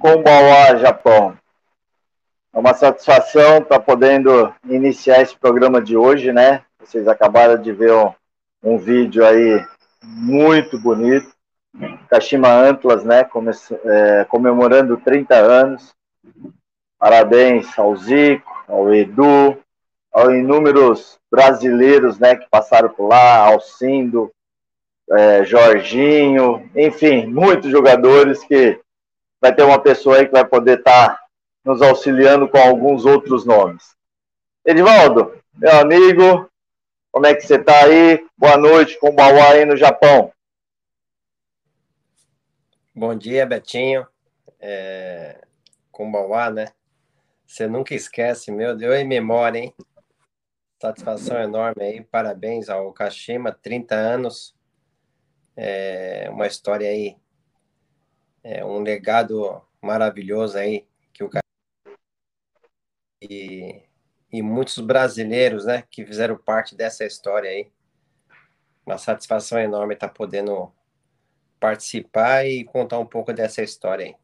Kombawa, Japão. É uma satisfação estar tá podendo iniciar esse programa de hoje, né? Vocês acabaram de ver um, um vídeo aí muito bonito. Kashima Antlas, né? Come, é, comemorando 30 anos. Parabéns ao Zico, ao Edu, aos inúmeros brasileiros, né? Que passaram por lá, Alcindo, é, Jorginho, enfim, muitos jogadores que vai ter uma pessoa aí que vai poder estar tá nos auxiliando com alguns outros nomes. Edivaldo, meu amigo, como é que você está aí? Boa noite, com o aí no Japão. Bom dia, Betinho. É... Né? Você nunca esquece, meu Deus, em memória, hein? Satisfação enorme aí, parabéns ao Kashima, 30 anos. É uma história aí, é um legado maravilhoso aí que o e, e muitos brasileiros, né, que fizeram parte dessa história aí. Uma satisfação enorme estar podendo participar e contar um pouco dessa história aí.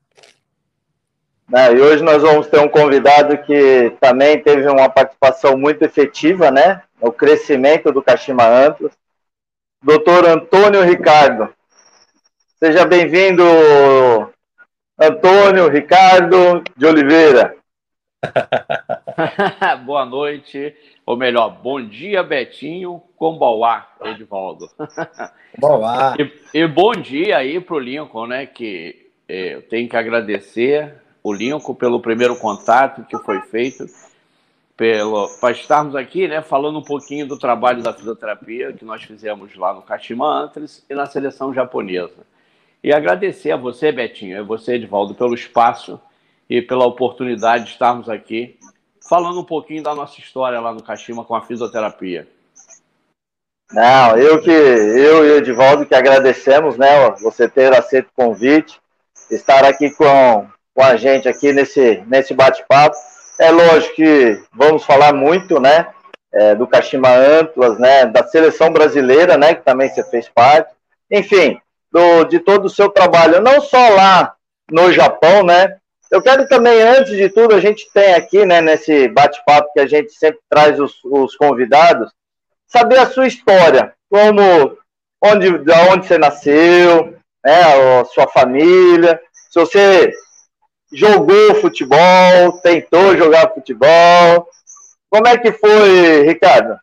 É, e hoje nós vamos ter um convidado que também teve uma participação muito efetiva, né, no crescimento do Kashima Amplos, doutor Antônio Ricardo. Seja bem-vindo, Antônio Ricardo de Oliveira. Boa noite, ou melhor, bom dia, Betinho, com Bauá, Edivaldo. Boa. E, e, bom dia aí para o Lincoln, né? Que é, eu tenho que agradecer o Lincoln pelo primeiro contato que foi feito, para estarmos aqui, né? Falando um pouquinho do trabalho da fisioterapia que nós fizemos lá no Kashima Antlers e na seleção japonesa. E agradecer a você, Betinho, a você, Edivaldo, pelo espaço e pela oportunidade de estarmos aqui falando um pouquinho da nossa história lá no Kashima com a fisioterapia. Não, eu que eu e o Edivaldo que agradecemos, né, você ter aceito o convite, estar aqui com, com a gente aqui nesse nesse bate-papo. É lógico que vamos falar muito, né, é, do Kashima Antlas, né, da seleção brasileira, né, que também você fez parte. Enfim, do, de todo o seu trabalho, não só lá no Japão, né, eu quero também, antes de tudo, a gente tem aqui, né, nesse bate-papo que a gente sempre traz os, os, convidados, saber a sua história, como, onde, de onde você nasceu, né, a sua família, se você jogou futebol, tentou jogar futebol, como é que foi, Ricardo?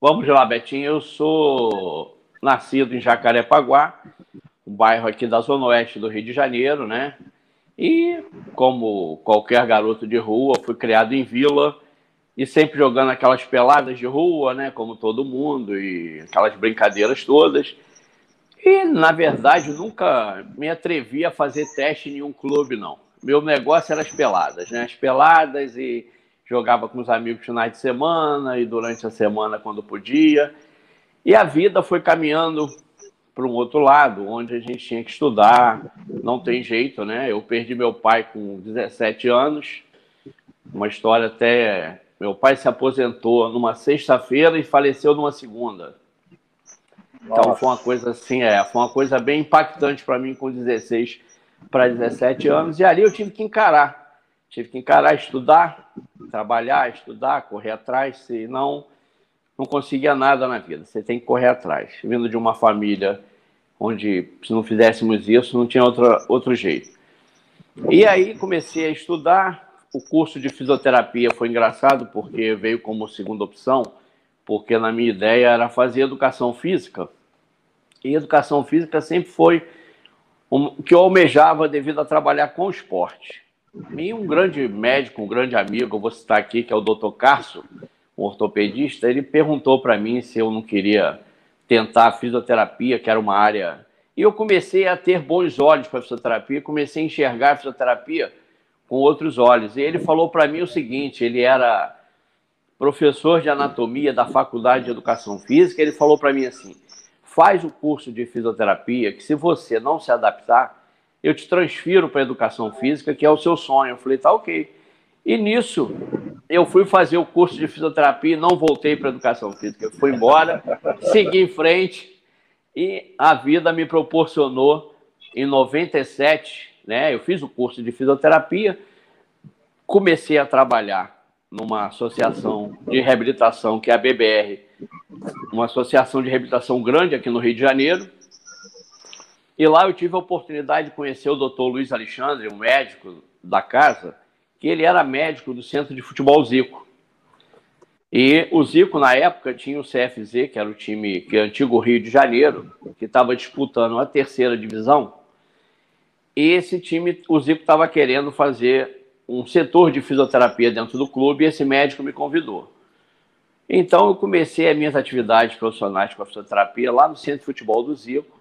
Vamos lá, Betinho, eu sou nascido em Jacarepaguá, um bairro aqui da Zona Oeste do Rio de Janeiro, né? E, como qualquer garoto de rua, fui criado em vila e sempre jogando aquelas peladas de rua, né? Como todo mundo, e aquelas brincadeiras todas. E, na verdade, nunca me atrevi a fazer teste em nenhum clube, não. Meu negócio era as peladas, né? As peladas e jogava com os amigos finais de semana e durante a semana quando podia. E a vida foi caminhando para um outro lado, onde a gente tinha que estudar, não tem jeito, né? Eu perdi meu pai com 17 anos, uma história até. Meu pai se aposentou numa sexta-feira e faleceu numa segunda. Nossa. Então foi uma coisa assim, é, foi uma coisa bem impactante para mim com 16 para 17 anos, e ali eu tive que encarar. Tive que encarar, estudar, trabalhar, estudar, correr atrás, senão não conseguia nada na vida. Você tem que correr atrás. Vindo de uma família onde se não fizéssemos isso não tinha outra, outro jeito. E aí comecei a estudar. O curso de fisioterapia foi engraçado porque veio como segunda opção, porque na minha ideia era fazer educação física. E educação física sempre foi o que eu almejava devido a trabalhar com esporte. E um grande médico, um grande amigo, eu vou citar aqui, que é o Dr. Carso, um ortopedista, ele perguntou para mim se eu não queria tentar fisioterapia, que era uma área. E eu comecei a ter bons olhos para fisioterapia, comecei a enxergar a fisioterapia com outros olhos. E ele falou para mim o seguinte: ele era professor de anatomia da Faculdade de Educação Física. Ele falou para mim assim: faz o curso de fisioterapia, que se você não se adaptar, eu te transfiro para a educação física, que é o seu sonho. Eu falei: tá ok. E nisso, eu fui fazer o curso de fisioterapia e não voltei para educação física. Eu fui embora, segui em frente e a vida me proporcionou em 97, né, eu fiz o curso de fisioterapia, comecei a trabalhar numa associação de reabilitação, que é a BBR, uma associação de reabilitação grande aqui no Rio de Janeiro. E lá eu tive a oportunidade de conhecer o doutor Luiz Alexandre, um médico da casa, que ele era médico do Centro de Futebol Zico. E o Zico, na época, tinha o CFZ, que era o time, que é antigo Rio de Janeiro, que estava disputando a terceira divisão. E esse time, o Zico estava querendo fazer um setor de fisioterapia dentro do clube e esse médico me convidou. Então eu comecei as minhas atividades profissionais com a fisioterapia lá no Centro de Futebol do Zico,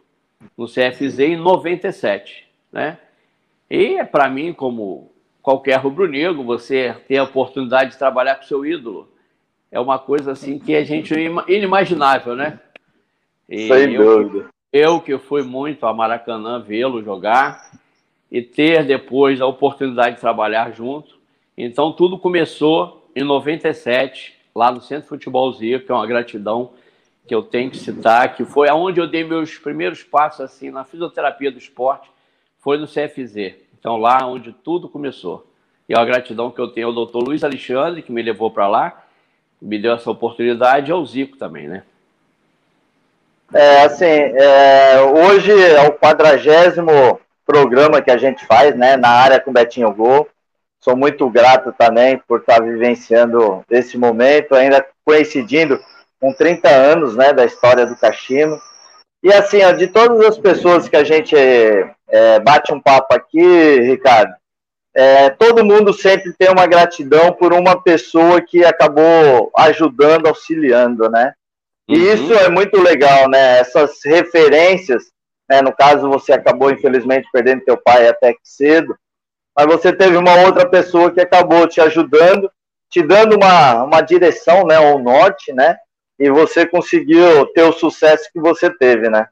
no CFZ, em 97. Né? E para mim, como qualquer rubro-negro, você ter a oportunidade de trabalhar com seu ídolo é uma coisa assim que a gente inimaginável, né? E Sem eu, dúvida. Eu que fui muito a Maracanã vê-lo jogar e ter depois a oportunidade de trabalhar junto. Então tudo começou em 97, lá no Centro Futebol Zico, que é uma gratidão que eu tenho que citar, que foi aonde eu dei meus primeiros passos assim na fisioterapia do esporte, foi no CFZ. Então lá onde tudo começou. E é uma gratidão que eu tenho ao doutor Luiz Alexandre, que me levou para lá, me deu essa oportunidade, e ao Zico também, né? É, assim, é, hoje é o quadragésimo programa que a gente faz, né, na área com Betinho Gol. Sou muito grato também por estar vivenciando esse momento, ainda coincidindo com 30 anos, né, da história do Cachimbo. E assim, de todas as pessoas que a gente é, bate um papo aqui, Ricardo, é, todo mundo sempre tem uma gratidão por uma pessoa que acabou ajudando, auxiliando, né? E uhum. isso é muito legal, né? Essas referências, né? no caso você acabou infelizmente perdendo teu pai até que cedo, mas você teve uma outra pessoa que acabou te ajudando, te dando uma, uma direção, né? Um norte, né? E você conseguiu ter o sucesso que você teve, né?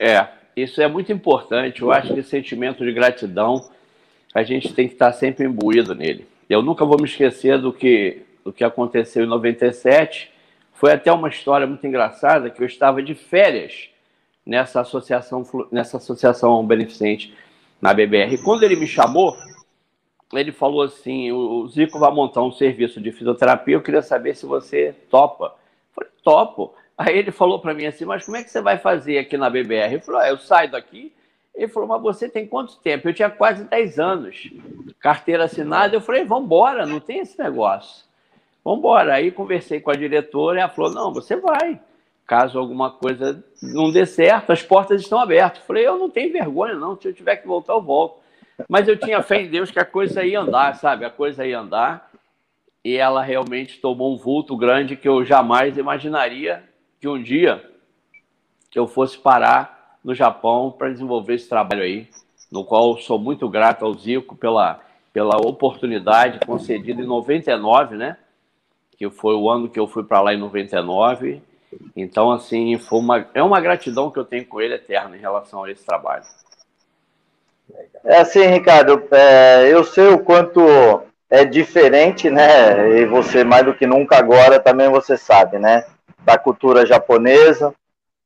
É, isso é muito importante. Eu acho que esse sentimento de gratidão a gente tem que estar sempre imbuído nele. Eu nunca vou me esquecer do que, do que aconteceu em 97. Foi até uma história muito engraçada que eu estava de férias nessa associação, nessa associação beneficente na BBR. E quando ele me chamou, ele falou assim: o Zico vai montar um serviço de fisioterapia. Eu queria saber se você topa. Eu falei, topo. Aí ele falou para mim assim: mas como é que você vai fazer aqui na BBR? Eu falei: ah, eu saio daqui ele falou, mas você tem quanto tempo? Eu tinha quase 10 anos, carteira assinada. Eu falei, vamos embora, não tem esse negócio. Vamos embora. Aí conversei com a diretora e ela falou, não, você vai. Caso alguma coisa não dê certo, as portas estão abertas. Eu falei, eu não tenho vergonha, não. Se eu tiver que voltar, eu volto. Mas eu tinha fé em Deus que a coisa ia andar, sabe? A coisa ia andar. E ela realmente tomou um vulto grande que eu jamais imaginaria que um dia eu fosse parar no Japão para desenvolver esse trabalho aí, no qual sou muito grato ao Zico pela, pela oportunidade concedida em 99, né? Que foi o ano que eu fui para lá em 99. Então, assim, foi uma, é uma gratidão que eu tenho com ele eterna em relação a esse trabalho. É assim, Ricardo, é, eu sei o quanto é diferente, né? E você, mais do que nunca agora, também você sabe, né? Da cultura japonesa,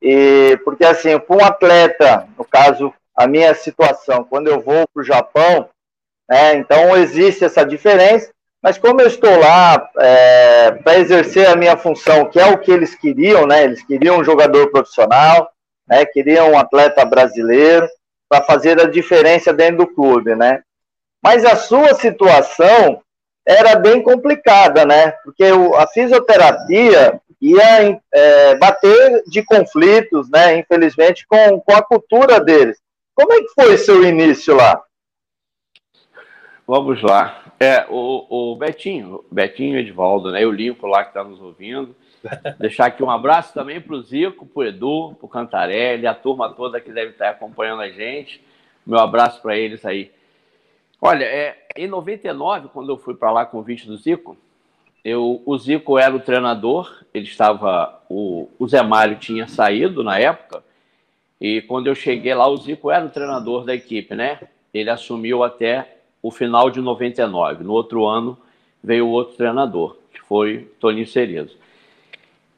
e porque assim, para um atleta, no caso, a minha situação, quando eu vou para o Japão, né, então existe essa diferença, mas como eu estou lá é, para exercer a minha função, que é o que eles queriam, né? Eles queriam um jogador profissional, né? Queriam um atleta brasileiro para fazer a diferença dentro do clube, né? Mas a sua situação era bem complicada, né? Porque a fisioterapia ia é, bater de conflitos, né, infelizmente, com, com a cultura deles. Como é que foi seu início lá? Vamos lá. É, o, o Betinho, Betinho Edvaldo, né, o Limpo lá que está nos ouvindo. Deixar aqui um abraço também para o Zico, para o Edu, para o Cantarelli, a turma toda que deve estar acompanhando a gente. Meu abraço para eles aí. Olha, é, em 99, quando eu fui para lá com o convite do Zico, eu, o Zico era o treinador, ele estava. O, o Zé Mário tinha saído na época, e quando eu cheguei lá, o Zico era o treinador da equipe, né? Ele assumiu até o final de 99. No outro ano veio outro treinador, que foi Toninho Cerezo.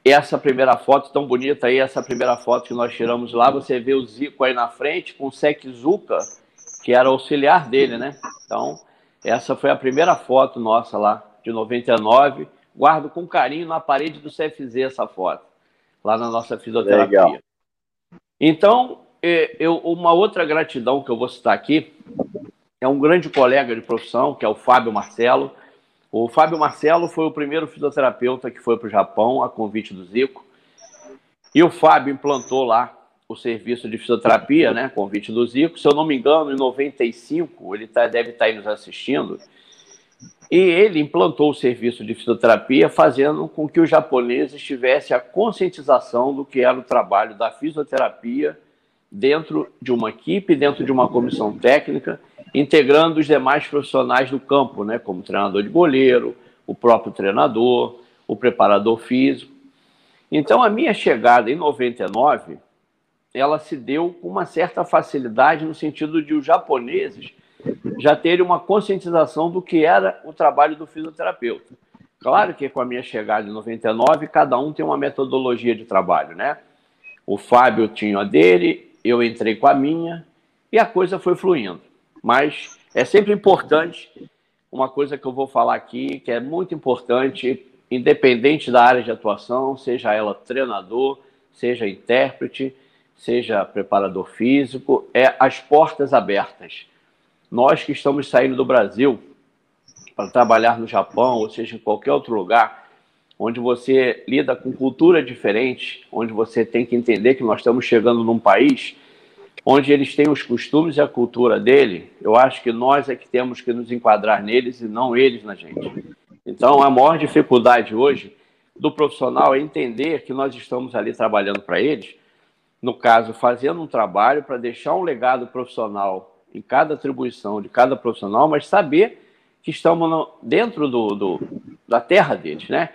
essa primeira foto tão bonita aí, essa primeira foto que nós tiramos lá, você vê o Zico aí na frente com o Sekizuka, que era auxiliar dele, né? Então, essa foi a primeira foto nossa lá, de 99. Guardo com carinho na parede do CFZ essa foto, lá na nossa fisioterapia. Legal. Então, é, eu, uma outra gratidão que eu vou citar aqui é um grande colega de profissão, que é o Fábio Marcelo. O Fábio Marcelo foi o primeiro fisioterapeuta que foi para o Japão a convite do Zico. E o Fábio implantou lá o serviço de fisioterapia, né, convite do Zico. Se eu não me engano, em 95, ele tá, deve estar tá aí nos assistindo. E ele implantou o serviço de fisioterapia, fazendo com que os japoneses tivessem a conscientização do que era o trabalho da fisioterapia dentro de uma equipe, dentro de uma comissão técnica, integrando os demais profissionais do campo, né, como treinador de goleiro, o próprio treinador, o preparador físico. Então, a minha chegada em 99 ela se deu com uma certa facilidade no sentido de os japoneses já terem uma conscientização do que era o trabalho do fisioterapeuta. Claro que com a minha chegada em 99, cada um tem uma metodologia de trabalho, né? O Fábio tinha a dele, eu entrei com a minha e a coisa foi fluindo. Mas é sempre importante uma coisa que eu vou falar aqui, que é muito importante, independente da área de atuação, seja ela treinador, seja intérprete, seja preparador físico, é as portas abertas. Nós que estamos saindo do Brasil para trabalhar no Japão, ou seja, em qualquer outro lugar, onde você lida com cultura diferente, onde você tem que entender que nós estamos chegando num país onde eles têm os costumes e a cultura dele, eu acho que nós é que temos que nos enquadrar neles e não eles na gente. Então, a maior dificuldade hoje do profissional é entender que nós estamos ali trabalhando para eles, no caso, fazendo um trabalho para deixar um legado profissional em cada atribuição de cada profissional, mas saber que estamos dentro do, do, da terra deles, né?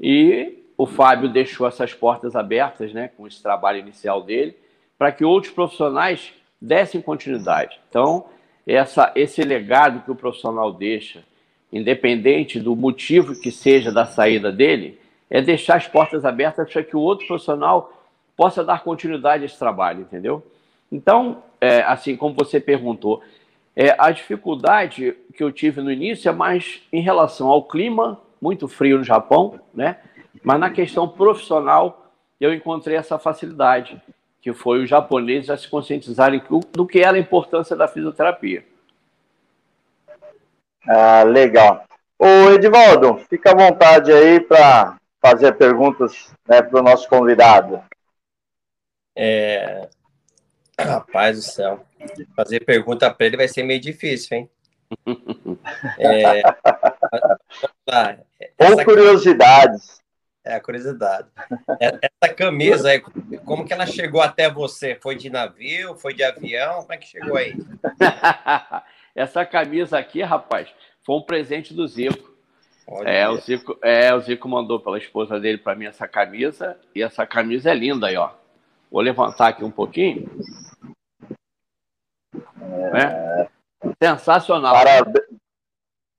E o Fábio deixou essas portas abertas, né, com esse trabalho inicial dele, para que outros profissionais dessem continuidade. Então, essa, esse legado que o profissional deixa, independente do motivo que seja da saída dele, é deixar as portas abertas para que o outro profissional possa dar continuidade a esse trabalho, entendeu? Então, é, assim como você perguntou, é, a dificuldade que eu tive no início é mais em relação ao clima, muito frio no Japão, né? Mas na questão profissional, eu encontrei essa facilidade, que foi os japoneses a se conscientizarem do que era a importância da fisioterapia. Ah, legal. Ô, Edivaldo, fica à vontade aí para fazer perguntas né, para o nosso convidado. É... Rapaz do céu. Fazer pergunta para ele vai ser meio difícil, hein? É... Ou curiosidades. É, curiosidade. É, essa camisa aí, como que ela chegou até você? Foi de navio? Foi de avião? Como é que chegou aí? Essa camisa aqui, rapaz, foi um presente do Zico. é, o Zico, é, o Zico mandou pela esposa dele para mim essa camisa. E essa camisa é linda aí, ó. Vou levantar aqui um pouquinho. É. Sensacional. Parabéns,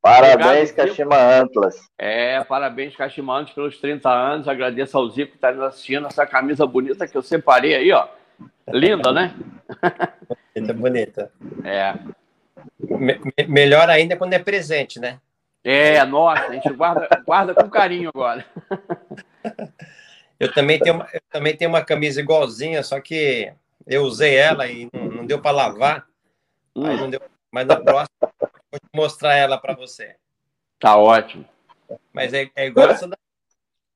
parabéns Kashima Antlas. É, parabéns, Kashima Antlas, pelos 30 anos. Agradeço ao Zico que está nos assistindo. Essa camisa bonita que eu separei aí, ó. Linda, né? Bonita, bonita. É. Me melhor ainda quando é presente, né? É, nossa, a gente guarda, guarda com carinho agora. Eu também tenho uma, eu também tenho uma camisa igualzinha, só que eu usei ela e não, não deu para lavar. Hum. Aí não deu, mas na próxima eu vou mostrar ela para você. Tá ótimo. Mas é, é igual essa da...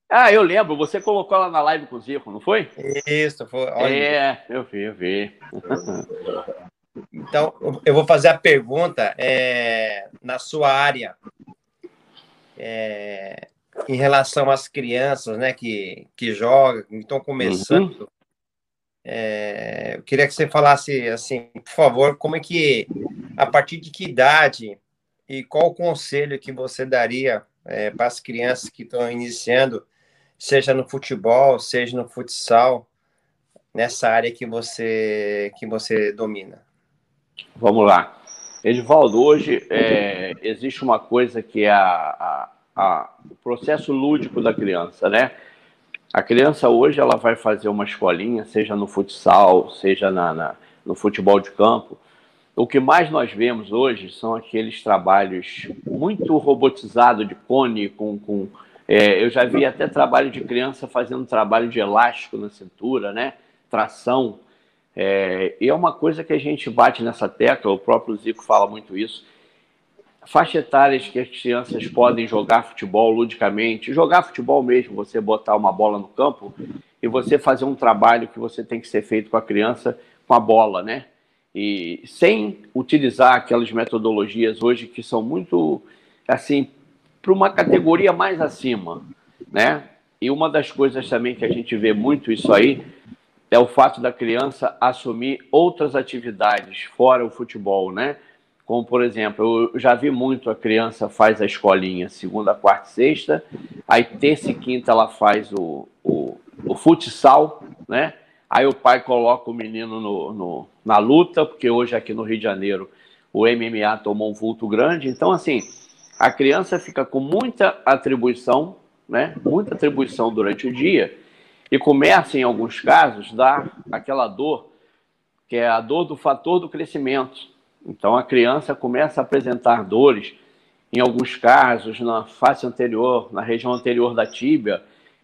Ah, eu lembro, você colocou ela na live com o Zico, não foi? Isso, foi. Olha. É, eu vi, eu vi. Então, eu vou fazer a pergunta é, na sua área. É, em relação às crianças, né, que, que jogam, que estão começando, uhum. É, eu queria que você falasse, assim, por favor, como é que, a partir de que idade e qual o conselho que você daria é, para as crianças que estão iniciando, seja no futebol, seja no futsal, nessa área que você, que você domina? Vamos lá. Edivaldo, hoje é, existe uma coisa que é a, a a, o processo lúdico da criança, né? A criança hoje ela vai fazer uma escolinha, seja no futsal, seja na, na no futebol de campo. O que mais nós vemos hoje são aqueles trabalhos muito robotizados de cone, com, com é, eu já vi até trabalho de criança fazendo trabalho de elástico na cintura, né? Tração. É, e é uma coisa que a gente bate nessa tecla, o próprio Zico fala muito isso. Faixa etárias que as crianças podem jogar futebol ludicamente, jogar futebol mesmo, você botar uma bola no campo e você fazer um trabalho que você tem que ser feito com a criança com a bola, né? E sem utilizar aquelas metodologias hoje que são muito, assim, para uma categoria mais acima, né? E uma das coisas também que a gente vê muito isso aí é o fato da criança assumir outras atividades fora o futebol, né? Como, por exemplo, eu já vi muito a criança faz a escolinha segunda, quarta e sexta, aí terça e quinta ela faz o, o, o futsal, né? Aí o pai coloca o menino no, no, na luta, porque hoje aqui no Rio de Janeiro o MMA tomou um vulto grande. Então, assim, a criança fica com muita atribuição, né? Muita atribuição durante o dia e começa, em alguns casos, dar aquela dor, que é a dor do fator do crescimento. Então, a criança começa a apresentar dores, em alguns casos, na face anterior, na região anterior da tíbia,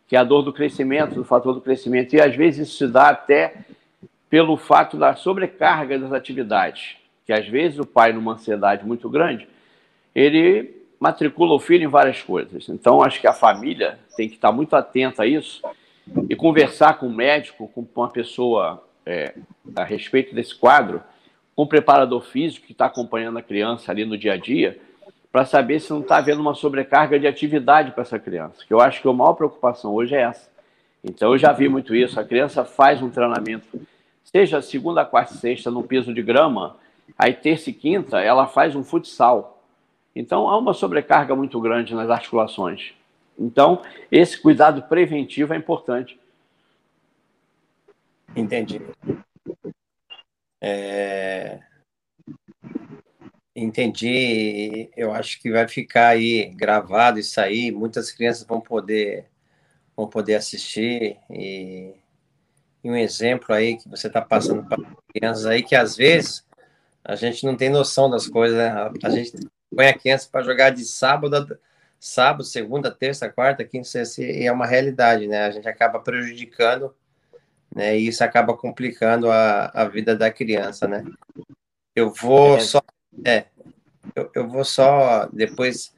que é a dor do crescimento, do fator do crescimento. E às vezes isso se dá até pelo fato da sobrecarga das atividades, que às vezes o pai, numa ansiedade muito grande, ele matricula o filho em várias coisas. Então, acho que a família tem que estar muito atenta a isso e conversar com o médico, com uma pessoa é, a respeito desse quadro, com o preparador físico que está acompanhando a criança ali no dia a dia, para saber se não está havendo uma sobrecarga de atividade para essa criança. Que eu acho que a maior preocupação hoje é essa. Então, eu já vi muito isso. A criança faz um treinamento, seja segunda, quarta sexta, no piso de grama, aí terça e quinta, ela faz um futsal. Então, há uma sobrecarga muito grande nas articulações. Então, esse cuidado preventivo é importante. Entendi. É... Entendi. Eu acho que vai ficar aí gravado isso aí. Muitas crianças vão poder vão poder assistir e, e um exemplo aí que você está passando para crianças aí que às vezes a gente não tem noção das coisas. Né? A gente põe a criança para jogar de sábado, sábado, segunda, terça, quarta, quinta, sexta e é uma realidade, né? A gente acaba prejudicando, né? E isso acaba complicando a, a vida da criança, né? Eu vou é. só é, eu, eu vou só, depois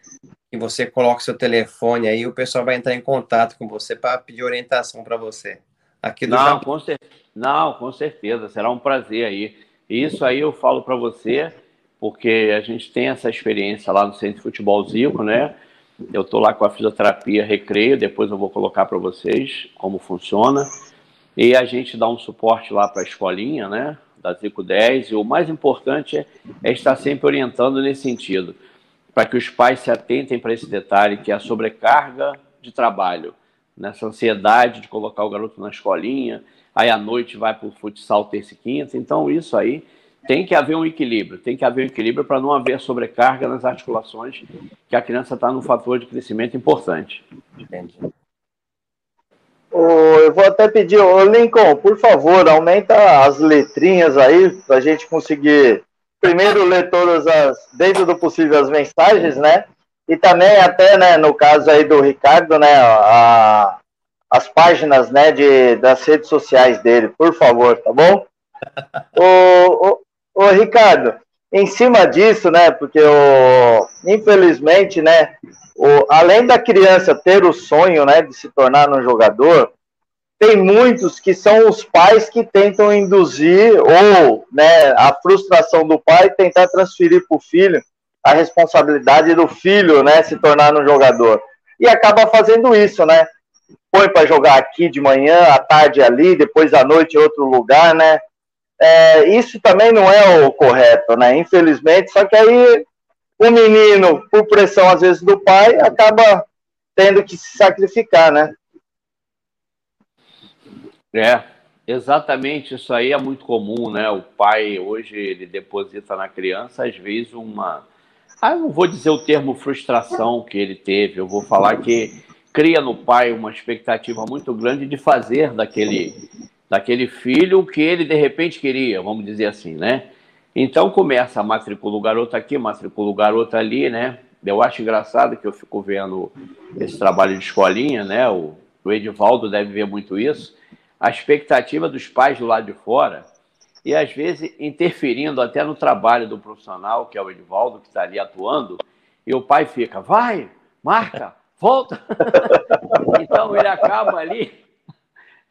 que você coloca seu telefone aí, o pessoal vai entrar em contato com você para pedir orientação para você. Aqui do Não, com cer... Não, com certeza, será um prazer aí. Isso aí eu falo para você, porque a gente tem essa experiência lá no Centro de Futebol Zico, né? Eu estou lá com a fisioterapia Recreio, depois eu vou colocar para vocês como funciona. E a gente dá um suporte lá para a escolinha, né? da Zico 10, e o mais importante é, é estar sempre orientando nesse sentido, para que os pais se atentem para esse detalhe, que é a sobrecarga de trabalho, nessa ansiedade de colocar o garoto na escolinha, aí à noite vai para o futsal terça e quinta, então isso aí tem que haver um equilíbrio, tem que haver um equilíbrio para não haver sobrecarga nas articulações, que a criança está num fator de crescimento importante. Entendi eu vou até pedir, ô Lincoln, por favor, aumenta as letrinhas aí para a gente conseguir primeiro ler todas as, dentro do possível, as mensagens, né? E também até, né, no caso aí do Ricardo, né, a, as páginas, né, de, das redes sociais dele, por favor, tá bom? ô, ô, ô, Ricardo, em cima disso, né, porque o, infelizmente, né, o, além da criança ter o sonho, né, de se tornar um jogador, tem muitos que são os pais que tentam induzir ou, né, a frustração do pai tentar transferir para o filho a responsabilidade do filho, né, se tornar um jogador. E acaba fazendo isso, né? Põe para jogar aqui de manhã, à tarde ali, depois à noite em outro lugar, né? É, isso também não é o correto, né? Infelizmente, só que aí o menino, por pressão às vezes do pai, acaba tendo que se sacrificar, né? É, exatamente. Isso aí é muito comum, né? O pai hoje ele deposita na criança às vezes uma, ah, eu não vou dizer o termo frustração que ele teve. Eu vou falar que cria no pai uma expectativa muito grande de fazer daquele, daquele filho que ele de repente queria, vamos dizer assim, né? Então começa matricula o garoto aqui, matricula o garoto ali, né? Eu acho engraçado que eu fico vendo esse trabalho de escolinha, né? O, o Edivaldo deve ver muito isso. A expectativa dos pais do lado de fora e às vezes interferindo até no trabalho do profissional, que é o Edivaldo, que está ali atuando, e o pai fica, vai, marca, volta. então ele acaba ali,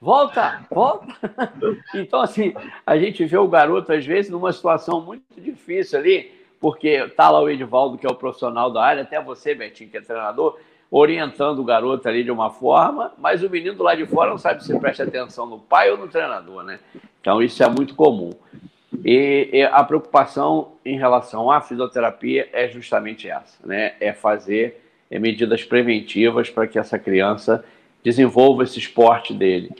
volta, volta. Então, assim, a gente vê o garoto, às vezes, numa situação muito difícil ali, porque tá lá o Edivaldo, que é o profissional da área, até você, Betinho, que é treinador, orientando o garoto ali de uma forma, mas o menino lá de fora não sabe se presta atenção no pai ou no treinador, né? Então, isso é muito comum. E, e, a preocupação em relação à fisioterapia é justamente essa, né? É fazer é, medidas preventivas para que essa criança desenvolva esse esporte dele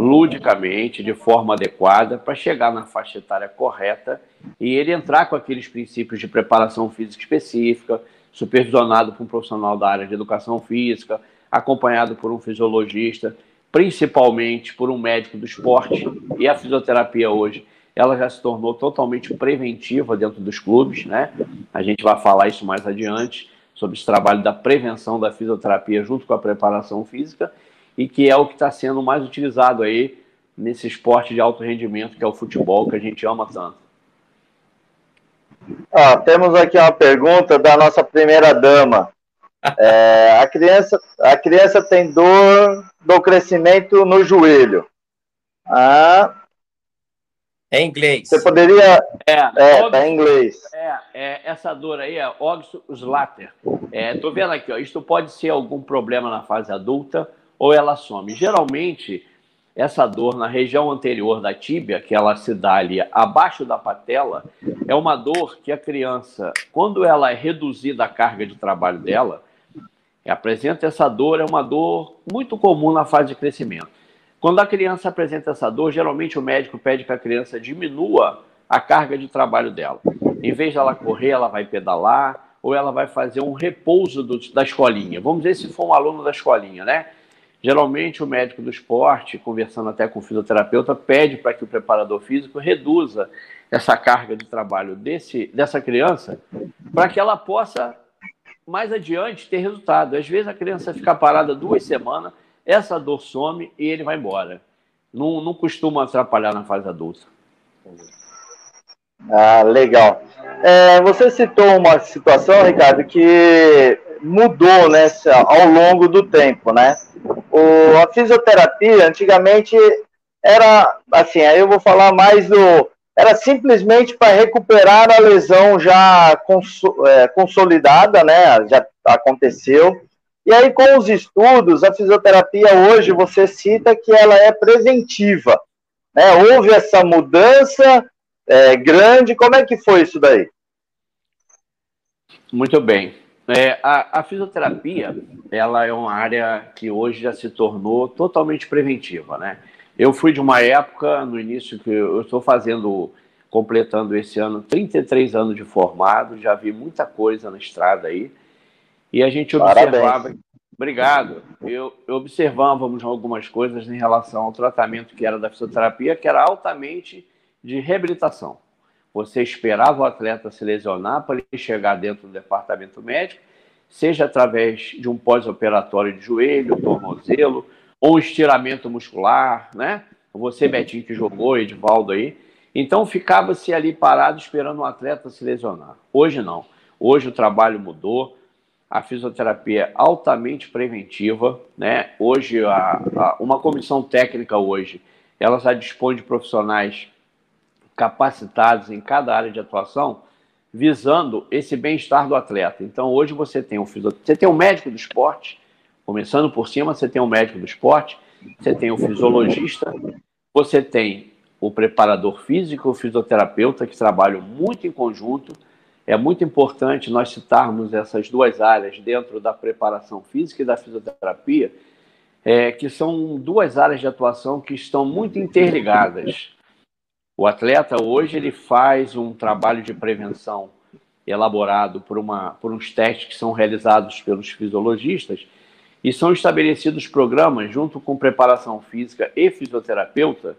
ludicamente, de forma adequada, para chegar na faixa etária correta e ele entrar com aqueles princípios de preparação física específica, supervisionado por um profissional da área de educação física, acompanhado por um fisiologista, principalmente por um médico do esporte. E a fisioterapia hoje, ela já se tornou totalmente preventiva dentro dos clubes, né? A gente vai falar isso mais adiante sobre esse trabalho da prevenção da fisioterapia junto com a preparação física e que é o que está sendo mais utilizado aí nesse esporte de alto rendimento que é o futebol que a gente ama tanto. Ah, temos aqui uma pergunta da nossa primeira dama. É, a, criança, a criança tem dor do crescimento no joelho. Ah, é inglês. Você poderia. É, é tá em inglês. É, é, essa dor aí é Oxlater. É, tô vendo aqui, ó. Isto pode ser algum problema na fase adulta ou ela some. Geralmente, essa dor na região anterior da tíbia, que ela se dá ali abaixo da patela, é uma dor que a criança, quando ela é reduzida a carga de trabalho dela, apresenta essa dor, é uma dor muito comum na fase de crescimento. Quando a criança apresenta essa dor, geralmente o médico pede que a criança diminua a carga de trabalho dela. Em vez de ela correr, ela vai pedalar ou ela vai fazer um repouso do, da escolinha. Vamos dizer se for um aluno da escolinha, né? Geralmente, o médico do esporte, conversando até com o fisioterapeuta, pede para que o preparador físico reduza essa carga de trabalho desse, dessa criança para que ela possa, mais adiante, ter resultado. Às vezes, a criança fica parada duas semanas, essa dor some e ele vai embora. Não, não costuma atrapalhar na fase adulta. Ah, legal. É, você citou uma situação, Ricardo, que mudou né, ao longo do tempo, né? O, a fisioterapia, antigamente, era, assim, aí eu vou falar mais do... Era simplesmente para recuperar a lesão já cons, é, consolidada, né? Já aconteceu. E aí, com os estudos, a fisioterapia hoje, você cita que ela é preventiva. Né? Houve essa mudança é, grande. Como é que foi isso daí? Muito bem. É, a, a, fisioterapia, ela é uma área que hoje já se tornou totalmente preventiva, né? Eu fui de uma época, no início, que eu estou fazendo, completando esse ano, 33 anos de formado, já vi muita coisa na estrada aí, e a gente observava... Parabéns. Obrigado. Eu, eu observávamos algumas coisas em relação ao tratamento que era da fisioterapia, que era altamente de reabilitação. Você esperava o atleta se lesionar para ele chegar dentro do departamento médico, seja através de um pós-operatório de joelho, tornozelo, ou um estiramento muscular, né? Você, Betinho, que jogou, Edvaldo aí. Então ficava-se ali parado esperando o um atleta se lesionar. Hoje não. Hoje o trabalho mudou. A fisioterapia é altamente preventiva, né? Hoje a, a, uma comissão técnica hoje, ela já dispõe de profissionais capacitados em cada área de atuação, visando esse bem-estar do atleta. Então, hoje você tem um você tem um médico do esporte, começando por cima, você tem um médico do esporte, você tem o um fisiologista, você tem o preparador físico, o fisioterapeuta, que trabalham muito em conjunto. É muito importante nós citarmos essas duas áreas dentro da preparação física e da fisioterapia, é, que são duas áreas de atuação que estão muito interligadas. O atleta hoje ele faz um trabalho de prevenção elaborado por, uma, por uns testes que são realizados pelos fisiologistas E são estabelecidos programas, junto com preparação física e fisioterapeuta,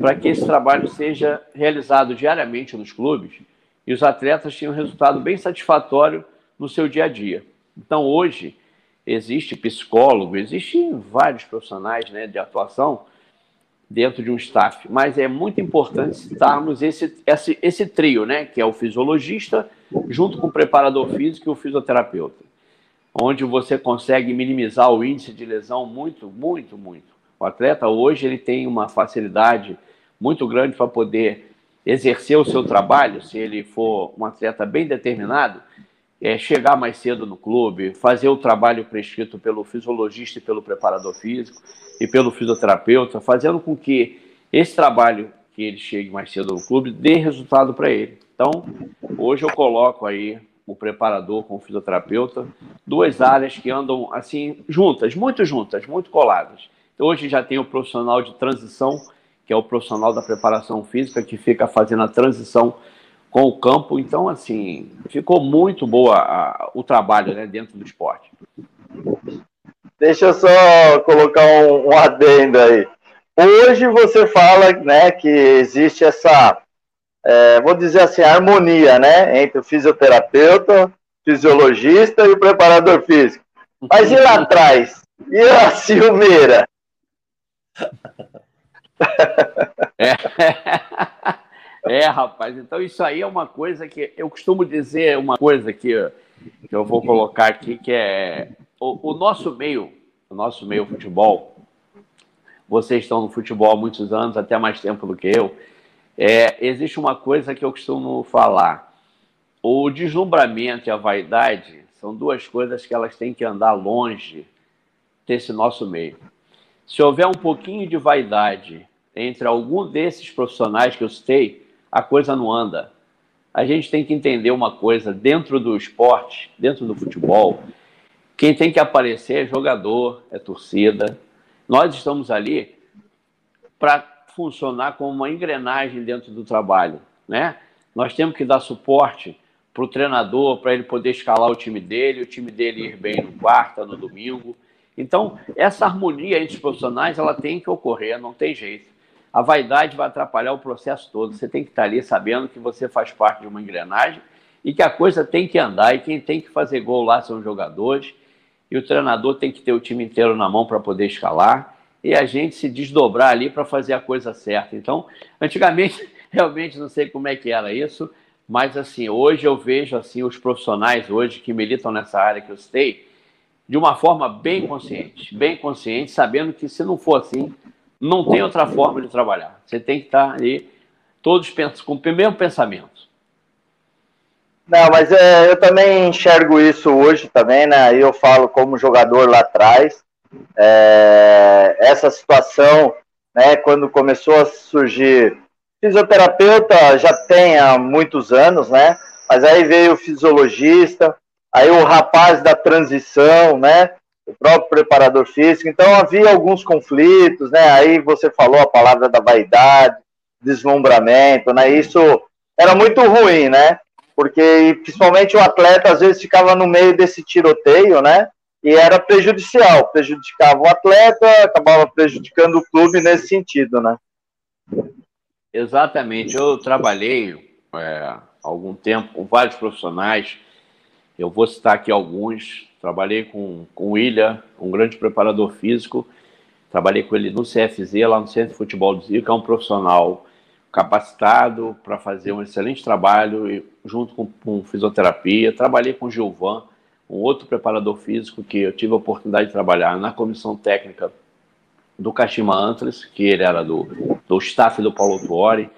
para que esse trabalho seja realizado diariamente nos clubes e os atletas tenham um resultado bem satisfatório no seu dia a dia. Então, hoje, existe psicólogo, existem vários profissionais né, de atuação dentro de um staff, mas é muito importante citarmos esse, esse, esse trio, né, que é o fisiologista, junto com o preparador físico e o fisioterapeuta, onde você consegue minimizar o índice de lesão muito, muito, muito. O atleta hoje ele tem uma facilidade muito grande para poder exercer o seu trabalho, se ele for um atleta bem determinado, é, chegar mais cedo no clube, fazer o trabalho prescrito pelo fisiologista e pelo preparador físico e pelo fisioterapeuta, fazendo com que esse trabalho que ele chegue mais cedo no clube dê resultado para ele. Então, hoje eu coloco aí o preparador com o fisioterapeuta, duas áreas que andam assim juntas, muito juntas, muito coladas. Hoje já tem o profissional de transição, que é o profissional da preparação física, que fica fazendo a transição com o campo. Então, assim, ficou muito boa a, o trabalho né, dentro do esporte. Deixa eu só colocar um, um adendo aí. Hoje você fala né, que existe essa, é, vou dizer assim, harmonia né, entre o fisioterapeuta, fisiologista e o preparador físico. Mas e lá atrás? E a Silmeira? É. é, rapaz. Então isso aí é uma coisa que eu costumo dizer uma coisa que, que eu vou colocar aqui que é o, o nosso meio, o nosso meio futebol. Vocês estão no futebol há muitos anos, até mais tempo do que eu. É, existe uma coisa que eu costumo falar. O deslumbramento e a vaidade são duas coisas que elas têm que andar longe desse nosso meio. Se houver um pouquinho de vaidade entre algum desses profissionais que eu citei, a coisa não anda. A gente tem que entender uma coisa: dentro do esporte, dentro do futebol, quem tem que aparecer é jogador, é torcida. Nós estamos ali para funcionar como uma engrenagem dentro do trabalho, né? Nós temos que dar suporte para o treinador, para ele poder escalar o time dele, o time dele ir bem no quarta, no domingo. Então, essa harmonia entre os profissionais, ela tem que ocorrer, não tem jeito. A vaidade vai atrapalhar o processo todo. Você tem que estar ali sabendo que você faz parte de uma engrenagem e que a coisa tem que andar e quem tem que fazer gol lá são os jogadores e o treinador tem que ter o time inteiro na mão para poder escalar e a gente se desdobrar ali para fazer a coisa certa. Então, antigamente, realmente não sei como é que era isso, mas assim, hoje eu vejo assim os profissionais hoje que militam nessa área que eu citei, de uma forma bem consciente, bem consciente, sabendo que se não for assim, não tem outra forma de trabalhar. Você tem que estar ali, todos com o mesmo pensamento. Não, mas é, eu também enxergo isso hoje também, né? Eu falo como jogador lá atrás. É, essa situação, né, quando começou a surgir fisioterapeuta já tem há muitos anos, né? Mas aí veio o fisiologista, aí o rapaz da transição, né? O próprio preparador físico. Então havia alguns conflitos, né? Aí você falou a palavra da vaidade, deslumbramento, né? Isso era muito ruim, né? Porque principalmente o atleta às vezes ficava no meio desse tiroteio, né? E era prejudicial, prejudicava o atleta, acabava prejudicando o clube nesse sentido, né? Exatamente. Eu trabalhei é, algum tempo com vários profissionais eu vou citar aqui alguns. Trabalhei com, com o William, um grande preparador físico. Trabalhei com ele no CFZ, lá no Centro de Futebol do Zico, é um profissional capacitado para fazer um excelente trabalho junto com, com fisioterapia. Trabalhei com o Gilvan, um outro preparador físico que eu tive a oportunidade de trabalhar na comissão técnica do Kashima Antlers, que ele era do, do staff do Paulo Tuori,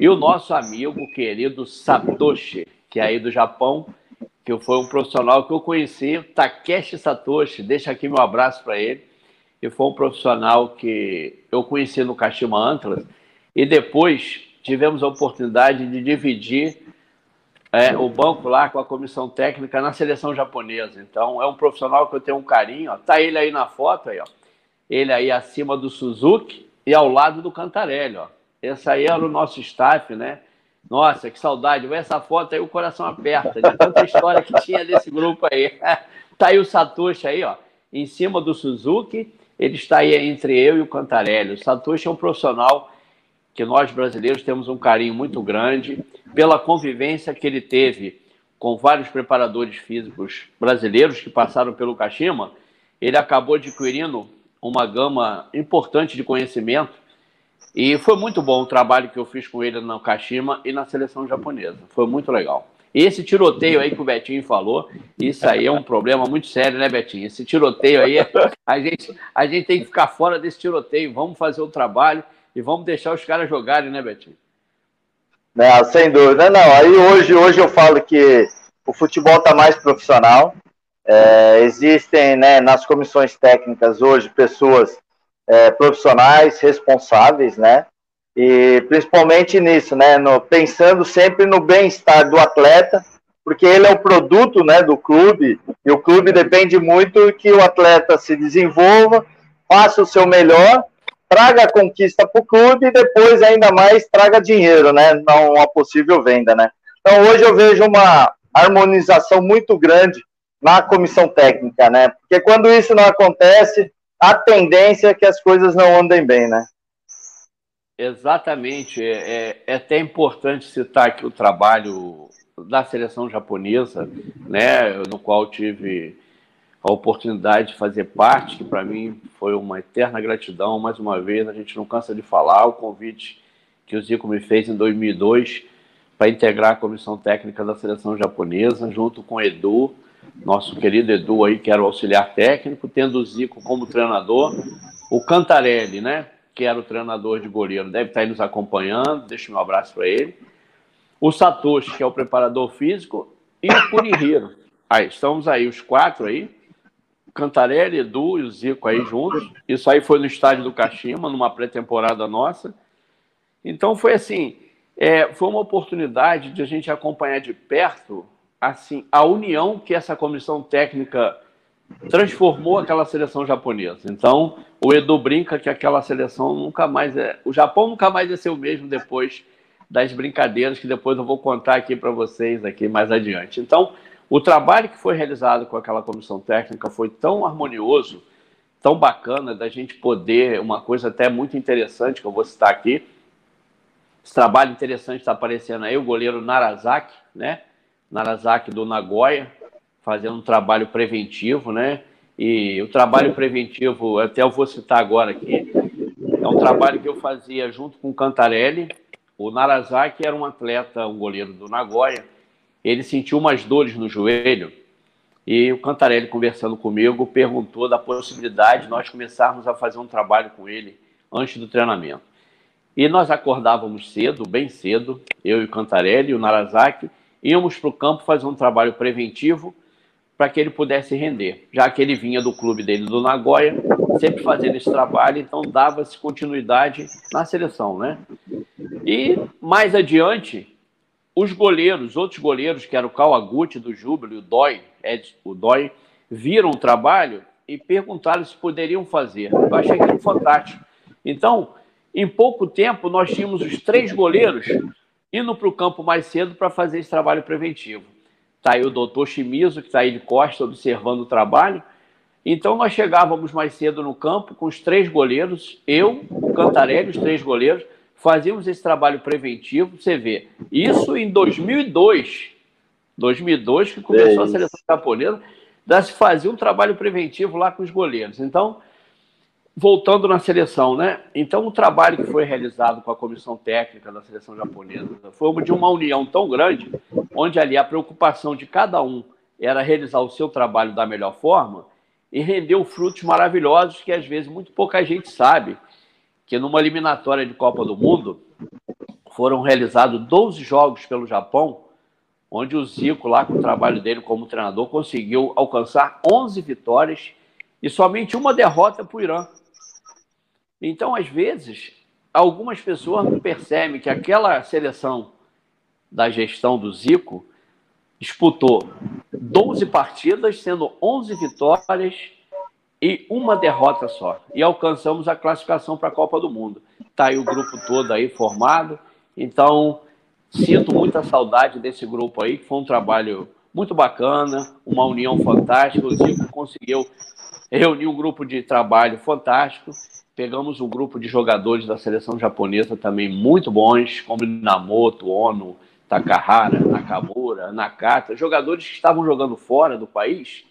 e o nosso amigo querido Satoshi, que é aí do Japão, que foi um profissional que eu conheci, Takeshi Satoshi, deixa aqui meu abraço para ele, e foi um profissional que eu conheci no Kashima Antlers, e depois tivemos a oportunidade de dividir é, o banco lá com a comissão técnica na seleção japonesa. Então, é um profissional que eu tenho um carinho. Ó. Tá ele aí na foto, aí, ó. ele aí acima do Suzuki e ao lado do Cantarelli. Ó. Esse aí era o nosso staff, né? Nossa, que saudade. Essa foto aí, o coração aperta, de tanta história que tinha desse grupo aí. tá aí o Satoshi aí, ó. em cima do Suzuki, ele está aí entre eu e o Cantarelli. O Satoshi é um profissional que nós brasileiros temos um carinho muito grande pela convivência que ele teve com vários preparadores físicos brasileiros que passaram pelo Kashima. Ele acabou adquirindo uma gama importante de conhecimento e foi muito bom o trabalho que eu fiz com ele no Kashima e na seleção japonesa. Foi muito legal. Esse tiroteio aí que o Betinho falou, isso aí é um problema muito sério, né, Betinho? Esse tiroteio aí, a gente, a gente tem que ficar fora desse tiroteio. Vamos fazer o trabalho e vamos deixar os caras jogarem, né, Betinho? Não, sem dúvida, não. Aí hoje, hoje eu falo que o futebol está mais profissional. É, existem né, nas comissões técnicas hoje pessoas é, profissionais, responsáveis, né? E principalmente nisso, né? No, pensando sempre no bem-estar do atleta, porque ele é o produto né, do clube, e o clube depende muito que o atleta se desenvolva, faça o seu melhor traga a conquista para o clube e depois ainda mais traga dinheiro, né? Não uma possível venda, né? Então hoje eu vejo uma harmonização muito grande na comissão técnica, né? Porque quando isso não acontece, a tendência é que as coisas não andem bem, né? Exatamente. É, é, é até importante citar aqui o trabalho da seleção japonesa, né? No qual tive a oportunidade de fazer parte, que para mim foi uma eterna gratidão. Mais uma vez, a gente não cansa de falar o convite que o Zico me fez em 2002 para integrar a comissão técnica da seleção japonesa, junto com Edu, nosso querido Edu aí, que era o auxiliar técnico, tendo o Zico como treinador, o Cantarelli, né, que era o treinador de goleiro, deve estar aí nos acompanhando, deixa um abraço para ele. O Satoshi, que é o preparador físico, e o Kunihiro. Aí, estamos aí, os quatro aí, Cantarelli, Edu e o Zico aí juntos. Isso aí foi no estádio do Kashima, numa pré-temporada nossa. Então foi assim, é, foi uma oportunidade de a gente acompanhar de perto assim a união que essa comissão técnica transformou aquela seleção japonesa. Então o Edu brinca que aquela seleção nunca mais é, o Japão nunca mais é ser o mesmo depois das brincadeiras que depois eu vou contar aqui para vocês aqui mais adiante. Então o trabalho que foi realizado com aquela comissão técnica foi tão harmonioso, tão bacana, da gente poder, uma coisa até muito interessante que eu vou citar aqui. Esse trabalho interessante está aparecendo aí, o goleiro Narazaki, né? Narazaki do Nagoya, fazendo um trabalho preventivo, né? E o trabalho preventivo, até eu vou citar agora aqui, é um trabalho que eu fazia junto com o Cantarelli. O Narazaki era um atleta, um goleiro do Nagoya, ele sentiu umas dores no joelho e o Cantarelli, conversando comigo, perguntou da possibilidade de nós começarmos a fazer um trabalho com ele antes do treinamento. E nós acordávamos cedo, bem cedo, eu e o Cantarelli o Narazaki, íamos para o campo fazer um trabalho preventivo para que ele pudesse render, já que ele vinha do clube dele do Nagoya, sempre fazendo esse trabalho, então dava-se continuidade na seleção, né? E mais adiante, os goleiros, outros goleiros, que eram o Kawaguchi do Júbilo e o Dói, Ed, o Dói, viram o trabalho e perguntaram se poderiam fazer. Eu achei aquilo fantástico. Então, em pouco tempo, nós tínhamos os três goleiros indo para o campo mais cedo para fazer esse trabalho preventivo. Está aí o doutor Chimizo, que está aí de costa observando o trabalho. Então, nós chegávamos mais cedo no campo com os três goleiros, eu, o Cantarelli, os três goleiros, fazíamos esse trabalho preventivo, você vê, isso em 2002, 2002 que começou é a seleção japonesa, já se fazia um trabalho preventivo lá com os goleiros. Então, voltando na seleção, né? Então, o trabalho que foi realizado com a comissão técnica da seleção japonesa foi de uma união tão grande, onde ali a preocupação de cada um era realizar o seu trabalho da melhor forma e rendeu frutos maravilhosos que às vezes muito pouca gente sabe que numa eliminatória de Copa do Mundo foram realizados 12 jogos pelo Japão, onde o Zico, lá com o trabalho dele como treinador, conseguiu alcançar 11 vitórias e somente uma derrota para o Irã. Então, às vezes, algumas pessoas não percebem que aquela seleção da gestão do Zico disputou 12 partidas, sendo 11 vitórias e uma derrota só. E alcançamos a classificação para a Copa do Mundo. Está aí o grupo todo aí formado. Então, sinto muita saudade desse grupo aí, que foi um trabalho muito bacana, uma união fantástica. O Zico conseguiu reuni um grupo de trabalho fantástico. Pegamos um grupo de jogadores da seleção japonesa também muito bons, como Namoto, Ono, Takahara, Nakamura, Nakata, jogadores que estavam jogando fora do país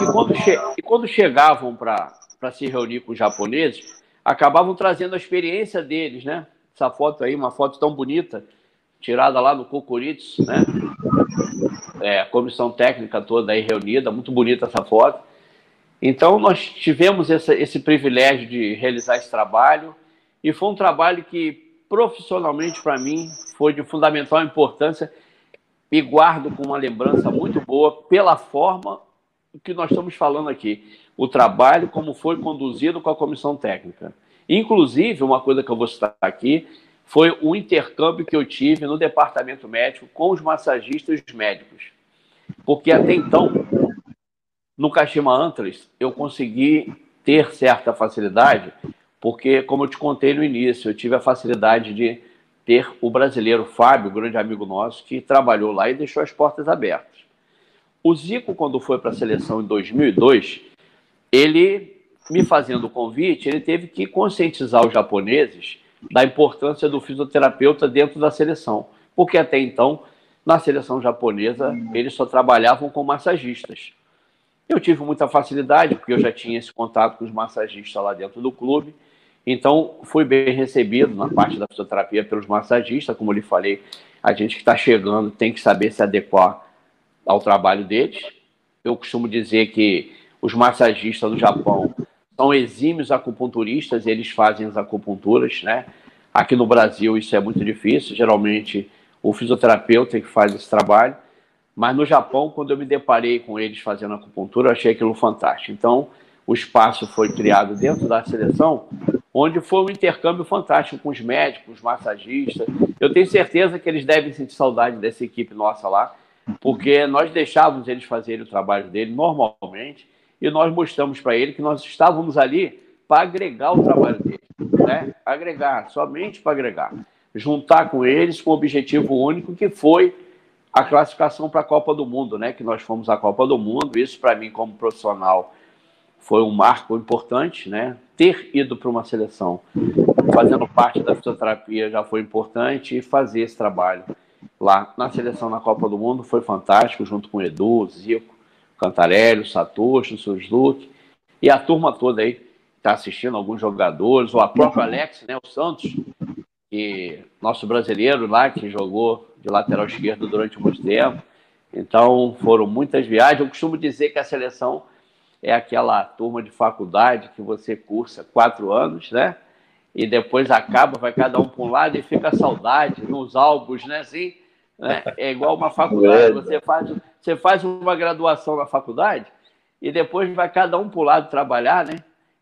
e quando, che quando chegavam para se reunir com os japoneses, acabavam trazendo a experiência deles, né? Essa foto aí, uma foto tão bonita, tirada lá no Kukuritsu, né? É, comissão técnica toda aí reunida, muito bonita essa foto. Então, nós tivemos essa, esse privilégio de realizar esse trabalho e foi um trabalho que, profissionalmente, para mim, foi de fundamental importância e guardo com uma lembrança muito boa pela forma que nós estamos falando aqui. O trabalho, como foi conduzido com a comissão técnica. Inclusive, uma coisa que eu vou citar aqui foi o intercâmbio que eu tive no departamento médico com os massagistas e os médicos. Porque até então, no Kashima Antlers, eu consegui ter certa facilidade, porque, como eu te contei no início, eu tive a facilidade de ter o brasileiro Fábio, grande amigo nosso, que trabalhou lá e deixou as portas abertas. O Zico, quando foi para a seleção em 2002, ele, me fazendo o convite, ele teve que conscientizar os japoneses da importância do fisioterapeuta dentro da seleção, porque até então, na seleção japonesa, eles só trabalhavam com massagistas. Eu tive muita facilidade, porque eu já tinha esse contato com os massagistas lá dentro do clube. Então, fui bem recebido na parte da fisioterapia pelos massagistas. Como eu lhe falei, a gente que está chegando tem que saber se adequar ao trabalho deles. Eu costumo dizer que os massagistas do Japão são exímios acupunturistas, eles fazem as acupunturas, né? Aqui no Brasil isso é muito difícil, geralmente o fisioterapeuta é que faz esse trabalho. Mas no Japão, quando eu me deparei com eles fazendo acupuntura, eu achei aquilo fantástico. Então, o espaço foi criado dentro da seleção, onde foi um intercâmbio fantástico com os médicos, os massagistas. Eu tenho certeza que eles devem sentir saudade dessa equipe nossa lá, porque nós deixávamos eles fazerem o trabalho dele normalmente e nós mostramos para ele que nós estávamos ali para agregar o trabalho dele, né? Agregar, somente para agregar. Juntar com eles com o objetivo único que foi a classificação para a Copa do Mundo, né? Que nós fomos à Copa do Mundo. Isso para mim como profissional foi um marco importante, né? Ter ido para uma seleção, fazendo parte da fisioterapia já foi importante e fazer esse trabalho lá na seleção na Copa do Mundo foi fantástico, junto com o Edu, Zico, Cantarelli, Satoshi, Suzuki e a turma toda aí está assistindo, alguns jogadores, ou a própria Alex, né? O Santos, que nosso brasileiro lá que jogou de lateral esquerdo durante muito tempo. Então, foram muitas viagens. Eu costumo dizer que a seleção é aquela turma de faculdade que você cursa quatro anos, né? E depois acaba, vai cada um para um lado e fica saudade nos álbuns, né? Assim, né? É igual uma faculdade. Você faz, você faz uma graduação na faculdade e depois vai cada um para o lado trabalhar, né?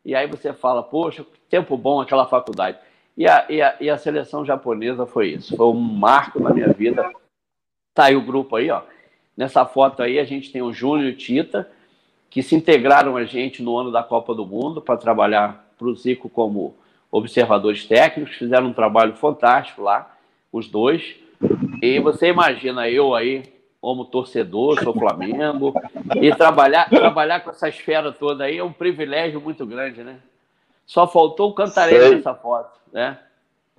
E aí você fala, poxa, tempo bom aquela faculdade. E a, e a, e a seleção japonesa foi isso. Foi um marco na minha vida. Tá aí o grupo aí, ó. Nessa foto aí a gente tem o Júnior e o Tita, que se integraram a gente no ano da Copa do Mundo para trabalhar para o Zico como observadores técnicos, fizeram um trabalho fantástico lá, os dois. E você imagina eu aí, como torcedor, sou Flamengo, e trabalhar, trabalhar com essa esfera toda aí é um privilégio muito grande, né? Só faltou o Cantarelli nessa foto, né?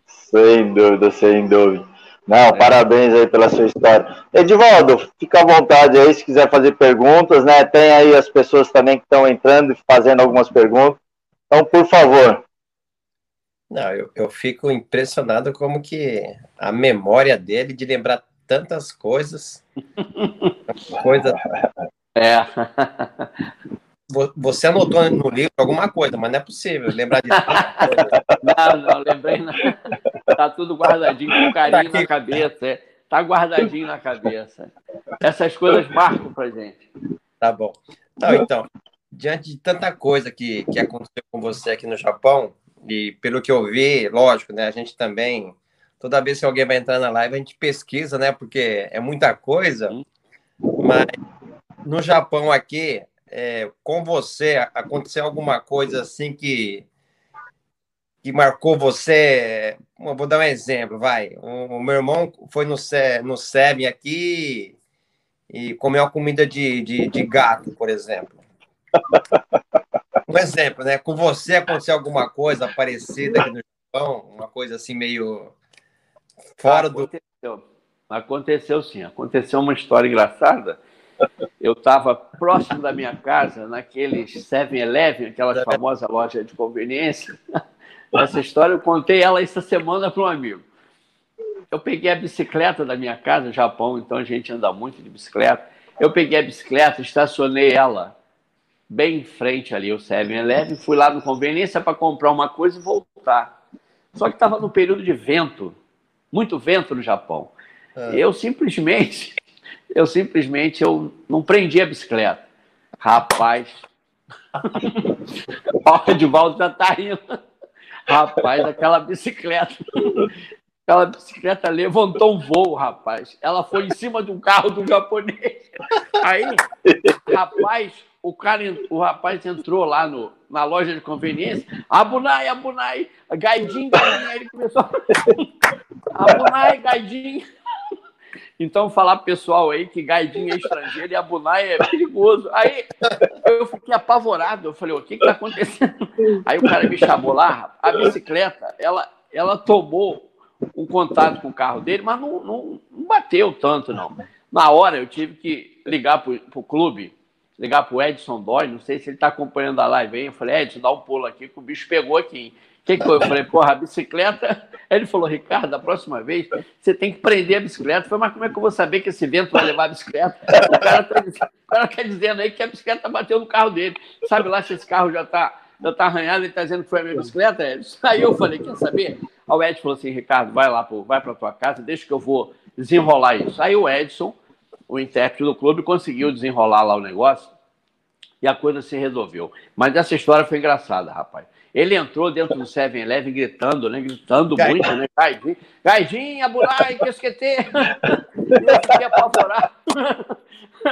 Sem dúvida, sem dúvida. Não, é. parabéns aí pela sua história. Edivaldo, fica à vontade aí se quiser fazer perguntas, né? Tem aí as pessoas também que estão entrando e fazendo algumas perguntas. Então, por favor. Não, eu, eu fico impressionado como que a memória dele de lembrar tantas coisas. coisa. É. Você anotou no livro alguma coisa, mas não é possível lembrar disso. não, não, lembrei não. Tá tudo guardadinho, com carinho tá na cabeça. É. Tá guardadinho na cabeça. Essas coisas marcam pra gente. Tá bom. Não, então, diante de tanta coisa que, que aconteceu com você aqui no Japão, e pelo que eu vi, lógico, né, a gente também, toda vez que alguém vai entrar na live, a gente pesquisa, né, porque é muita coisa, mas no Japão aqui, é, com você aconteceu alguma coisa assim que que marcou você? Vou dar um exemplo, vai. O, o meu irmão foi no, no SEB aqui e comeu uma comida de, de, de gato, por exemplo. Um exemplo, né? Com você aconteceu alguma coisa parecida aqui no Japão? Uma coisa assim meio fora aconteceu. do. Aconteceu sim. Aconteceu uma história engraçada. Eu estava próximo da minha casa, naqueles 7-Eleven, aquelas famosas lojas de conveniência. Essa história eu contei ela essa semana para um amigo. Eu peguei a bicicleta da minha casa, no Japão, então a gente anda muito de bicicleta. Eu peguei a bicicleta, estacionei ela bem em frente ali, o 7-Eleven, fui lá no conveniência para comprar uma coisa e voltar. Só que estava no período de vento, muito vento no Japão. É. Eu simplesmente, eu simplesmente eu não prendi a bicicleta. Rapaz, o Edvaldo já tá indo. Rapaz, aquela bicicleta. Aquela bicicleta levantou um voo, rapaz. Ela foi em cima de um carro do japonês. Aí, rapaz, o cara, o rapaz entrou lá no, na loja de conveniência. Abunai, Abunai, Gaidinho, Gaidinho. Aí ele começou. Abunai, Gaidinho. Então, falar pro pessoal aí que Gaidinho é estrangeiro e Abunai é perigoso. Aí eu fiquei apavorado. Eu falei, o que que tá acontecendo? Aí o cara me chamou lá. A bicicleta, ela, ela tomou um contato com o carro dele, mas não, não, não bateu tanto, não. Na hora, eu tive que ligar pro, pro clube, ligar pro Edson Dói, não sei se ele tá acompanhando a live aí. Eu falei, Edson, dá um pulo aqui, que o bicho pegou aqui que, que? Eu falei, porra, a bicicleta. Ele falou, Ricardo, da próxima vez você tem que prender a bicicleta. Eu falei, mas como é que eu vou saber que esse vento vai levar a bicicleta? O cara, tá, tá dizendo aí que a bicicleta bateu no carro dele. Sabe lá se esse carro já está já tá arranhado, ele está dizendo que foi a minha bicicleta? Aí eu falei, quer saber? Aí o Edson falou assim, Ricardo, vai lá, pô, vai para tua casa, deixa que eu vou desenrolar isso. Aí o Edson, o intérprete do clube, conseguiu desenrolar lá o negócio e a coisa se resolveu. Mas essa história foi engraçada, rapaz. Ele entrou dentro do 7-Eleven gritando, né? Gritando Gai. muito, né? Gaidinho, Gaidinho, Aburai, que. Eu fiquei apavorado.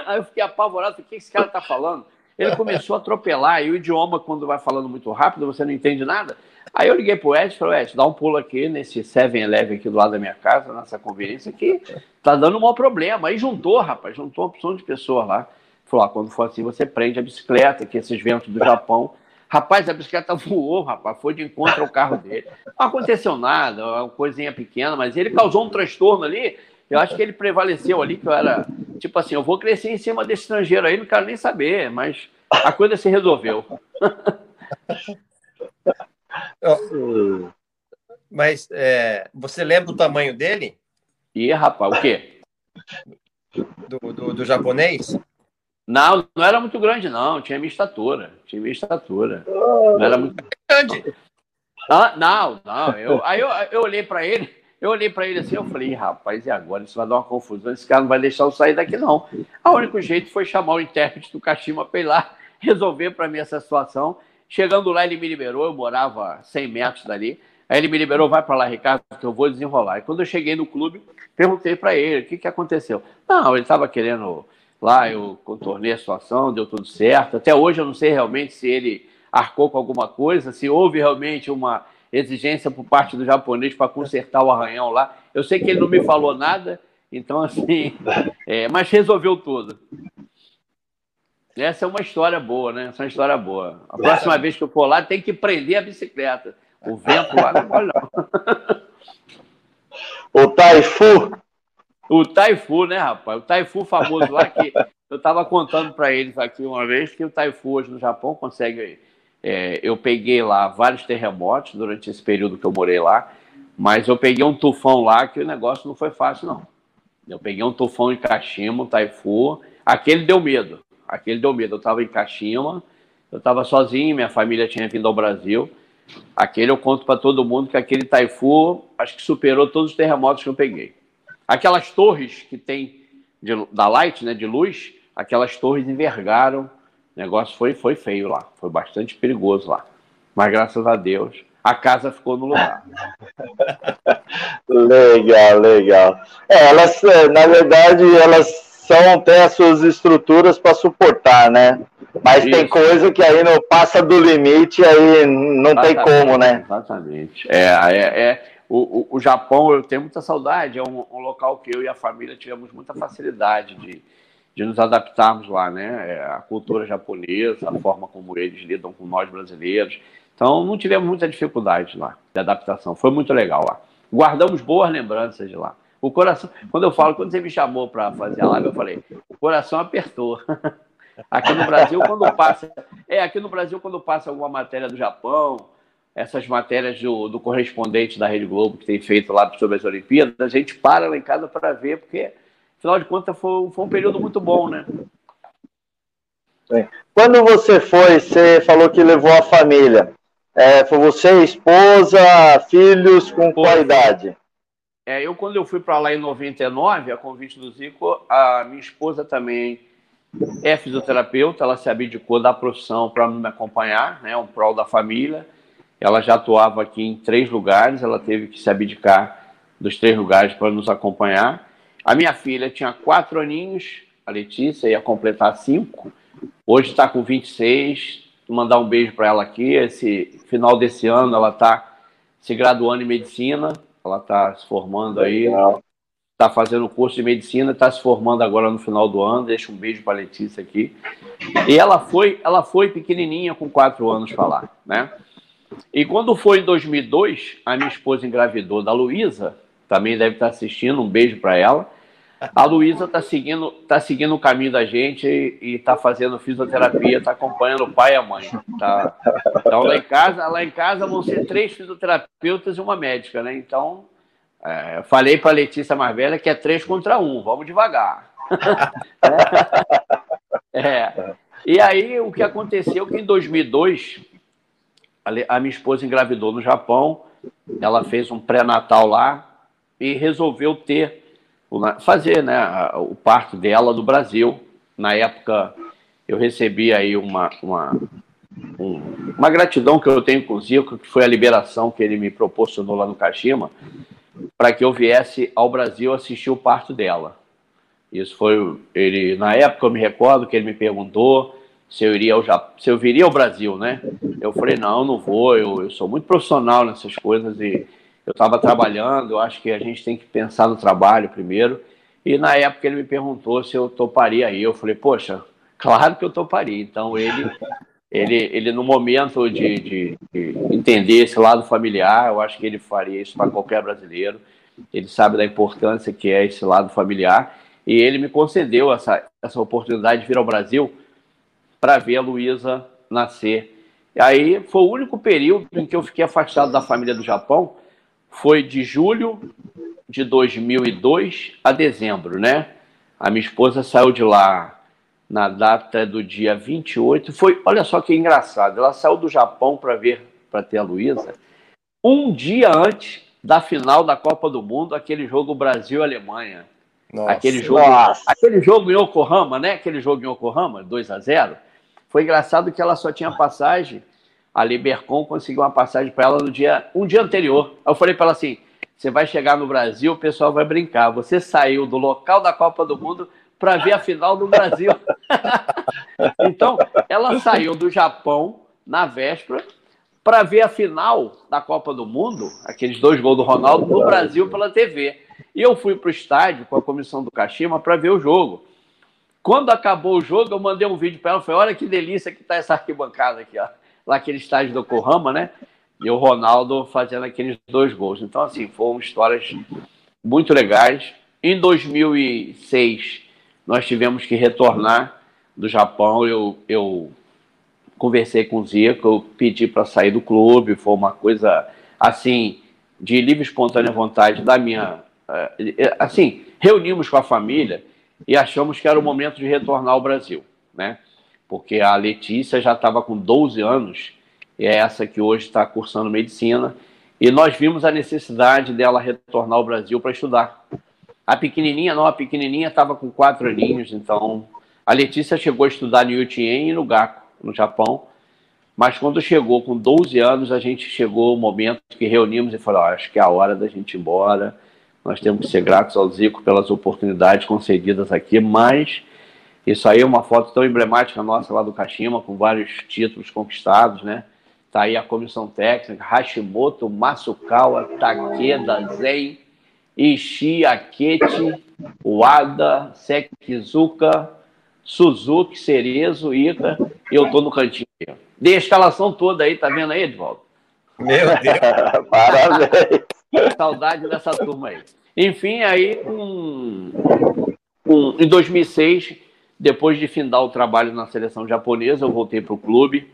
Aí eu fiquei apavorado, o que esse cara tá falando? Ele começou a atropelar, e o idioma, quando vai falando muito rápido, você não entende nada. Aí eu liguei pro Ed e falei, Ed, dá um pulo aqui nesse 7-Eleven aqui do lado da minha casa, nessa conveniência que tá dando um mau problema. Aí juntou, rapaz, juntou uma opção de pessoas lá. Falou, ah, quando for assim, você prende a bicicleta, que esses ventos do Japão Rapaz, a bicicleta voou, rapaz, foi de encontro ao carro dele. Não aconteceu nada, uma coisinha pequena, mas ele causou um transtorno ali. Eu acho que ele prevaleceu ali, que eu era tipo assim, eu vou crescer em cima desse estrangeiro aí, não quero nem saber, mas a coisa se resolveu. mas é, você lembra o tamanho dele? Ih, rapaz, o quê? Do, do, do japonês? Não, não era muito grande, não. Tinha minha estatura. Tinha minha estatura. Não era muito grande. Ah, não, não. Eu, aí eu, eu olhei para ele, eu olhei para ele assim, eu falei, rapaz, e agora? Isso vai dar uma confusão. Esse cara não vai deixar eu sair daqui, não. O único jeito foi chamar o intérprete do Kashima para ir lá resolver para mim essa situação. Chegando lá, ele me liberou. Eu morava 100 metros dali. Aí ele me liberou, vai para lá, Ricardo, que eu vou desenrolar. E quando eu cheguei no clube, perguntei para ele o que, que aconteceu. Não, ele estava querendo Lá eu contornei a situação, deu tudo certo. Até hoje eu não sei realmente se ele arcou com alguma coisa, se houve realmente uma exigência por parte do japonês para consertar o arranhão lá. Eu sei que ele não me falou nada, então assim, é, mas resolveu tudo. Essa é uma história boa, né? Essa é uma história boa. A próxima vez que eu for lá, tem que prender a bicicleta. O vento lá não pode não. O Taifu o Taifu, né, rapaz? O Taifu famoso lá que eu estava contando para eles aqui uma vez que o Taifu hoje no Japão consegue. É, eu peguei lá vários terremotos durante esse período que eu morei lá, mas eu peguei um tufão lá que o negócio não foi fácil, não. Eu peguei um tufão em Kashima, um Taifu. Aquele deu medo. Aquele deu medo. Eu estava em Kashima, eu estava sozinho, minha família tinha vindo ao Brasil. Aquele eu conto para todo mundo que aquele Taifu acho que superou todos os terremotos que eu peguei. Aquelas torres que tem de, da Light, né, de luz, aquelas torres envergaram. O negócio foi, foi feio lá, foi bastante perigoso lá. Mas graças a Deus, a casa ficou no lugar. legal, legal. É, elas, é, na verdade, elas são, têm as suas estruturas para suportar, né? Mas Isso. tem coisa que aí não passa do limite, aí não exatamente, tem como, né? Exatamente. É, é, é, o, o, o, Japão, eu tenho muita saudade, é um, um, local que eu e a família tivemos muita facilidade de, de nos adaptarmos lá, né? É, a cultura japonesa, a forma como eles lidam com nós brasileiros. Então, não tivemos muita dificuldade lá de adaptação. Foi muito legal lá. Guardamos boas lembranças de lá. O coração, quando eu falo, quando você me chamou para fazer a live, eu falei, o coração apertou. Aqui no Brasil, quando passa, é aqui no Brasil quando passa alguma matéria do Japão, essas matérias do, do correspondente da Rede Globo que tem feito lá sobre as Olimpíadas, a gente para lá em casa para ver, porque afinal de contas foi, foi um período muito bom, né? Quando você foi, você falou que levou a família. É, foi você, esposa, filhos, com Pô, qual idade? É, eu, quando eu fui para lá em 99, a convite do Zico, a minha esposa também é fisioterapeuta, ela se abdicou da profissão para me acompanhar, né, um prol da família. Ela já atuava aqui em três lugares, ela teve que se abdicar dos três lugares para nos acompanhar. A minha filha tinha quatro aninhos, a Letícia ia completar cinco, hoje está com 26, mandar um beijo para ela aqui. Esse final desse ano ela está se graduando em medicina, ela está se formando aí, está fazendo curso de medicina, está se formando agora no final do ano. Deixa um beijo para Letícia aqui. E ela foi, ela foi pequenininha com quatro anos falar, né? E quando foi em 2002, a minha esposa engravidou da Luísa, também deve estar assistindo, um beijo para ela. A Luísa está seguindo, tá seguindo o caminho da gente e está fazendo fisioterapia, está acompanhando o pai e a mãe. Tá? Então lá em casa, lá em casa vão ser três fisioterapeutas e uma médica, né? Então é, falei para a Letícia mais velha que é três contra um, vamos devagar. é. E aí o que aconteceu que em 2002 a minha esposa engravidou no Japão, ela fez um pré-natal lá e resolveu ter fazer né, o parto dela do Brasil. Na época, eu recebi aí uma, uma, um, uma gratidão que eu tenho com o Zico, que foi a liberação que ele me proporcionou lá no Kashima, para que eu viesse ao Brasil assistir o parto dela. Isso foi ele na época eu me recordo que ele me perguntou se eu iria ao Japão, se eu viria ao Brasil, né? Eu falei não, não vou. Eu, eu sou muito profissional nessas coisas e eu estava trabalhando, eu acho que a gente tem que pensar no trabalho primeiro. E na época ele me perguntou se eu toparia aí. Eu falei, poxa, claro que eu toparia. Então ele, ele, ele no momento de, de, de entender esse lado familiar, eu acho que ele faria isso para qualquer brasileiro. Ele sabe da importância que é esse lado familiar. E ele me concedeu essa, essa oportunidade de vir ao Brasil para ver a Luísa nascer. E aí foi o único período em que eu fiquei afastado da família do Japão, foi de julho de 2002 a dezembro, né? A minha esposa saiu de lá na data do dia 28. Foi, olha só que engraçado, ela saiu do Japão para ver, para ter a Luísa, um dia antes da final da Copa do Mundo, aquele jogo Brasil-Alemanha. Aquele jogo, nossa. aquele jogo em Yokohama, né? Aquele jogo em Yokohama, 2 a 0. Foi engraçado que ela só tinha passagem a Libercom conseguiu uma passagem para ela no dia, um dia anterior. Eu falei para ela assim: você vai chegar no Brasil, o pessoal vai brincar. Você saiu do local da Copa do Mundo para ver a final do Brasil. então, ela saiu do Japão na véspera para ver a final da Copa do Mundo, aqueles dois gols do Ronaldo, no Brasil pela TV. E eu fui para o estádio com a comissão do Kashima para ver o jogo. Quando acabou o jogo, eu mandei um vídeo para ela. Falei: olha que delícia que está essa arquibancada aqui, ó lá aquele estádio do Yokohama, né? E o Ronaldo fazendo aqueles dois gols. Então, assim, foram histórias muito legais. Em 2006, nós tivemos que retornar do Japão. Eu, eu conversei com o Zico, eu pedi para sair do clube. Foi uma coisa, assim, de livre espontânea vontade da minha. Eh, assim, reunimos com a família e achamos que era o momento de retornar ao Brasil, né? porque a Letícia já estava com 12 anos, e é essa que hoje está cursando medicina, e nós vimos a necessidade dela retornar ao Brasil para estudar. A pequenininha não, a pequenininha estava com quatro aninhos, então a Letícia chegou a estudar no Yutien e no Gaku, no Japão, mas quando chegou com 12 anos, a gente chegou o momento que reunimos e falou: oh, acho que é a hora da gente ir embora. Nós temos que ser gratos ao Zico pelas oportunidades concedidas aqui, mas isso aí é uma foto tão emblemática nossa lá do Kashima, com vários títulos conquistados, né? Tá aí a comissão técnica, Hashimoto, Masukawa, Takeda, Zen, Ishii, Akete, Wada, Sekizuka, Suzuki, Cerezo, Ica, e eu tô no cantinho. Dei a escalação toda aí, tá vendo aí, Edvaldo? Meu Deus! Parabéns! Saudade dessa turma aí. Enfim, aí com, com, em 2006, depois de findar o trabalho na seleção japonesa, eu voltei para o clube,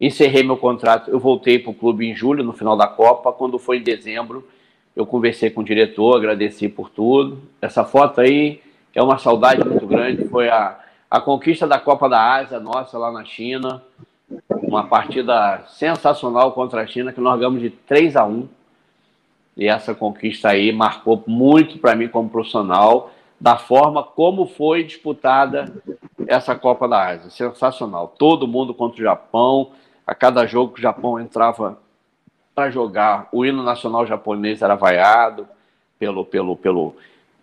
encerrei meu contrato, eu voltei para o clube em julho, no final da Copa, quando foi em dezembro, eu conversei com o diretor, agradeci por tudo. Essa foto aí é uma saudade muito grande, foi a, a conquista da Copa da Ásia nossa lá na China, uma partida sensacional contra a China, que nós ganhamos de 3 a 1 e essa conquista aí marcou muito para mim como profissional, da forma como foi disputada essa Copa da Ásia. Sensacional. Todo mundo contra o Japão. A cada jogo que o Japão entrava para jogar, o hino nacional japonês era vaiado pelo, pelo, pelo,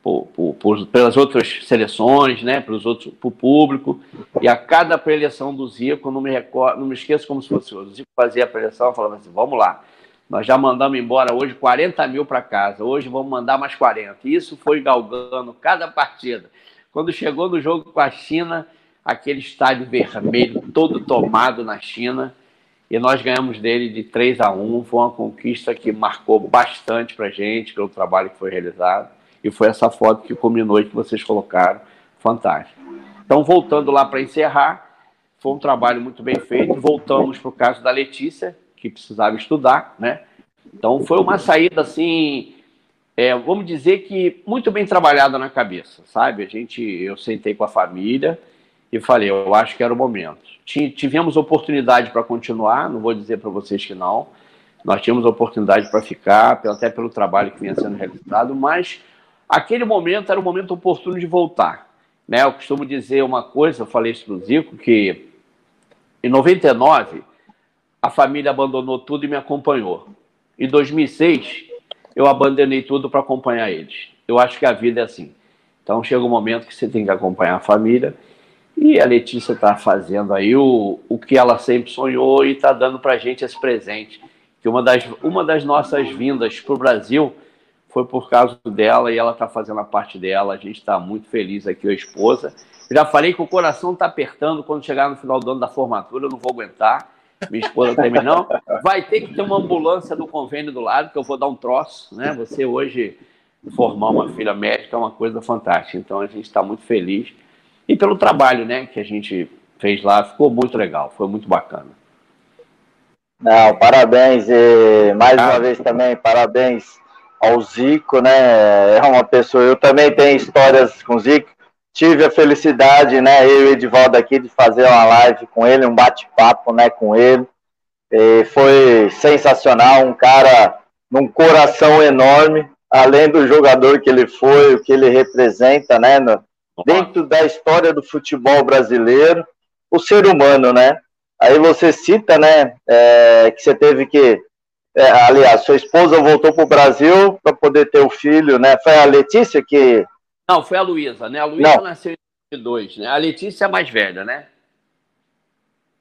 por, por, por, pelas outras seleções, né, pelos outros, o público. E a cada preleção do Zico, não me, recordo, não me esqueço como se fosse o Zico fazia a preleção, falava assim: vamos lá, nós já mandamos embora hoje 40 mil para casa, hoje vamos mandar mais 40. Isso foi galgando cada partida. Quando chegou no jogo com a China, aquele estádio vermelho todo tomado na China, e nós ganhamos dele de 3 a 1. Foi uma conquista que marcou bastante para a gente, pelo trabalho que foi realizado. E foi essa foto que culminou e que vocês colocaram. Fantástico. Então, voltando lá para encerrar, foi um trabalho muito bem feito. Voltamos para o caso da Letícia, que precisava estudar, né? Então foi uma saída assim, é, vamos dizer que muito bem trabalhada na cabeça, sabe? A gente, eu sentei com a família e falei, eu acho que era o momento. Tivemos oportunidade para continuar, não vou dizer para vocês que não. Nós tínhamos oportunidade para ficar, até pelo trabalho que vinha sendo realizado, mas aquele momento era o momento oportuno de voltar. Né? Eu costumo dizer uma coisa, eu falei isso para o Zico, que em 99 a família abandonou tudo e me acompanhou. Em 2006, eu abandonei tudo para acompanhar eles. Eu acho que a vida é assim. Então chega um momento que você tem que acompanhar a família e a Letícia está fazendo aí o, o que ela sempre sonhou e está dando para a gente esse presente. Que uma das, uma das nossas vindas para o Brasil foi por causa dela e ela está fazendo a parte dela. A gente está muito feliz aqui, a esposa. Já falei que o coração está apertando quando chegar no final do ano da formatura, eu não vou aguentar minha esposa também não. Vai ter que ter uma ambulância do convênio do lado, que eu vou dar um troço, né? Você hoje formar uma filha médica é uma coisa fantástica. Então a gente está muito feliz. E pelo trabalho, né, que a gente fez lá, ficou muito legal, foi muito bacana. Não, parabéns e mais ah. uma vez também parabéns ao Zico, né? É uma pessoa, eu também tenho histórias com o Zico tive a felicidade, né, eu e o Edivaldo aqui, de fazer uma live com ele, um bate-papo, né, com ele. E foi sensacional, um cara num coração enorme, além do jogador que ele foi, o que ele representa, né, no, dentro da história do futebol brasileiro, o ser humano, né. Aí você cita, né, é, que você teve que, é, aliás, sua esposa voltou para o Brasil para poder ter o filho, né, foi a Letícia que não, foi a Luísa, né? A Luísa nasceu em 2002, né? A Letícia é mais velha, né?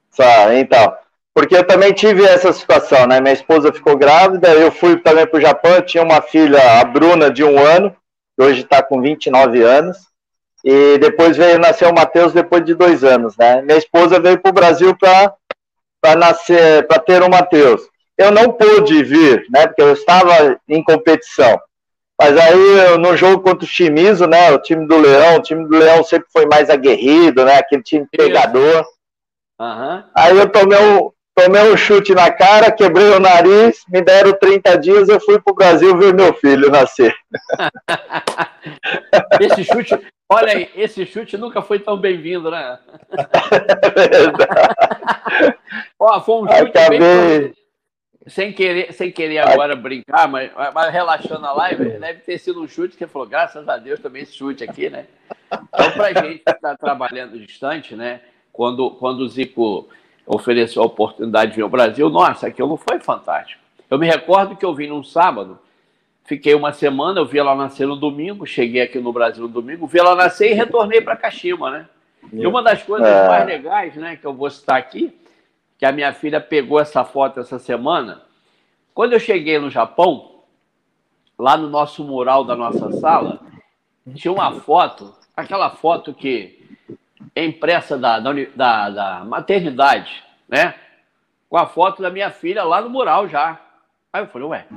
Só, então. Porque eu também tive essa situação, né? Minha esposa ficou grávida, eu fui também para o Japão, eu tinha uma filha, a Bruna, de um ano, que hoje está com 29 anos, e depois veio nascer o Matheus depois de dois anos, né? Minha esposa veio para o Brasil para nascer, para ter o Matheus. Eu não pude vir, né? Porque eu estava em competição. Mas aí, no jogo contra o Chimizo, né? O time do Leão, o time do Leão sempre foi mais aguerrido, né? Aquele time pegador. Uhum. Aí eu tomei um, tomei um chute na cara, quebrei o nariz, me deram 30 dias, eu fui pro Brasil ver meu filho nascer. esse chute, olha aí, esse chute nunca foi tão bem-vindo, né? É verdade. Ó, foi um chute Acabei... bem sem querer, sem querer agora brincar, mas, mas relaxando a live, deve ter sido um chute que falou, graças a Deus também esse chute aqui, né? Então, para gente que está trabalhando distante, né? Quando, quando o Zico ofereceu a oportunidade de vir ao Brasil, nossa, aquilo foi fantástico. Eu me recordo que eu vim num sábado, fiquei uma semana, eu vi ela nascer no domingo, cheguei aqui no Brasil no domingo, vi ela nascer e retornei para Kashima, né? E uma das coisas é. mais legais, né, que eu vou citar aqui, que a minha filha pegou essa foto essa semana. Quando eu cheguei no Japão, lá no nosso mural da nossa sala, tinha uma foto, aquela foto que impressa da, da, da maternidade, né? Com a foto da minha filha lá no mural já. Aí eu falei, ué.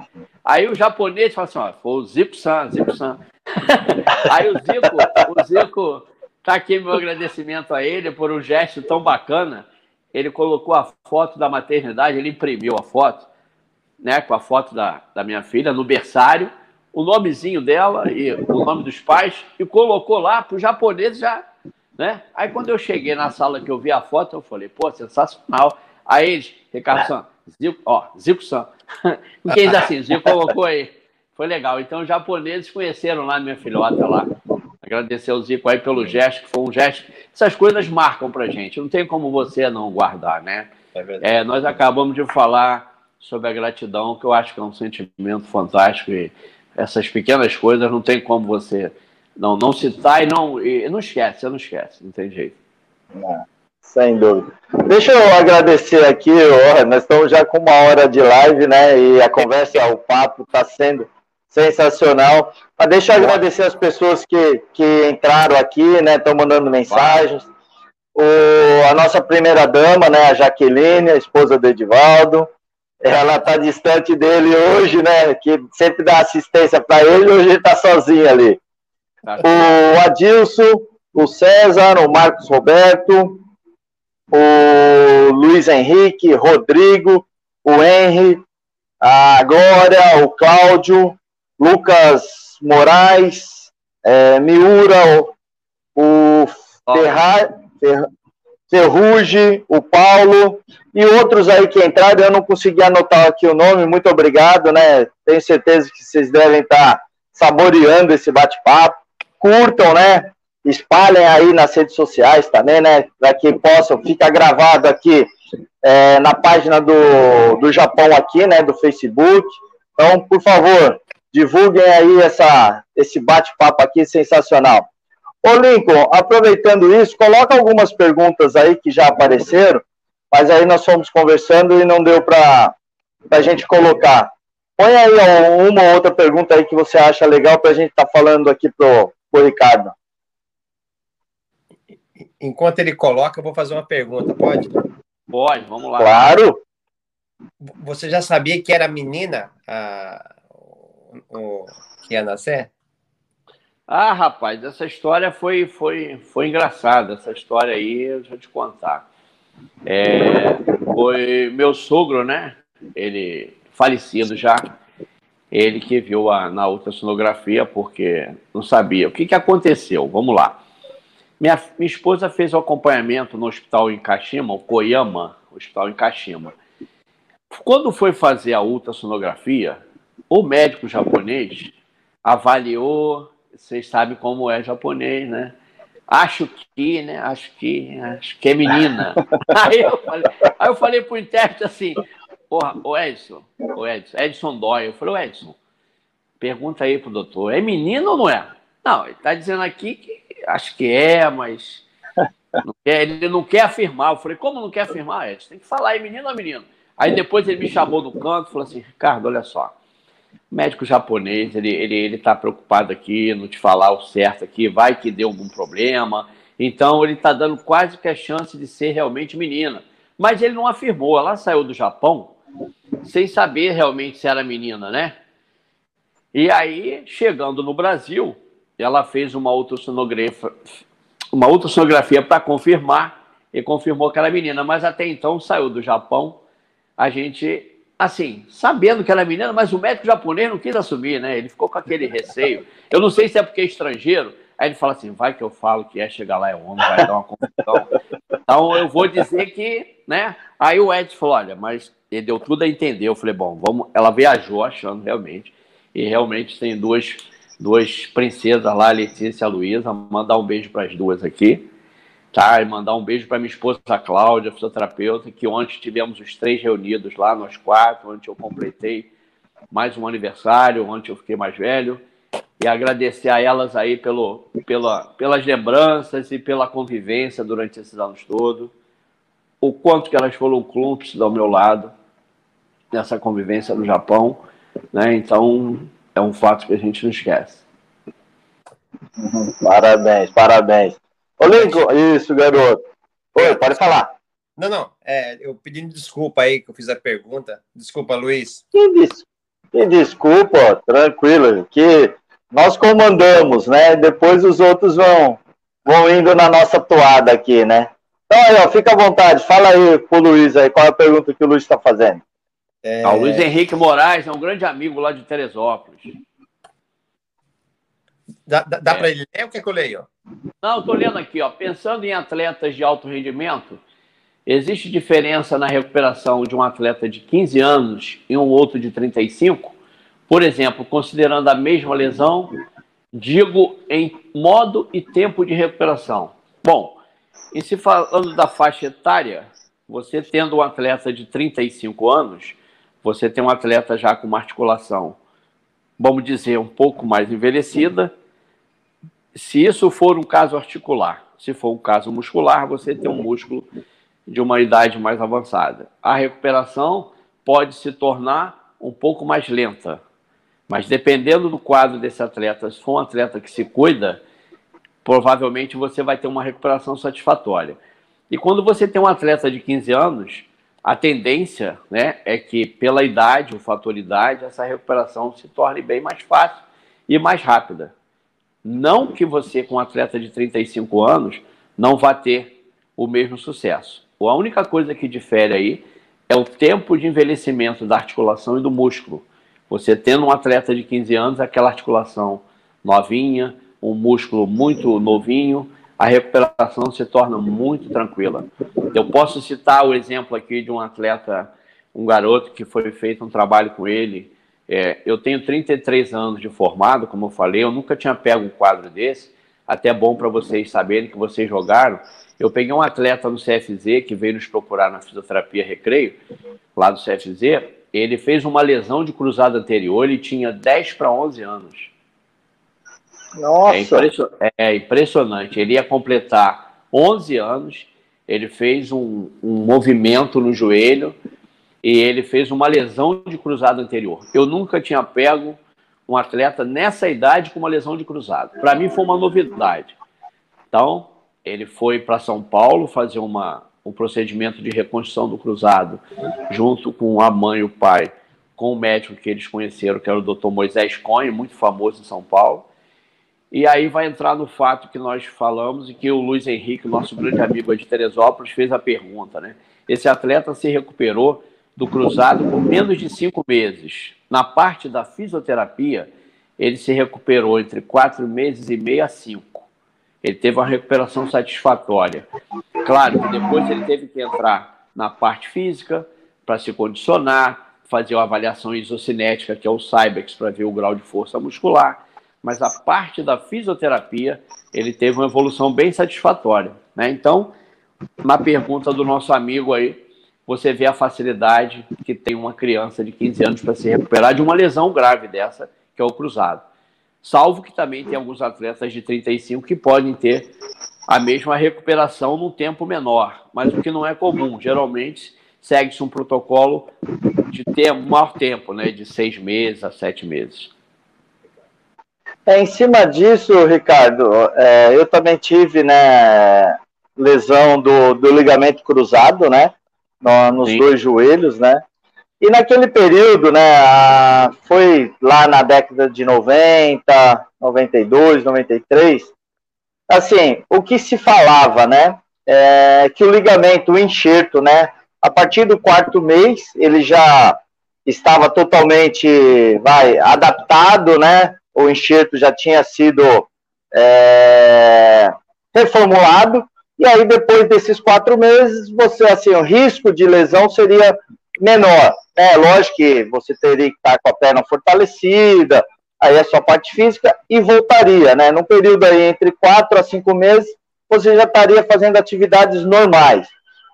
Aí o japonês falou assim: ó, foi o Zico-san, Zico-san. Aí o Zico, o Zico, tá aqui meu agradecimento a ele por um gesto tão bacana. Ele colocou a foto da maternidade, ele imprimiu a foto, né, com a foto da, da minha filha no berçário, o nomezinho dela e o nome dos pais, e colocou lá para o japonês já. Né? Aí quando eu cheguei na sala que eu vi a foto, eu falei, pô, sensacional. Aí eles, Ricardo San, Zico, ó, Zico San. Quem diz assim, Zico colocou aí. Foi legal. Então, os japoneses conheceram lá minha filhota lá. Agradecer ao Zico aí pelo gesto, que foi um gesto. Essas coisas marcam pra gente. Não tem como você não guardar, né? É, é nós acabamos de falar sobre a gratidão, que eu acho que é um sentimento fantástico. E essas pequenas coisas não tem como você não, não citar e não, e não esquece, você não esquece, não tem jeito. Não. Sem dúvida. Deixa eu agradecer aqui, nós estamos já com uma hora de live, né? E a conversa, o papo está sendo sensacional. Mas deixa eu agradecer as pessoas que, que entraram aqui, né? Estão mandando mensagens. O, a nossa primeira dama, né? A Jaqueline, a esposa do Edivaldo. Ela está distante dele hoje, né? Que sempre dá assistência para ele, hoje ele está sozinho ali. Tá. O Adilson, o César, o Marcos Roberto, o Luiz Henrique, Rodrigo, o Henry, a Glória, o Cláudio, Lucas Moraes, é, Miura, o, o Ferra, Ferruge, o Paulo e outros aí que entraram. Eu não consegui anotar aqui o nome, muito obrigado, né? Tenho certeza que vocês devem estar saboreando esse bate-papo. Curtam, né? espalhem aí nas redes sociais também, né? Para que possam, fica gravado aqui é, na página do, do Japão aqui, né? Do Facebook. Então, por favor, divulguem aí essa, esse bate-papo aqui sensacional. Ô Lincoln, aproveitando isso, coloca algumas perguntas aí que já apareceram, mas aí nós fomos conversando e não deu para a gente colocar. Põe aí uma ou outra pergunta aí que você acha legal para a gente estar tá falando aqui pro, pro Ricardo enquanto ele coloca, eu vou fazer uma pergunta, pode? Pode, vamos lá. Claro! Você já sabia que era menina a, o, que ia nascer? Ah, rapaz, essa história foi, foi, foi engraçada. Essa história aí, eu vou te contar. É, foi meu sogro, né? Ele falecido já. Ele que viu a, na ultrassonografia, porque não sabia. O que, que aconteceu? Vamos lá. Minha, minha esposa fez o acompanhamento no hospital em Kashima, o Koyama, hospital em Kashima. Quando foi fazer a ultrassonografia, o médico japonês avaliou, vocês sabem como é japonês, né? Acho que, né? Acho que, acho que é menina. aí, eu falei, aí eu falei pro intérprete assim, porra, o Edson, o Edson, Edson Dói. Eu falei, o Edson, pergunta aí pro doutor, é menina ou não é? Não, ele tá dizendo aqui que acho que é, mas não quer, ele não quer afirmar. Eu falei, como não quer afirmar? É, você tem que falar aí, menino ou menino. Aí depois ele me chamou no canto e falou assim, Ricardo, olha só, médico japonês, ele ele ele está preocupado aqui, não te falar o certo aqui, vai que deu algum problema. Então ele está dando quase que a chance de ser realmente menina. Mas ele não afirmou. Ela saiu do Japão sem saber realmente se era menina, né? E aí, chegando no Brasil, ela fez uma ultrassonografia, uma ultrassonografia para confirmar e confirmou que era menina, mas até então saiu do Japão. A gente, assim, sabendo que era menina, mas o médico japonês não quis assumir, né? Ele ficou com aquele receio. Eu não sei se é porque é estrangeiro. Aí ele fala assim: vai que eu falo que é chegar lá é homem, vai dar uma confusão. Então eu vou dizer que, né? Aí o Ed falou: olha, mas ele deu tudo a entender. Eu falei: bom, vamos. Ela viajou achando realmente, e realmente tem duas duas princesas lá, Letícia e a Luísa, mandar um beijo para as duas aqui, tá? E mandar um beijo para minha esposa, a Cláudia, fisioterapeuta, que ontem tivemos os três reunidos lá, nós quatro, ontem eu completei mais um aniversário, ontem eu fiquei mais velho, e agradecer a elas aí pelo, pela, pelas lembranças e pela convivência durante esses anos todos, o quanto que elas foram cúmplices ao meu lado nessa convivência no Japão, né? Então, é um fato que a gente não esquece. Parabéns, parabéns. Ô, Lincoln, isso, garoto. Oi, pode falar. Não, não, é, eu pedindo desculpa aí que eu fiz a pergunta. Desculpa, Luiz. Que, des... que desculpa, tranquilo, que nós comandamos, né? Depois os outros vão, vão indo na nossa toada aqui, né? Então aí, ó, fica à vontade, fala aí pro Luiz aí, qual é a pergunta que o Luiz está fazendo. É... Ah, o Luiz Henrique Moraes é um grande amigo lá de Teresópolis. Dá, dá, dá é. para ele ler o que, é que eu leio? Não, estou lendo aqui, ó. Pensando em atletas de alto rendimento, existe diferença na recuperação de um atleta de 15 anos e um outro de 35? Por exemplo, considerando a mesma lesão, digo em modo e tempo de recuperação. Bom, e se falando da faixa etária, você tendo um atleta de 35 anos, você tem um atleta já com uma articulação, vamos dizer, um pouco mais envelhecida. Se isso for um caso articular, se for um caso muscular, você tem um músculo de uma idade mais avançada. A recuperação pode se tornar um pouco mais lenta, mas dependendo do quadro desse atleta, se for um atleta que se cuida, provavelmente você vai ter uma recuperação satisfatória. E quando você tem um atleta de 15 anos, a tendência né, é que, pela idade, o fator idade, essa recuperação se torne bem mais fácil e mais rápida. Não que você, com um atleta de 35 anos, não vá ter o mesmo sucesso. A única coisa que difere aí é o tempo de envelhecimento da articulação e do músculo. Você tendo um atleta de 15 anos, aquela articulação novinha, um músculo muito novinho, a recuperação se torna muito tranquila. Eu posso citar o exemplo aqui de um atleta, um garoto que foi feito um trabalho com ele. É, eu tenho 33 anos de formado, como eu falei, eu nunca tinha pego um quadro desse, até bom para vocês saberem que vocês jogaram. Eu peguei um atleta no CFZ que veio nos procurar na fisioterapia Recreio, lá do CFZ. Ele fez uma lesão de cruzado anterior, ele tinha 10 para 11 anos. Nossa! É, impression... é, impressionante. Ele ia completar 11 anos, ele fez um, um movimento no joelho e ele fez uma lesão de cruzado anterior. Eu nunca tinha pego um atleta nessa idade com uma lesão de cruzado. Para mim foi uma novidade. Então, ele foi para São Paulo fazer uma, um procedimento de reconstrução do cruzado, junto com a mãe e o pai, com o médico que eles conheceram, que era o Dr. Moisés Cohen, muito famoso em São Paulo. E aí vai entrar no fato que nós falamos e que o Luiz Henrique, nosso grande amigo de Teresópolis, fez a pergunta, né? Esse atleta se recuperou do cruzado por menos de cinco meses. Na parte da fisioterapia, ele se recuperou entre quatro meses e meio a cinco. Ele teve uma recuperação satisfatória. Claro que depois ele teve que entrar na parte física para se condicionar, fazer uma avaliação isocinética, que é o Cybex, para ver o grau de força muscular mas a parte da fisioterapia ele teve uma evolução bem satisfatória. Né? Então, na pergunta do nosso amigo aí, você vê a facilidade que tem uma criança de 15 anos para se recuperar de uma lesão grave dessa, que é o cruzado. Salvo que também tem alguns atletas de 35 que podem ter a mesma recuperação num tempo menor, mas o que não é comum. Geralmente segue-se um protocolo de ter maior tempo, né, de seis meses a sete meses. É, em cima disso, Ricardo, é, eu também tive né, lesão do, do ligamento cruzado, né? No, nos Sim. dois joelhos, né? E naquele período, né, a, foi lá na década de 90, 92, 93, assim, o que se falava, né, é que o ligamento, o enxerto, né, a partir do quarto mês, ele já estava totalmente, vai, adaptado, né, o enxerto já tinha sido é, reformulado, e aí depois desses quatro meses, você, assim, o risco de lesão seria menor. É lógico que você teria que estar com a perna fortalecida, aí a sua parte física, e voltaria, né? Num período aí entre quatro a cinco meses, você já estaria fazendo atividades normais.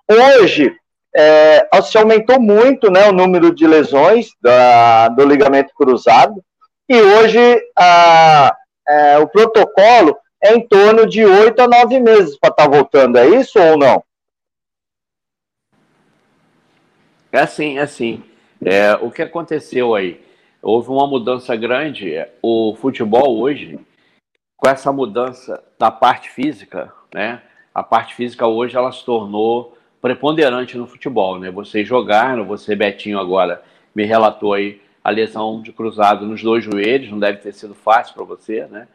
Hoje, é, se aumentou muito né, o número de lesões da, do ligamento cruzado, e hoje a, é, o protocolo é em torno de oito a nove meses para estar tá voltando. É isso ou não? É assim, é assim. É, o que aconteceu aí? Houve uma mudança grande. O futebol hoje, com essa mudança da parte física, né? A parte física hoje ela se tornou preponderante no futebol, né? Vocês jogaram, você Betinho agora me relatou aí a lesão de cruzado nos dois joelhos, não deve ter sido fácil para você, né?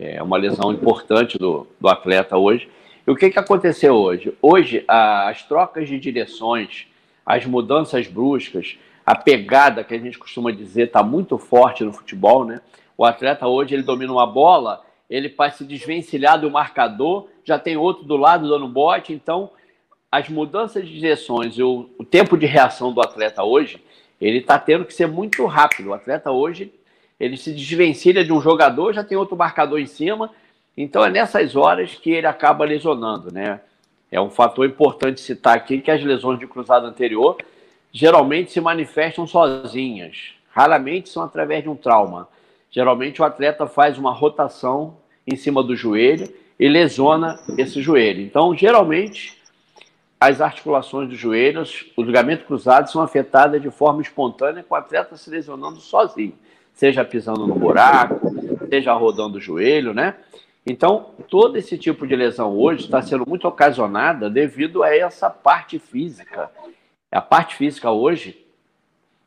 É uma lesão importante do, do atleta hoje. E o que, que aconteceu hoje? Hoje, as trocas de direções, as mudanças bruscas, a pegada que a gente costuma dizer está muito forte no futebol, né? O atleta hoje ele domina uma bola, ele vai se desvencilhar do marcador, já tem outro do lado dando bote, então as mudanças de direções, o, o tempo de reação do atleta hoje, ele está tendo que ser muito rápido. O atleta hoje ele se desvencilha de um jogador, já tem outro marcador em cima. Então é nessas horas que ele acaba lesionando, né? É um fator importante citar aqui que as lesões de cruzado anterior geralmente se manifestam sozinhas, raramente são através de um trauma. Geralmente o atleta faz uma rotação em cima do joelho e lesiona esse joelho. Então, geralmente, as articulações dos joelhos, o ligamento cruzado, são afetadas de forma espontânea com o atleta se lesionando sozinho seja pisando no buraco, seja rodando o joelho, né? Então, todo esse tipo de lesão hoje está sendo muito ocasionada devido a essa parte física. A parte física hoje,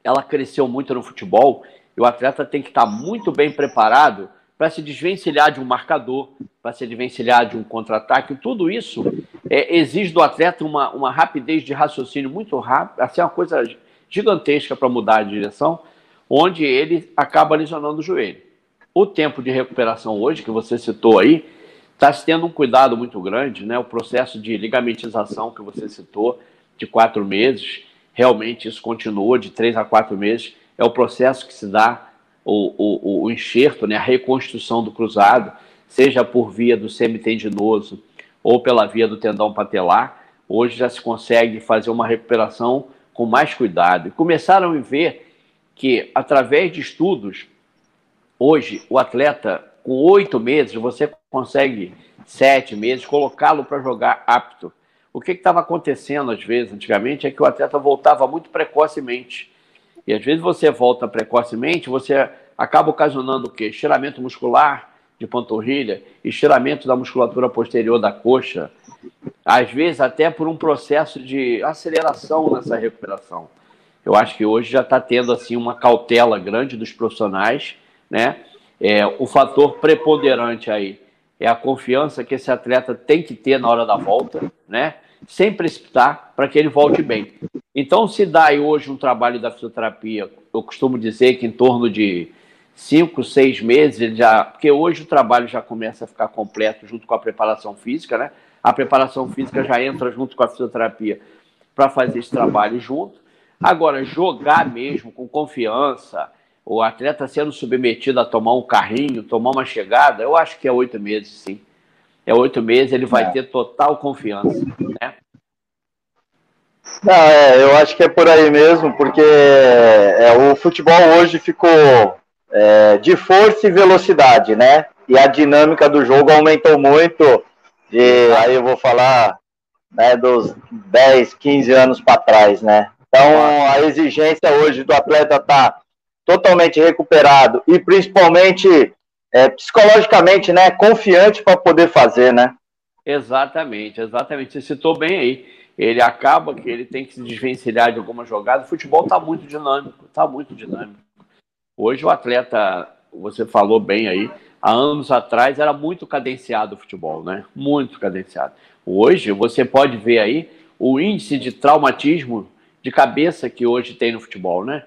ela cresceu muito no futebol e o atleta tem que estar muito bem preparado para se desvencilhar de um marcador, para se desvencilhar de um contra-ataque. Tudo isso é, exige do atleta uma, uma rapidez de raciocínio muito rápida, assim, uma coisa gigantesca para mudar de direção onde ele acaba lesionando o joelho. O tempo de recuperação hoje, que você citou aí, está se tendo um cuidado muito grande, né? O processo de ligamentização que você citou, de quatro meses, realmente isso continua de três a quatro meses. É o processo que se dá o, o, o enxerto, né? a reconstrução do cruzado, seja por via do semitendinoso ou pela via do tendão patelar. Hoje já se consegue fazer uma recuperação com mais cuidado. E começaram a ver que, através de estudos, hoje o atleta, com oito meses, você consegue, sete meses, colocá-lo para jogar apto. O que estava acontecendo, às vezes, antigamente, é que o atleta voltava muito precocemente. E às vezes você volta precocemente, você acaba ocasionando o quê? Estiramento muscular de panturrilha, estiramento da musculatura posterior da coxa, às vezes até por um processo de aceleração nessa recuperação. Eu acho que hoje já está tendo assim uma cautela grande dos profissionais, né? É, o fator preponderante aí é a confiança que esse atleta tem que ter na hora da volta, né? Sem precipitar para que ele volte bem. Então, se dá aí hoje um trabalho da fisioterapia, eu costumo dizer que em torno de cinco, seis meses, ele já, porque hoje o trabalho já começa a ficar completo junto com a preparação física, né? A preparação física já entra junto com a fisioterapia para fazer esse trabalho junto. Agora, jogar mesmo com confiança, o atleta sendo submetido a tomar um carrinho, tomar uma chegada, eu acho que é oito meses, sim. É oito meses, ele vai é. ter total confiança, né? Não, é, eu acho que é por aí mesmo, porque é, o futebol hoje ficou é, de força e velocidade, né? E a dinâmica do jogo aumentou muito. E aí eu vou falar né, dos 10, 15 anos para trás, né? Então, a exigência hoje do atleta estar tá totalmente recuperado e principalmente é, psicologicamente, né, confiante para poder fazer, né? Exatamente, exatamente. Você citou bem aí. Ele acaba que ele tem que se desvencilhar de alguma jogada. O futebol está muito dinâmico, está muito dinâmico. Hoje o atleta, você falou bem aí, há anos atrás era muito cadenciado o futebol, né? Muito cadenciado. Hoje você pode ver aí o índice de traumatismo de cabeça que hoje tem no futebol, né?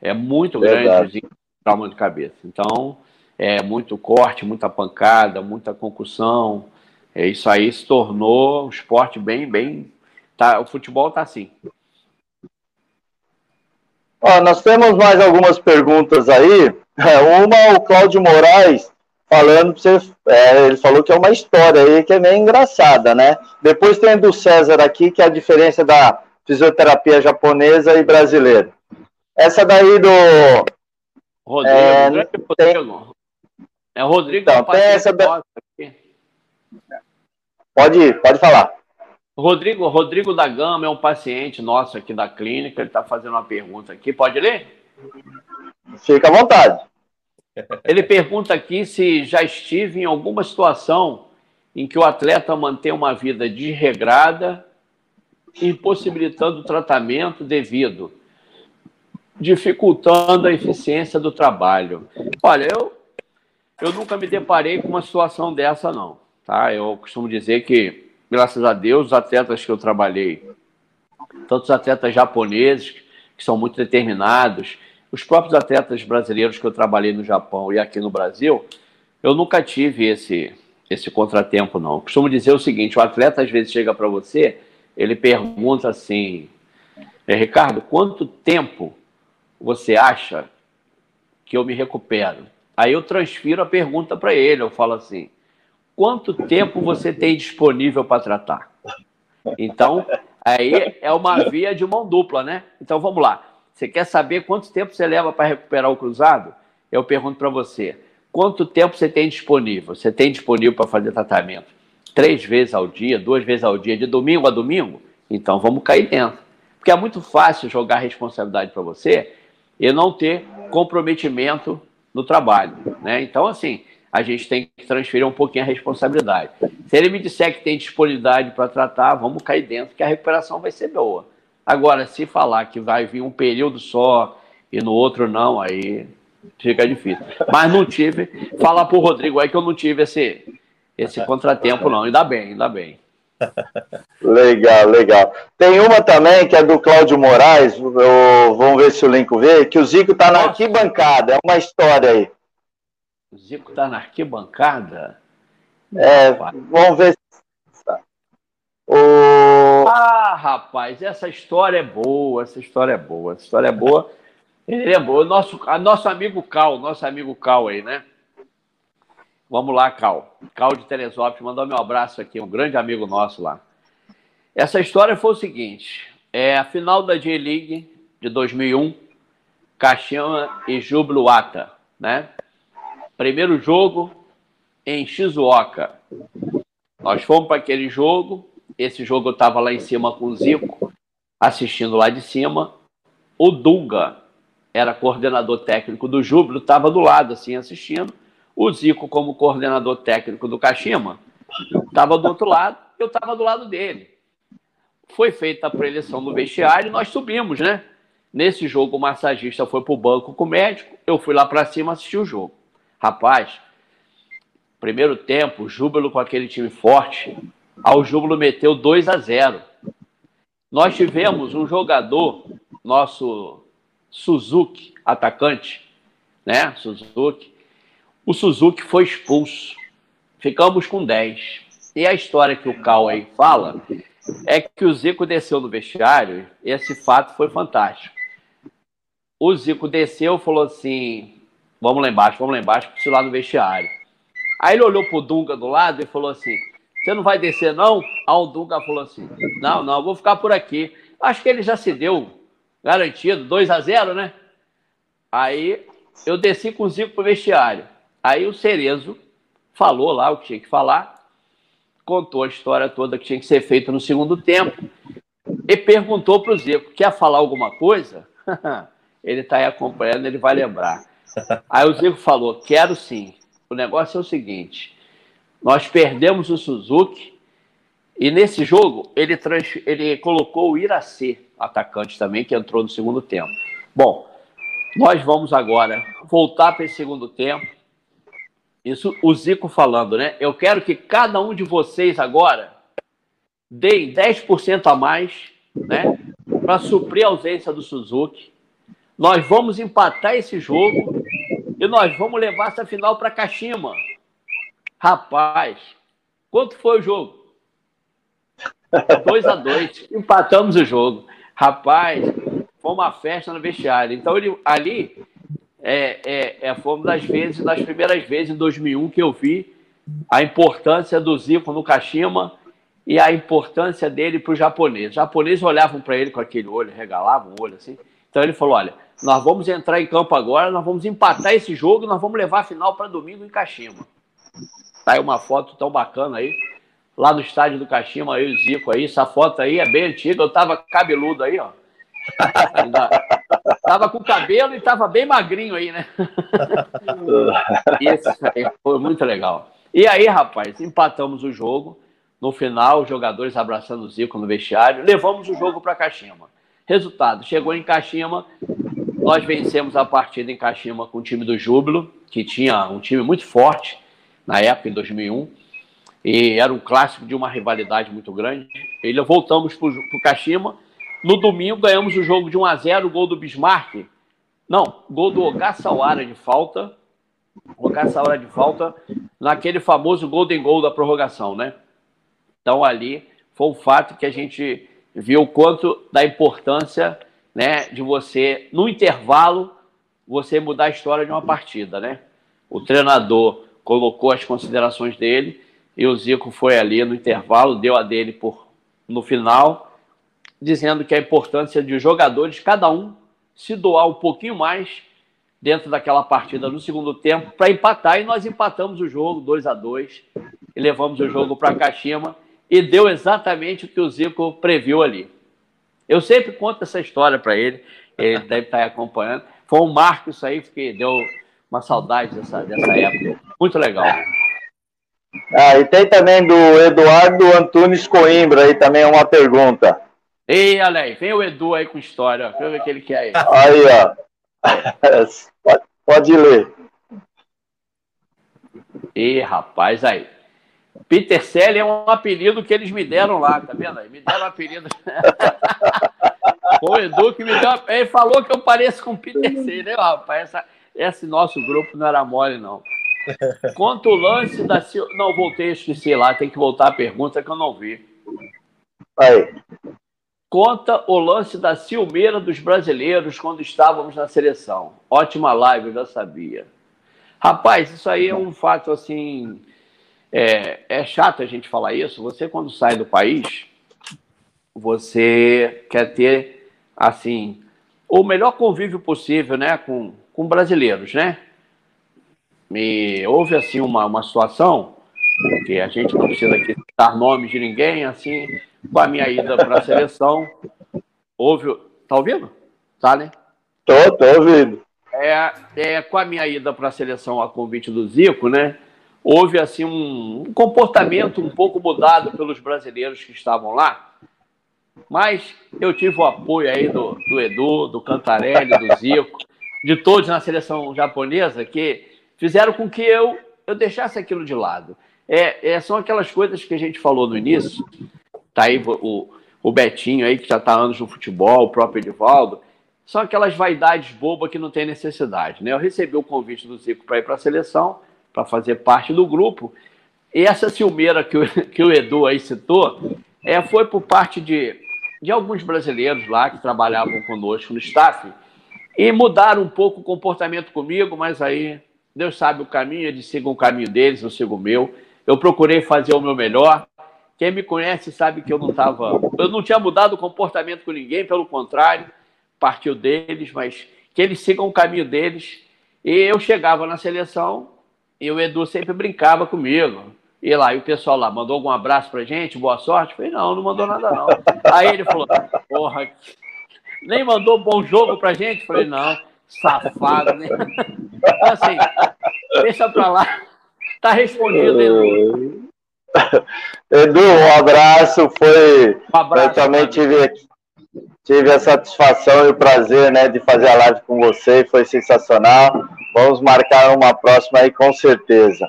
É muito grande o trauma de cabeça. Então, é muito corte, muita pancada, muita concussão. É, isso aí se tornou um esporte bem, bem. Tá, o futebol tá assim. Ó, nós temos mais algumas perguntas aí. É, uma, o Cláudio Moraes falando você, é, ele falou que é uma história aí que é meio engraçada, né? Depois tem do César aqui, que é a diferença da fisioterapia japonesa e brasileira. Essa daí do. Rodrigo, é, Rodrigo. É o Rodrigo então, tem essa da... Pode ir, pode falar. Rodrigo, Rodrigo da Gama é um paciente nosso aqui da clínica, ele está fazendo uma pergunta aqui. Pode ler? Fica à vontade. Ele pergunta aqui se já estive em alguma situação em que o atleta mantém uma vida desregrada, impossibilitando o tratamento devido, dificultando a eficiência do trabalho. Olha, eu, eu nunca me deparei com uma situação dessa, não. Tá? Eu costumo dizer que, graças a Deus, os atletas que eu trabalhei, tanto os atletas japoneses, que são muito determinados, os próprios atletas brasileiros que eu trabalhei no Japão e aqui no Brasil, eu nunca tive esse, esse contratempo, não. Eu costumo dizer o seguinte: o atleta às vezes chega para você, ele pergunta assim, é, Ricardo, quanto tempo você acha que eu me recupero? Aí eu transfiro a pergunta para ele, eu falo assim: quanto tempo você tem disponível para tratar? Então, aí é uma via de mão dupla, né? Então vamos lá. Você quer saber quanto tempo você leva para recuperar o cruzado? Eu pergunto para você: quanto tempo você tem disponível? Você tem disponível para fazer tratamento três vezes ao dia, duas vezes ao dia, de domingo a domingo? Então vamos cair dentro. Porque é muito fácil jogar responsabilidade para você e não ter comprometimento no trabalho. Né? Então, assim, a gente tem que transferir um pouquinho a responsabilidade. Se ele me disser que tem disponibilidade para tratar, vamos cair dentro, que a recuperação vai ser boa. Agora, se falar que vai vir um período só e no outro não, aí fica difícil. Mas não tive. Falar para o Rodrigo aí que eu não tive esse, esse contratempo, não. Ainda bem, ainda bem. Legal, legal. Tem uma também que é do Cláudio Moraes. Eu, vamos ver se o link vê. Que o Zico está na arquibancada. É uma história aí. O Zico está na arquibancada? É, vamos ver o... Ah, rapaz, essa história é boa, essa história é boa, essa história é boa. Ele é boa. Nosso, a nosso amigo Cal, nosso amigo Cal aí, né? Vamos lá, Cal. Cal de Teresópolis, mandou meu abraço aqui, um grande amigo nosso lá. Essa história foi o seguinte: é a final da J-League de 2001, Kashima e Jubiluata, né? Primeiro jogo em Shizuoka. Nós fomos para aquele jogo, esse jogo eu estava lá em cima com o Zico, assistindo lá de cima. O Dunga era coordenador técnico do Júbilo, estava do lado, assim, assistindo. O Zico, como coordenador técnico do Kashima, estava do outro lado, eu estava do lado dele. Foi feita a preleção no vestiário e nós subimos, né? Nesse jogo, o massagista foi para o banco com o médico, eu fui lá para cima assistir o jogo. Rapaz, primeiro tempo, Júbilo com aquele time forte, ao Júbilo meteu 2 a 0. Nós tivemos um jogador, nosso Suzuki, atacante, né? Suzuki. O Suzuki foi expulso. Ficamos com 10. E a história que o Cal aí fala é que o Zico desceu no vestiário, esse fato foi fantástico. O Zico desceu e falou assim: vamos lá embaixo, vamos lá embaixo, preciso lá no vestiário. Aí ele olhou pro Dunga do lado e falou assim: você não vai descer, não? A Dunga falou assim: Não, não, vou ficar por aqui. Acho que ele já se deu garantido, 2 a 0 né? Aí eu desci com o Zico pro vestiário. Aí o Cerezo falou lá o que tinha que falar, contou a história toda que tinha que ser feita no segundo tempo e perguntou para o Zico: quer falar alguma coisa? ele está aí acompanhando, ele vai lembrar. Aí o Zico falou: quero sim. O negócio é o seguinte: nós perdemos o Suzuki e nesse jogo ele, trans, ele colocou o Iracê, atacante também, que entrou no segundo tempo. Bom, nós vamos agora voltar para esse segundo tempo. Isso o Zico falando, né? Eu quero que cada um de vocês agora deem 10% a mais, né? Para suprir a ausência do Suzuki. Nós vamos empatar esse jogo e nós vamos levar essa final para Kashima. Rapaz, quanto foi o jogo? 2 a 2 Empatamos o jogo. Rapaz, foi uma festa no vestiário. Então, ele, ali, é, é, é, foi uma das vezes, das primeiras vezes em 2001 que eu vi a importância do Zico no Kashima e a importância dele para os japoneses. Os japoneses olhavam para ele com aquele olho, regalavam o olho assim. Então ele falou: olha, nós vamos entrar em campo agora, nós vamos empatar esse jogo, nós vamos levar a final para domingo em Kashima. Tá aí uma foto tão bacana aí. Lá no estádio do Caxima, aí o Zico aí. Essa foto aí é bem antiga. Eu tava cabeludo aí, ó. Tava com cabelo e tava bem magrinho aí, né? Isso foi muito legal. E aí, rapaz, empatamos o jogo. No final, os jogadores abraçando o Zico no vestiário. Levamos o jogo para Kashima. Resultado: chegou em Kashima, nós vencemos a partida em Kashima com o time do Júbilo, que tinha um time muito forte na época, em 2001. E era um clássico de uma rivalidade muito grande. E voltamos para o Kashima. No domingo, ganhamos o jogo de 1 a 0 gol do Bismarck. Não, gol do Ogassawara de falta. Ogassawara de falta naquele famoso Golden Goal da prorrogação, né? Então, ali foi um fato que a gente viu o quanto da importância né, de você, no intervalo, você mudar a história de uma partida, né? O treinador colocou as considerações dele e o Zico foi ali no intervalo, deu a dele por no final, dizendo que a importância de jogadores, cada um, se doar um pouquinho mais dentro daquela partida no segundo tempo para empatar e nós empatamos o jogo 2 a 2 e levamos o jogo para Kashima e deu exatamente o que o Zico previu ali. Eu sempre conto essa história para ele, ele deve estar acompanhando. Foi um marco isso aí, porque deu uma saudade dessa, dessa época. Muito legal. Ah, e tem também do Eduardo Antunes Coimbra aí também uma pergunta. Ei, Alei, vem o Edu aí com história. Deixa eu ver o que ele quer aí. Aí, ó. Pode, pode ler. Ih, rapaz, aí. Peter Selle é um apelido que eles me deram lá, tá vendo? Me deram um apelido. o Edu que me deu. Ele falou que eu pareço com o Peter Selle, né, rapaz? Essa, esse nosso grupo não era mole, não. Quanto o lance da. Não, voltei, esqueci lá, tem que voltar a pergunta que eu não vi. Aí. Conta o lance da ciumeira dos brasileiros quando estávamos na seleção. Ótima live, eu já sabia. Rapaz, isso aí é um fato assim é, é chato a gente falar isso. Você, quando sai do país, você quer ter, assim, o melhor convívio possível, né, com, com brasileiros, né? E houve, assim, uma, uma situação que a gente não precisa aqui dar nomes de ninguém, assim, com a minha ida para a seleção, houve... Tá ouvindo? Tá, né? Tô, tô ouvindo. É, é, com a minha ida para a seleção a convite do Zico, né? houve assim um, um comportamento um pouco mudado pelos brasileiros que estavam lá. Mas eu tive o apoio aí do, do Edu, do Cantarelli, do Zico, de todos na seleção japonesa que fizeram com que eu, eu deixasse aquilo de lado. É, é, são aquelas coisas que a gente falou no início. Tá aí o, o Betinho aí, que já está anos no futebol, o próprio Edivaldo. São aquelas vaidades bobas que não tem necessidade. Né? Eu recebi o convite do Zico para ir para a seleção para fazer parte do grupo. E essa ciumeira que o, que o Edu aí citou é, foi por parte de, de alguns brasileiros lá que trabalhavam conosco no staff e mudaram um pouco o comportamento comigo, mas aí Deus sabe o caminho, eles sigam o caminho deles, eu sigo o meu. Eu procurei fazer o meu melhor. Quem me conhece sabe que eu não estava. Eu não tinha mudado o comportamento com ninguém, pelo contrário, partiu deles, mas que eles sigam o caminho deles. E eu chegava na seleção, e o Edu sempre brincava comigo. E lá, e o pessoal lá, mandou algum abraço pra gente, boa sorte? Falei, não, não mandou nada não. Aí ele falou, porra, nem mandou bom jogo pra gente? Falei, não, safado, né? Então, assim, deixa pra lá. Tá respondido, Edu. Edu, um abraço. Foi. Um abraço, eu também tive, tive a satisfação e o prazer né, de fazer a live com você. Foi sensacional. Vamos marcar uma próxima aí com certeza.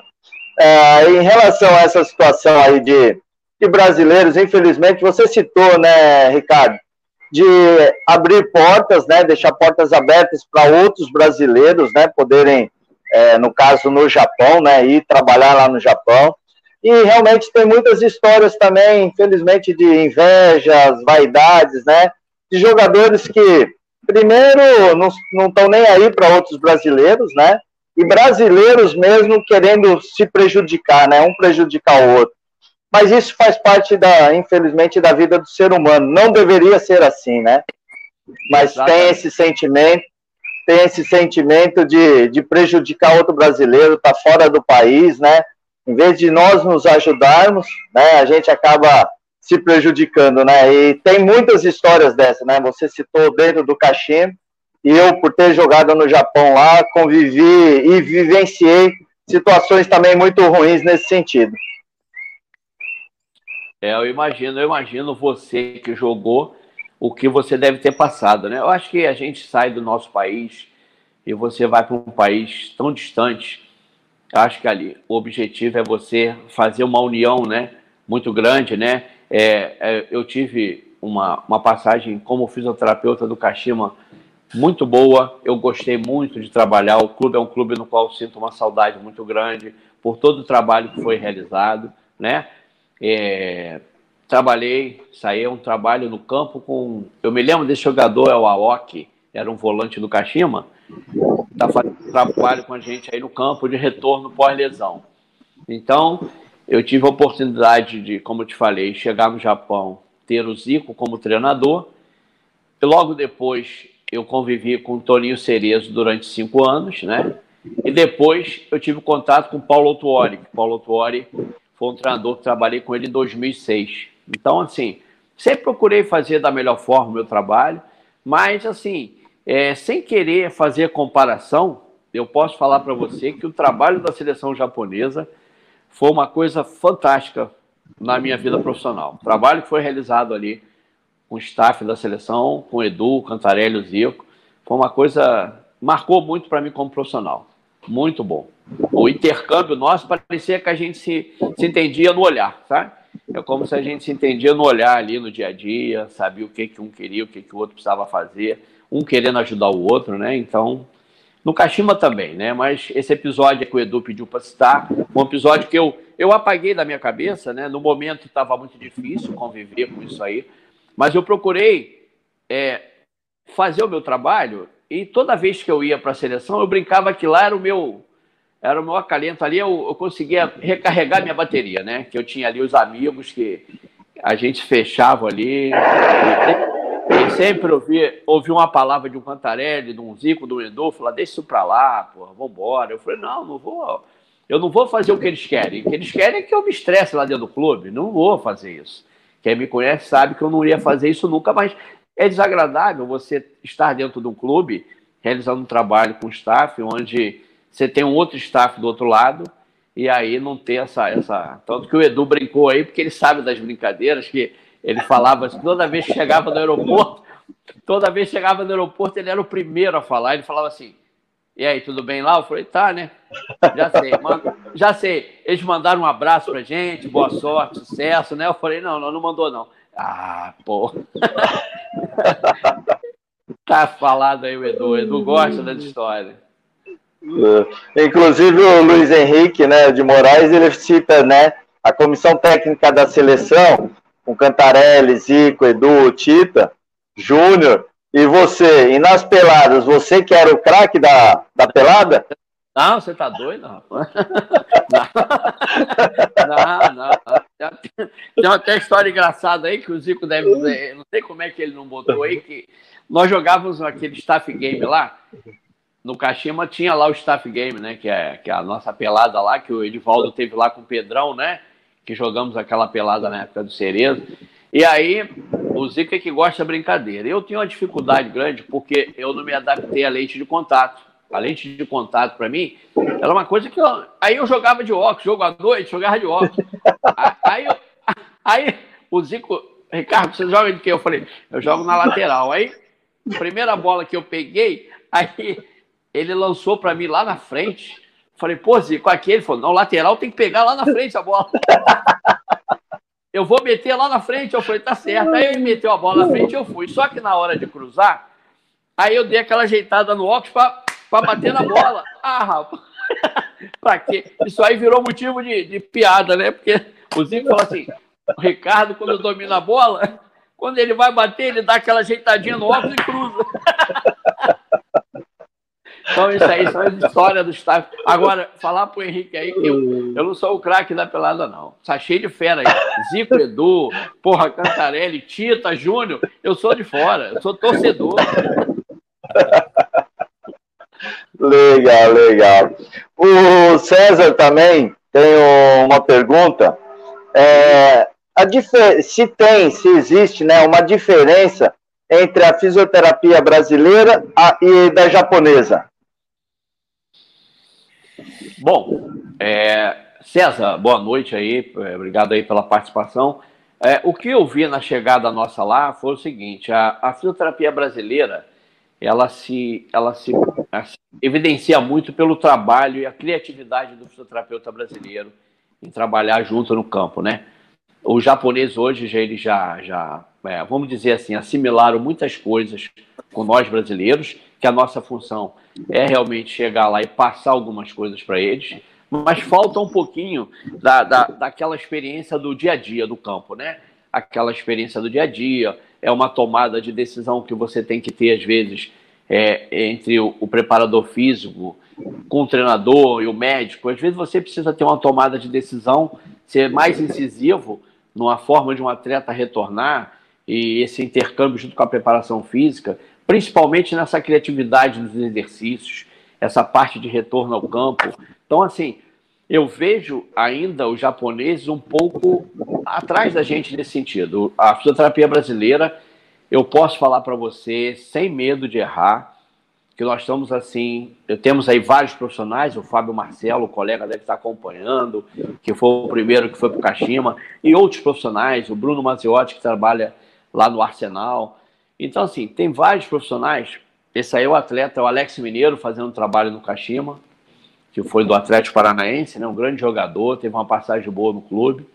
É, em relação a essa situação aí de, de brasileiros, infelizmente, você citou, né, Ricardo, de abrir portas, né, deixar portas abertas para outros brasileiros, né, poderem, é, no caso no Japão, né, ir trabalhar lá no Japão. E realmente tem muitas histórias também, infelizmente, de invejas, vaidades, né, de jogadores que primeiro, não estão nem aí para outros brasileiros, né? E brasileiros mesmo querendo se prejudicar, né? Um prejudicar o outro. Mas isso faz parte, da, infelizmente, da vida do ser humano. Não deveria ser assim, né? Mas Exatamente. tem esse sentimento, tem esse sentimento de, de prejudicar outro brasileiro, tá fora do país, né? Em vez de nós nos ajudarmos, né? A gente acaba se prejudicando, né? E tem muitas histórias dessas, né? Você citou dentro do Kashima, e eu, por ter jogado no Japão lá, convivi e vivenciei situações também muito ruins nesse sentido. É, eu imagino, eu imagino você que jogou o que você deve ter passado, né? Eu acho que a gente sai do nosso país e você vai para um país tão distante. Acho que ali o objetivo é você fazer uma união, né? Muito grande, né? É, é, eu tive uma, uma passagem como fisioterapeuta do Kashima muito boa. Eu gostei muito de trabalhar. O clube é um clube no qual sinto uma saudade muito grande por todo o trabalho que foi realizado, né? É, trabalhei, saí um trabalho no campo com. Eu me lembro desse jogador, é o Aoki, era um volante do Kashima, está fazendo trabalho com a gente aí no campo de retorno pós-lesão. Então, eu tive a oportunidade de, como eu te falei, chegar no Japão, ter o Zico como treinador. E logo depois eu convivi com o Toninho Cerezo durante cinco anos, né? E depois eu tive contato com o Paulo Tuori. Paulo Tuori foi um treinador que trabalhei com ele em 2006. Então, assim, sempre procurei fazer da melhor forma o meu trabalho, mas, assim, é, sem querer fazer comparação, eu posso falar para você que o trabalho da seleção japonesa foi uma coisa fantástica na minha vida profissional. O trabalho que foi realizado ali com o staff da seleção, com o Edu, Cantarelli, o Zico. Foi uma coisa. marcou muito para mim como profissional. Muito bom. O intercâmbio nosso parecia que a gente se, se entendia no olhar, sabe? É como se a gente se entendia no olhar ali no dia a dia, sabia o que, que um queria, o que, que o outro precisava fazer, um querendo ajudar o outro, né? Então, no Kashima também, né? Mas esse episódio que o Edu pediu para citar, um episódio que eu, eu apaguei da minha cabeça, né? No momento estava muito difícil conviver com isso aí, mas eu procurei é, fazer o meu trabalho e toda vez que eu ia para a seleção, eu brincava que lá era o meu era o meu acalento ali, eu, eu conseguia recarregar minha bateria, né? Que eu tinha ali os amigos que a gente fechava ali. E, sempre ouvi, ouvi uma palavra de um Cantarelli, de um Zico, do Edu, falar, deixa isso para lá, porra, vambora. Eu falei, não, não vou. Eu não vou fazer o que eles querem. O que eles querem é que eu me estresse lá dentro do clube. Não vou fazer isso. Quem me conhece sabe que eu não ia fazer isso nunca, mas é desagradável você estar dentro de um clube realizando um trabalho com staff, onde você tem um outro staff do outro lado, e aí não ter essa, essa. Tanto que o Edu brincou aí, porque ele sabe das brincadeiras, que ele falava assim, toda vez que chegava no aeroporto, toda vez chegava no aeroporto, ele era o primeiro a falar, ele falava assim. E aí, tudo bem lá? Eu falei, tá, né? Já sei, mano, já sei. Eles mandaram um abraço pra gente, boa sorte, sucesso, né? Eu falei, não, não, não mandou, não. Ah, pô. tá falado aí o Edu. O Edu gosta da história. É. Inclusive o Luiz Henrique, né, de Moraes, ele cita, né, a comissão técnica da seleção, com Cantarelli, Zico, Edu, Tita, Júnior, e você, e nas peladas, você que era o craque da, da pelada? Não, você tá doido, rapaz. Não, não. Tem até história engraçada aí que o Zico deve não sei como é que ele não botou aí, que nós jogávamos aquele staff game lá, no Kashima tinha lá o staff game, né, que é, que é a nossa pelada lá, que o Edivaldo teve lá com o Pedrão, né, que jogamos aquela pelada na época do Cerezo. E aí, o Zico é que gosta da brincadeira. Eu tinha uma dificuldade grande porque eu não me adaptei à lente de contato. A lente de contato, para mim, era uma coisa que eu. Aí eu jogava de óculos, jogo à noite, jogava de óculos. aí, eu, aí o Zico, Ricardo, você joga de quê? Eu falei, eu jogo na lateral. Aí, primeira bola que eu peguei, aí ele lançou para mim lá na frente. Falei, pô, Zico, aqui ele falou, não, lateral tem que pegar lá na frente a bola. Eu vou meter lá na frente. Eu falei, tá certo. Aí ele meteu a bola na frente e eu fui. Só que na hora de cruzar, aí eu dei aquela ajeitada no óculos para bater na bola. Ah, rapaz. pra quê? Isso aí virou motivo de, de piada, né? Porque o Zico falou assim: o Ricardo, quando domina a bola, quando ele vai bater, ele dá aquela ajeitadinha no óculos e cruza. Então, isso aí são as histórias do staff. Agora, falar pro Henrique aí que eu, eu não sou o craque da pelada, não. Tá cheio de fera aí. Zico Edu, porra, Cantarelli, Tita, Júnior. Eu sou de fora, eu sou torcedor. Legal, legal. O César também tem uma pergunta. É, a se tem, se existe né, uma diferença entre a fisioterapia brasileira e da japonesa. Bom, é, César, boa noite aí, é, obrigado aí pela participação. É, o que eu vi na chegada nossa lá foi o seguinte: a, a fisioterapia brasileira ela se, ela se, se evidencia muito pelo trabalho e a criatividade do fisioterapeuta brasileiro em trabalhar junto no campo, né? O japonês hoje já ele já, já é, vamos dizer assim, assimilaram muitas coisas com nós brasileiros, que a nossa função é realmente chegar lá e passar algumas coisas para eles, mas falta um pouquinho da, da, daquela experiência do dia a dia do campo, né? Aquela experiência do dia a dia, é uma tomada de decisão que você tem que ter, às vezes, é, entre o, o, preparador físico, com o treinador e o médico. Às vezes você precisa ter uma tomada de decisão, ser mais incisivo numa forma de um atleta retornar e esse intercâmbio junto com a preparação física, principalmente nessa criatividade dos exercícios, essa parte de retorno ao campo. Então, assim, eu vejo ainda os japoneses um pouco atrás da gente nesse sentido. A fisioterapia brasileira, eu posso falar para você, sem medo de errar, que nós estamos assim, temos aí vários profissionais, o Fábio Marcelo, o colega deve estar acompanhando, que foi o primeiro que foi para o Kashima, e outros profissionais, o Bruno Maziotti, que trabalha lá no Arsenal. Então, assim, tem vários profissionais. Esse aí é o atleta, o Alex Mineiro, fazendo um trabalho no Kashima que foi do Atlético Paranaense, né? um grande jogador, teve uma passagem boa no clube.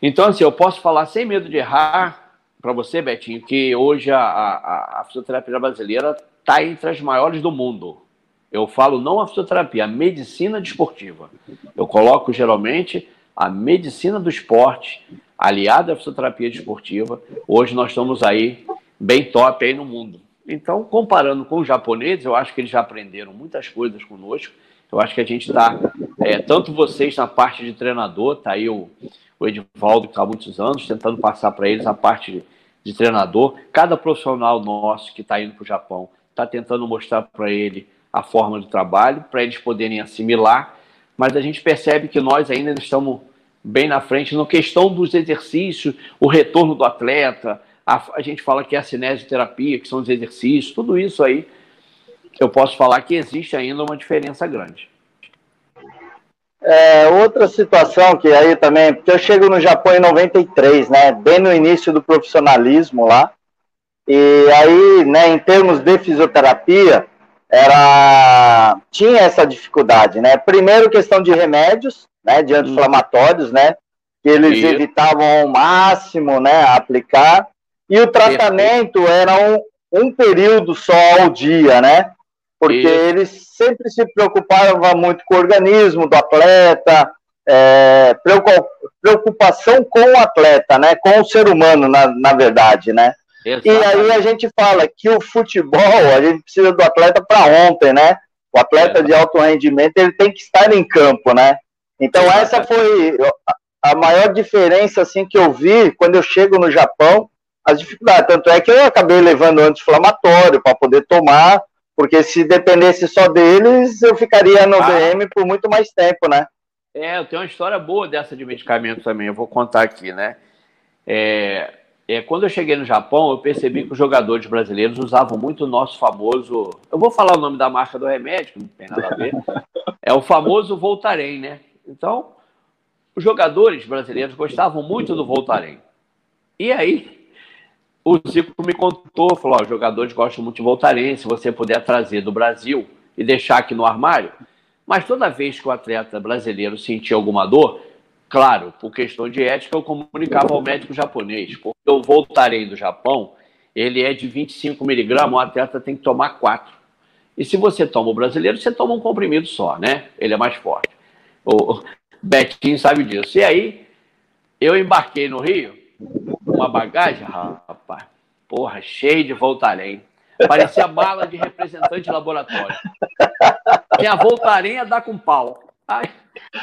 Então, assim, eu posso falar sem medo de errar para você, Betinho, que hoje a, a, a fisioterapia brasileira está entre as maiores do mundo. Eu falo não a fisioterapia, a medicina desportiva. Eu coloco geralmente a medicina do esporte aliada à fisioterapia desportiva. Hoje nós estamos aí bem top aí no mundo. Então, comparando com os japoneses, eu acho que eles já aprenderam muitas coisas conosco eu acho que a gente está, é, tanto vocês na parte de treinador, tá aí o, o Edivaldo, que está há muitos anos, tentando passar para eles a parte de, de treinador. Cada profissional nosso que está indo para o Japão está tentando mostrar para ele a forma de trabalho, para eles poderem assimilar, mas a gente percebe que nós ainda estamos bem na frente na questão dos exercícios, o retorno do atleta, a, a gente fala que é a cinesioterapia, que são os exercícios, tudo isso aí eu posso falar que existe ainda uma diferença grande. É, outra situação que aí também, porque eu chego no Japão em 93, né, bem no início do profissionalismo lá, e aí, né, em termos de fisioterapia, era tinha essa dificuldade, né? Primeiro questão de remédios, né, de anti-inflamatórios, né, que eles e... evitavam ao máximo, né, aplicar, e o tratamento era um, um período só ao dia, né? porque e... eles sempre se preocupavam muito com o organismo do atleta, é, preocupação com o atleta, né, com o ser humano, na, na verdade, né. Exatamente. E aí a gente fala que o futebol, a gente precisa do atleta para ontem, né? O atleta é. de alto rendimento, ele tem que estar em campo, né? Então Exatamente. essa foi a maior diferença assim que eu vi quando eu chego no Japão, as dificuldades. Tanto é que eu acabei levando anti-inflamatório para poder tomar, porque se dependesse só deles, eu ficaria no ah. DM por muito mais tempo, né? É, eu tenho uma história boa dessa de medicamento também, eu vou contar aqui, né? É, é, quando eu cheguei no Japão, eu percebi que os jogadores brasileiros usavam muito o nosso famoso. Eu vou falar o nome da marca do remédio, que não tem nada a ver. É o famoso Voltaren, né? Então, os jogadores brasileiros gostavam muito do Voltaren. E aí, o Zico me contou, falou, os jogadores gostam muito de Voltaren, se você puder trazer do Brasil e deixar aqui no armário. Mas toda vez que o atleta brasileiro sentia alguma dor, claro, por questão de ética, eu comunicava ao médico japonês, porque o Voltaren do Japão, ele é de 25 miligramas, o atleta tem que tomar 4. E se você toma o brasileiro, você toma um comprimido só, né? Ele é mais forte. O Betinho sabe disso. E aí, eu embarquei no Rio, uma bagagem, rapaz, porra, cheio de Voltaren. Parecia mala de representante de laboratório. Tinha a Voltaren a dar com pau. Aí,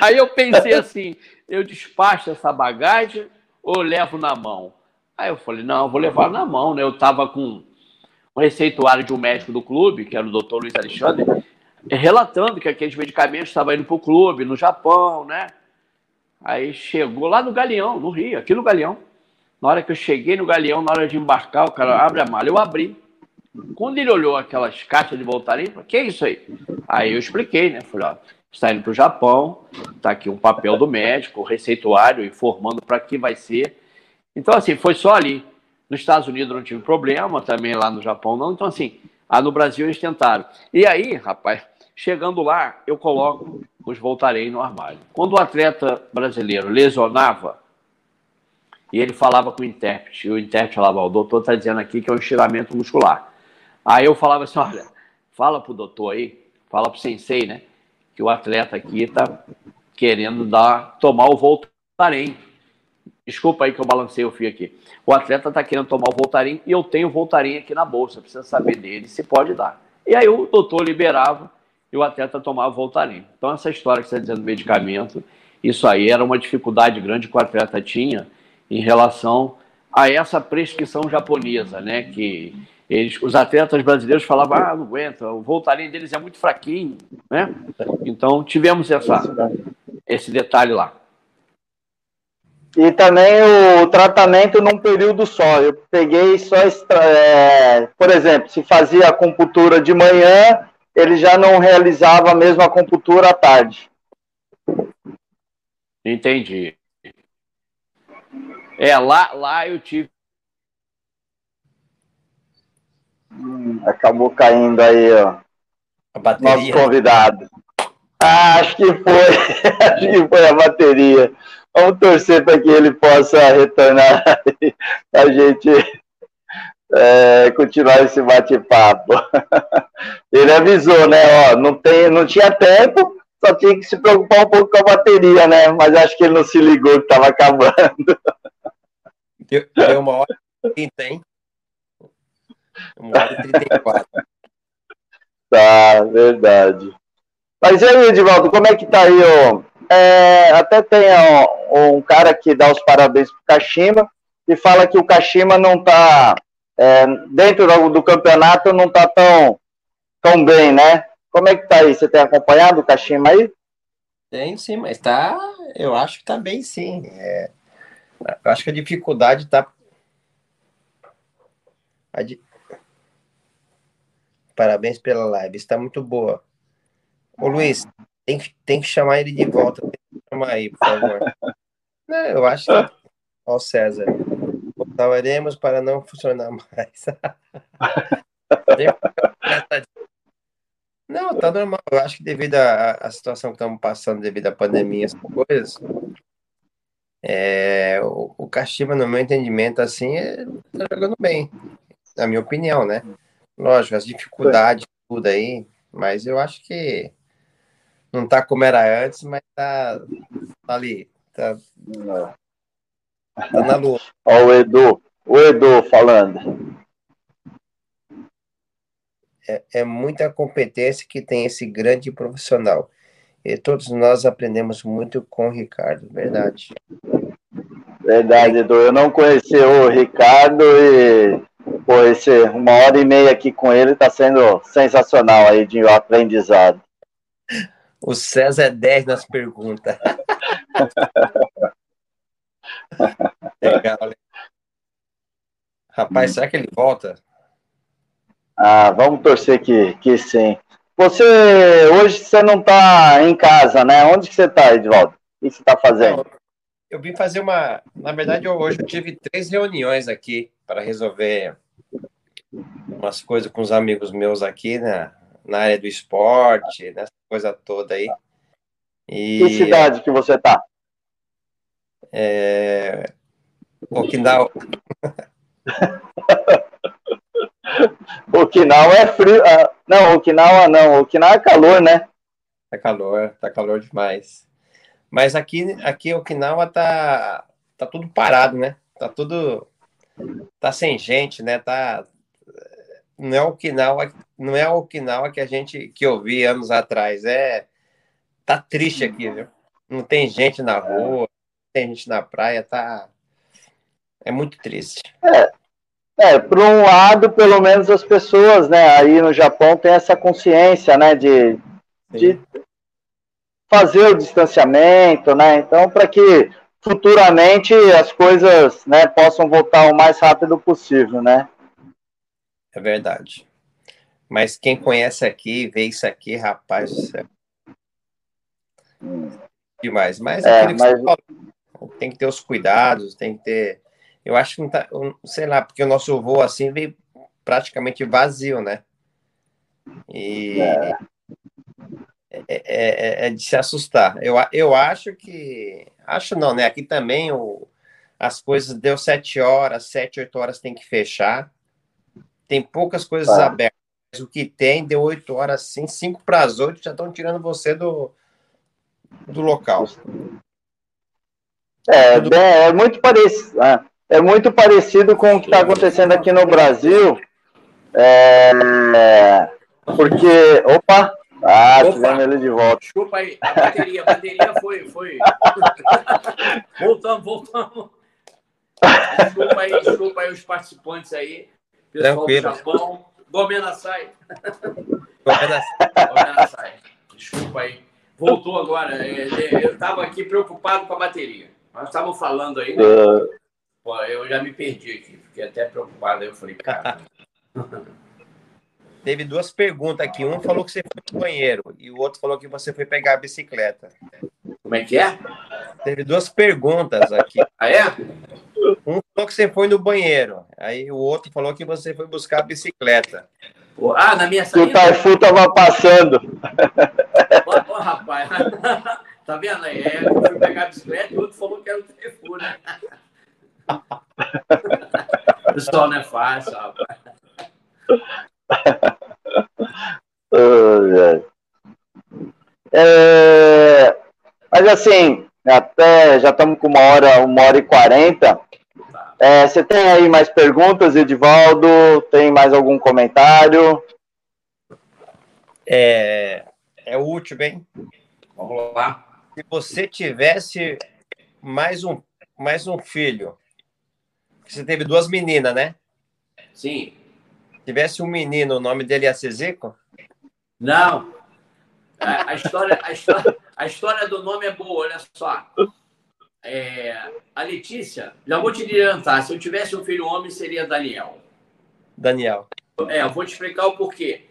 aí eu pensei assim, eu despacho essa bagagem ou levo na mão? Aí eu falei, não, eu vou levar na mão, né? Eu estava com um receituário de um médico do clube, que era o doutor Luiz Alexandre, relatando que aqueles medicamentos estavam indo para o clube, no Japão, né? Aí chegou lá no Galeão, no Rio, aqui no Galeão. Na hora que eu cheguei no Galeão, na hora de embarcar, o cara abre a mala, eu abri. Quando ele olhou aquelas caixas de voltaria, ele falou, que é isso aí? Aí eu expliquei, né? Falei, ó, está indo para o Japão, está aqui um papel do médico, receituário, informando para que vai ser. Então, assim, foi só ali. Nos Estados Unidos não tive problema, também lá no Japão não. Então, assim, ah, no Brasil eles tentaram. E aí, rapaz, chegando lá, eu coloco os voltarei no armário. Quando o atleta brasileiro lesionava, e ele falava com o intérprete, e o intérprete falava, o doutor está dizendo aqui que é um estiramento muscular. Aí eu falava assim, olha, fala pro doutor aí, fala pro sensei, né, que o atleta aqui está querendo dar, tomar o Voltaren. Desculpa aí que eu balancei o fio aqui. O atleta está querendo tomar o Voltaren e eu tenho o Voltaren aqui na bolsa, precisa saber dele se pode dar. E aí o doutor liberava e o atleta tomava o Voltaren. Então essa história que você está dizendo medicamento, isso aí era uma dificuldade grande que o atleta tinha em relação a essa prescrição japonesa, né, que eles, os atletas brasileiros falavam, ah, não aguenta, o Voltaren deles é muito fraquinho, né? Então tivemos essa, esse detalhe lá. E também o tratamento num período só. Eu peguei só, é, por exemplo, se fazia acupuntura de manhã, ele já não realizava a mesma acupuntura à tarde. Entendi. É, lá, lá eu tive Hum, acabou caindo aí, ó. A bateria. Nosso convidado. Ah, acho que foi. acho que foi a bateria. Vamos torcer para que ele possa retornar a gente é, continuar esse bate-papo. Ele avisou, né? Ó, não, tem, não tinha tempo, só tinha que se preocupar um pouco com a bateria, né? Mas acho que ele não se ligou que estava acabando. Deu, deu uma hora que tem. Uma hora e 34. Tá, verdade. Mas e aí, Edivaldo, como é que tá aí? Ó? É, até tem ó, um cara que dá os parabéns pro Kashima e fala que o Kashima não tá é, dentro do, do, campeonato não tá tão, tão bem, né? Como é que tá aí? Você tem acompanhado o Kashima aí? Tem sim, mas tá. Eu acho que tá bem sim. É, acho que a dificuldade tá. A di... Parabéns pela live, está muito boa. Ô Luiz, tem que, tem que chamar ele de volta. Tem que chamar aí, por favor. Não, eu acho que. Ó, César. Voltaremos para não funcionar mais. não, tá normal. Eu acho que devido à, situação que estamos passando, devido à pandemia, essas coisas, é, o, o Kashima, no meu entendimento, assim, é, tá jogando bem. Na minha opinião, né? Lógico, as dificuldades, tudo aí, mas eu acho que não tá como era antes, mas tá, tá ali. Tá, tá na luta. Ó, o Edu, o Edu falando. É, é muita competência que tem esse grande profissional. E todos nós aprendemos muito com o Ricardo, verdade. Verdade, Edu. Eu não conhecia o Ricardo e pô, esse, uma hora e meia aqui com ele está sendo sensacional aí de aprendizado. O César é 10 nas perguntas. Legal. Rapaz, será que ele volta? Ah, vamos torcer que, que sim. Você, hoje você não está em casa, né? Onde que você está, Edvaldo? O que você está fazendo? Eu vim fazer uma. Na verdade, hoje eu tive três reuniões aqui para resolver umas coisas com os amigos meus aqui na, na área do esporte, nessa coisa toda aí. E, que cidade que você tá? É... Okinawa. Okinawa é frio. Ah, não, Okinawa não. Okinawa é calor, né? Tá calor, tá calor demais. Mas aqui, aqui Okinawa tá, tá tudo parado, né? Tá tudo. Tá sem gente, né? Tá, não é Okinawa, não é Okinawa que a gente que eu vi anos atrás. É tá triste aqui, viu? Não tem gente na rua, não tem gente na praia, tá é muito triste. É, é por um lado, pelo menos as pessoas, né, aí no Japão tem essa consciência, né, de, de fazer o distanciamento, né? Então, para que futuramente as coisas né, possam voltar o mais rápido possível, né? É verdade. Mas quem conhece aqui, vê isso aqui, rapaz do céu. Demais. Mas, é, mas... Falou, tem que ter os cuidados, tem que ter. Eu acho que não tá. Sei lá, porque o nosso voo assim veio praticamente vazio, né? E. É. É, é, é, é, de se assustar. Eu, eu acho que. Acho não, né? Aqui também o, as coisas deu sete horas, sete, oito horas tem que fechar. Tem poucas coisas tá. abertas. O que tem deu oito horas, sim, cinco para as oito já estão tirando você do, do local. É, é, é muito parecido. É, é muito parecido com o que está acontecendo aqui no Brasil. É, porque. Opa! Ah, Opa, tivemos ele de volta. Desculpa aí, a bateria, a bateria foi. foi... voltamos, voltamos. Desculpa aí, desculpa aí os participantes aí. Pessoal Tranquilo. do Japão. Gomena sai. Gomena sai. Desculpa aí. Voltou agora. É, é, eu estava aqui preocupado com a bateria. Nós estávamos falando aí, né? Pô, eu já me perdi aqui. Fiquei até preocupado. Aí eu falei, cara. Teve duas perguntas aqui. Um falou que você foi no banheiro e o outro falou que você foi pegar a bicicleta. Como é que é? Teve duas perguntas aqui. Ah, é? Um falou que você foi no banheiro. Aí o outro falou que você foi buscar a bicicleta. Ah, na minha saída. O Taifu tava passando. Ô, rapaz. Tá vendo aí? É, eu fui pegar a bicicleta e o outro falou que era o Taifu, né? O pessoal não é fácil, rapaz. é, mas assim, até já estamos com uma hora, uma hora e quarenta. É, você tem aí mais perguntas, Edivaldo? Tem mais algum comentário? É, é útil, bem. Vamos lá. Se você tivesse mais um, mais um filho, você teve duas meninas, né? Sim. Se tivesse um menino, o nome dele ia ser Zico? Não. A, a, história, a, história, a história do nome é boa, olha só. É, a Letícia, já vou te adiantar, se eu tivesse um filho homem, seria Daniel. Daniel. É, eu vou te explicar o porquê.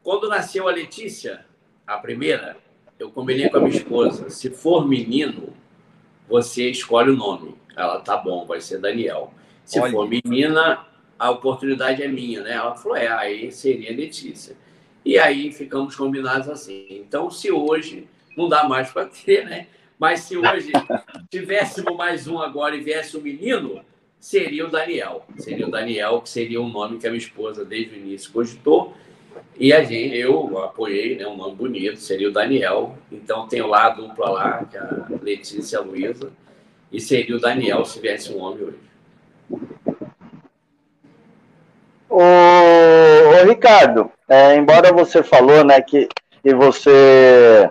Quando nasceu a Letícia, a primeira, eu combinei com a minha esposa, se for menino, você escolhe o nome. Ela, tá bom, vai ser Daniel. Se Olha. for menina, a oportunidade é minha, né? Ela falou, é, aí seria Letícia. E aí ficamos combinados assim. Então, se hoje, não dá mais para ter, né? Mas se hoje tivéssemos mais um agora e viesse um menino, seria o Daniel. Seria o Daniel, que seria um nome que a minha esposa desde o início cogitou. E a gente, eu apoiei, né, um nome bonito, seria o Daniel. Então tem lá a dupla lá, que é a Letícia e a Luísa. E seria o Daniel se viesse um homem hoje. Ô, ô Ricardo, é, embora você falou né, que, que você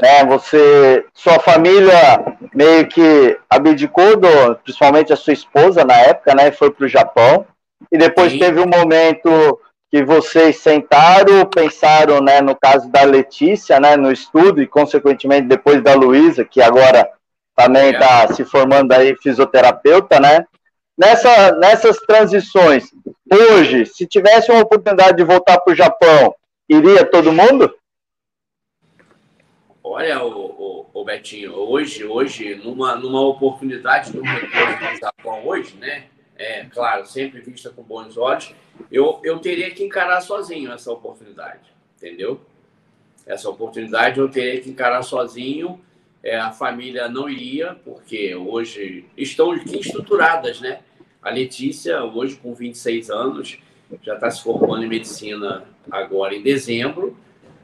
né? Você, sua família meio que abdicou do, principalmente a sua esposa na época, né? Foi para o Japão e depois Sim. teve um momento que vocês sentaram, pensaram, né? No caso da Letícia, né? No estudo e consequentemente depois da Luísa, que agora também está é. se formando aí fisioterapeuta, né? Nessa, nessas transições, hoje, se tivesse uma oportunidade de voltar para o Japão, iria todo mundo? Olha, o, o, Betinho, hoje, hoje, numa, numa oportunidade do Japão hoje, né? É, claro, sempre vista com bons olhos, eu, eu teria que encarar sozinho essa oportunidade, entendeu? Essa oportunidade eu teria que encarar sozinho, é, a família não iria, porque hoje estão aqui estruturadas, né? A Letícia, hoje com 26 anos, já está se formando em medicina agora em dezembro.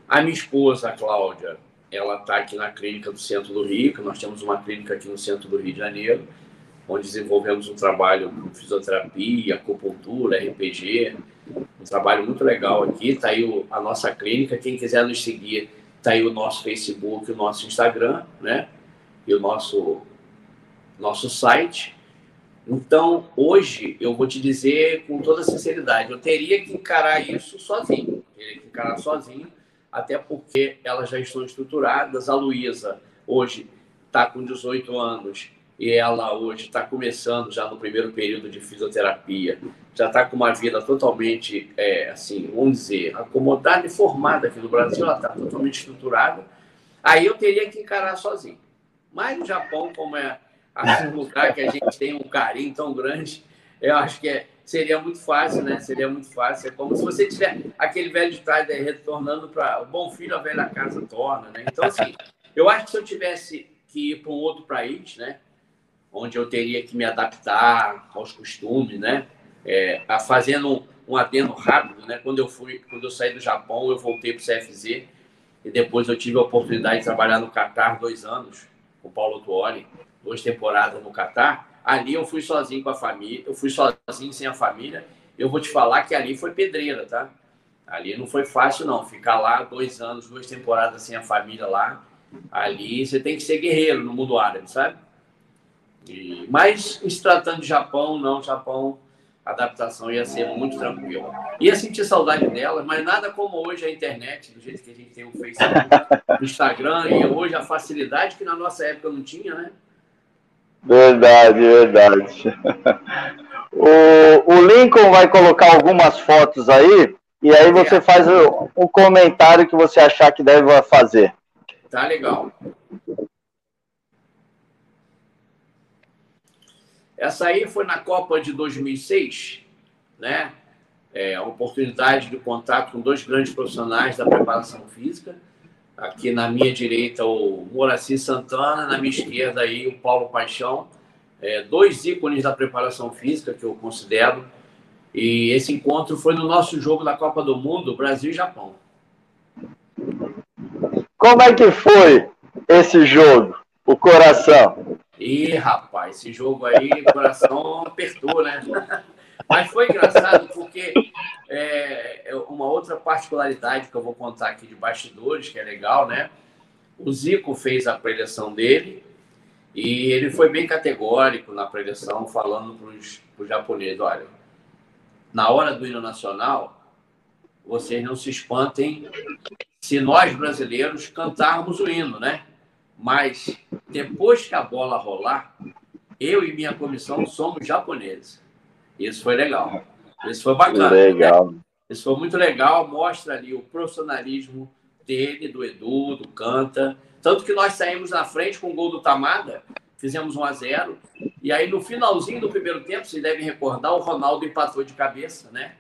A minha esposa, a Cláudia, ela está aqui na clínica do centro do Rio, que nós temos uma clínica aqui no centro do Rio de Janeiro, onde desenvolvemos um trabalho com fisioterapia, acupuntura, RPG, um trabalho muito legal aqui. Está aí a nossa clínica. Quem quiser nos seguir, está aí o nosso Facebook, o nosso Instagram, né? E o nosso, nosso site. Então, hoje, eu vou te dizer com toda sinceridade, eu teria que encarar isso sozinho. Eu teria que encarar sozinho até porque elas já estão estruturadas. A Luísa, hoje, está com 18 anos e ela hoje está começando já no primeiro período de fisioterapia, já está com uma vida totalmente, é, assim, vamos dizer, acomodada e formada aqui no Brasil, ela está totalmente estruturada. Aí eu teria que encarar sozinho. Mas no Japão, como é um lugar que a gente tem um carinho tão grande, eu acho que é, seria muito fácil, né? Seria muito fácil. É como se você tiver aquele velho de trás retornando para o bom filho, a velha casa torna, né? Então, assim, eu acho que se eu tivesse que ir para um outro país, né? Onde eu teria que me adaptar aos costumes, né? É, a fazendo um, adendo rápido, né? Quando eu fui, quando eu saí do Japão, eu voltei para o CFZ e depois eu tive a oportunidade de trabalhar no Catar dois anos com o Paulo Tuori, duas temporadas no Catar. Ali eu fui sozinho com a família, eu fui sozinho sem a família. Eu vou te falar que ali foi pedreira, tá? Ali não foi fácil, não. Ficar lá dois anos, duas temporadas sem a família lá. Ali você tem que ser guerreiro no mundo árabe, sabe? E, mas, se tratando de Japão, não, Japão, a adaptação ia ser muito tranquila. Ia sentir saudade dela, mas nada como hoje a internet, do jeito que a gente tem o Facebook, o Instagram, e hoje a facilidade que na nossa época não tinha, né? Verdade, verdade. O, o Lincoln vai colocar algumas fotos aí, e aí você faz o, o comentário que você achar que deve fazer. Tá legal. Essa aí foi na Copa de 2006, né? É, a oportunidade de contato com dois grandes profissionais da preparação física. Aqui na minha direita, o Moraci Santana, na minha esquerda, aí, o Paulo Paixão. É, dois ícones da preparação física que eu considero. E esse encontro foi no nosso jogo da Copa do Mundo, Brasil e Japão. Como é que foi esse jogo? O coração? Ih, rapaz, esse jogo aí, o coração apertou, né? Mas foi engraçado porque é, é, uma outra particularidade que eu vou contar aqui de bastidores, que é legal, né? O Zico fez a preleção dele e ele foi bem categórico na preleção, falando para os japoneses: olha, na hora do hino nacional, vocês não se espantem se nós brasileiros cantarmos o hino, né? Mas depois que a bola rolar, eu e minha comissão somos japoneses. Isso foi legal. Isso foi bacana. Legal. Né? Isso foi muito legal. Mostra ali o profissionalismo dele, do Edu, do Canta. Tanto que nós saímos na frente com o gol do Tamada, fizemos 1 a 0 E aí, no finalzinho do primeiro tempo, vocês devem recordar, o Ronaldo empatou de cabeça, né?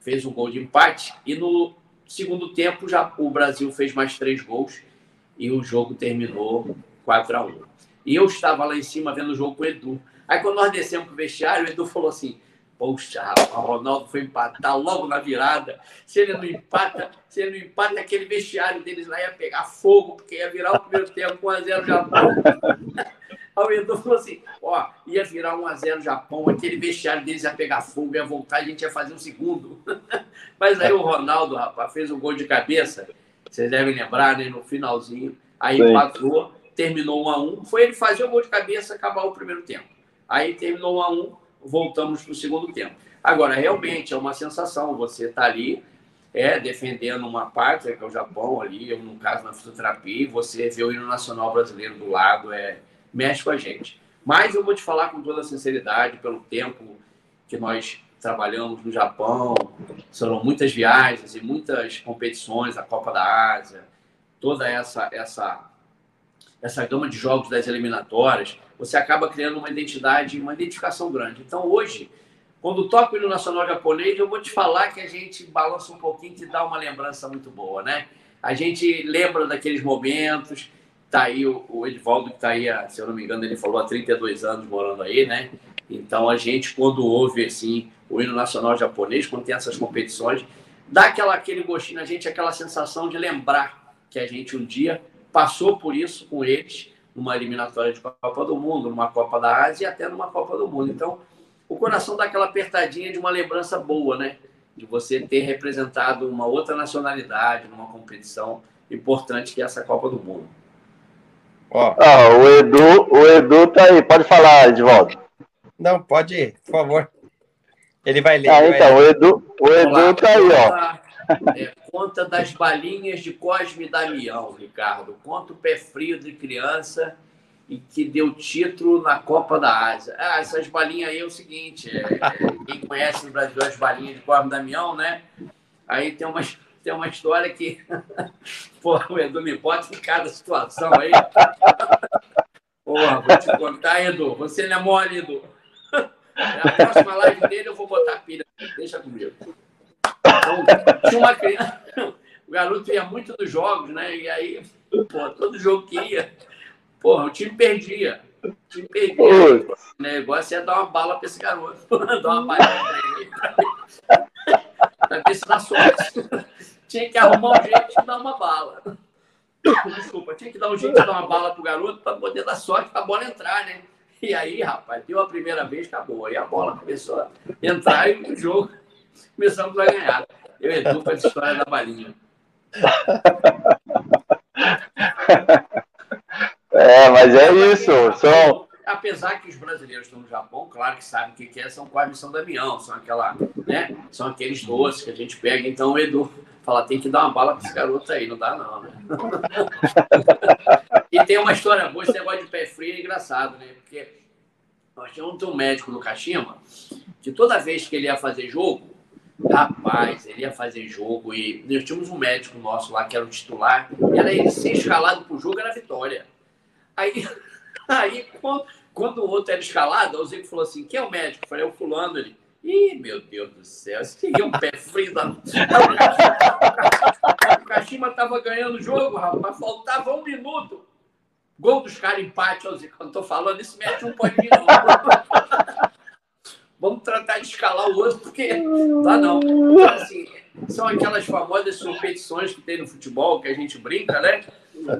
Fez um gol de empate. E no segundo tempo, já o Brasil fez mais três gols e o jogo terminou 4 a 1 E eu estava lá em cima vendo o jogo com o Edu. Aí quando nós descemos para o vestiário, o Edu falou assim: Poxa, o Ronaldo foi empatar logo na virada. Se ele não empata, se ele não empata, aquele vestiário deles lá ia pegar fogo, porque ia virar o primeiro tempo com 1x0 Japão. Aí o Edu falou assim: ó, ia virar 1x0 Japão, aquele vestiário deles ia pegar fogo, ia voltar, a gente ia fazer um segundo. Mas aí o Ronaldo, rapaz, fez um gol de cabeça vocês devem lembrar, né? No finalzinho. Aí Sim. empatou, terminou 1 a 1 Foi ele fazer o gol de cabeça acabar o primeiro tempo. Aí terminou 1 a 1 voltamos para o segundo tempo. Agora, realmente é uma sensação. Você está ali é, defendendo uma parte, que é o Japão ali, eu, no caso na fisioterapia, e você vê o hino nacional brasileiro do lado, é, mexe com a gente. Mas eu vou te falar com toda a sinceridade, pelo tempo que nós trabalhamos no Japão, foram muitas viagens e muitas competições, a Copa da Ásia, toda essa essa essa gama de jogos das eliminatórias, você acaba criando uma identidade, uma identificação grande. Então hoje, quando toco o nacional japonês, eu vou te falar que a gente balança um pouquinho e dá uma lembrança muito boa, né? A gente lembra daqueles momentos, tá aí o, o Edvaldo que tá aí, se eu não me engano, ele falou há 32 anos morando aí, né? Então a gente quando ouve assim o hino nacional japonês, quando tem essas competições, dá aquela, aquele gostinho na gente, aquela sensação de lembrar que a gente um dia passou por isso com eles, numa eliminatória de Copa do Mundo, numa Copa da Ásia e até numa Copa do Mundo. Então, o coração dá aquela apertadinha de uma lembrança boa, né? De você ter representado uma outra nacionalidade numa competição importante que é essa Copa do Mundo. Ó. Ah, o Edu, o Edu tá aí, pode falar, Edvaldo. Não, pode ir, por favor. Ele vai ler. Ah, então, ler. o Edu, o Edu tá aí, ó. é, conta das balinhas de Cosme e Damião, Ricardo. Conta o pé frio de criança e que deu título na Copa da Ásia. Ah, essas balinhas aí é o seguinte: é, é, quem conhece no Brasil as balinhas de Cosme e Damião, né? Aí tem uma, tem uma história que. Porra, o Edu me pode ficar da situação aí. Porra, vou te contar, Edu. Você não é mole, Edu. Na próxima live dele eu vou botar pilha. Deixa comigo. Então, tinha uma criança. O garoto ia muito nos jogos, né? E aí, pô, todo jogo que ia, porra, o time perdia. O time perdia. O negócio é dar uma bala para esse garoto. dar uma bala para ele. Para ver se dá sorte. Tinha que arrumar um jeito de dar uma bala. Desculpa, tinha que dar um jeito de dar uma bala pro garoto para poder dar sorte para a bola entrar, né? E aí, rapaz, deu a primeira vez, acabou. Aí a bola começou a entrar e o jogo começamos a ganhar. Eu Edu com essa história da balinha. É, mas é isso. São... Apesar que os brasileiros estão no Japão, claro que sabem o que é, são com a missão da avião, são aquela, né? São aqueles doces que a gente pega. Então o Edu fala, tem que dar uma bala para esse garoto aí, não dá não, né? e tem uma história boa, esse negócio de pé frio é engraçado, né? Porque nós tínhamos um médico no Kashima que toda vez que ele ia fazer jogo, Rapaz, ele ia fazer jogo e nós tínhamos um médico nosso lá que era o titular, e era ele ser escalado pro jogo era vitória. Aí, aí quando, o outro era escalado, o Zico falou assim: quem é o médico? Eu falei, é o fulano. Ele, ih, meu Deus do céu, esse seria um pé frio da. O Kashima tava ganhando o jogo, rapaz, faltava um minuto. Gol dos caras, empate, quando tô falando, esse médico não pode vir, vamos tratar de escalar o outro, porque tá não. Então, assim, são aquelas famosas competições que tem no futebol, que a gente brinca, né?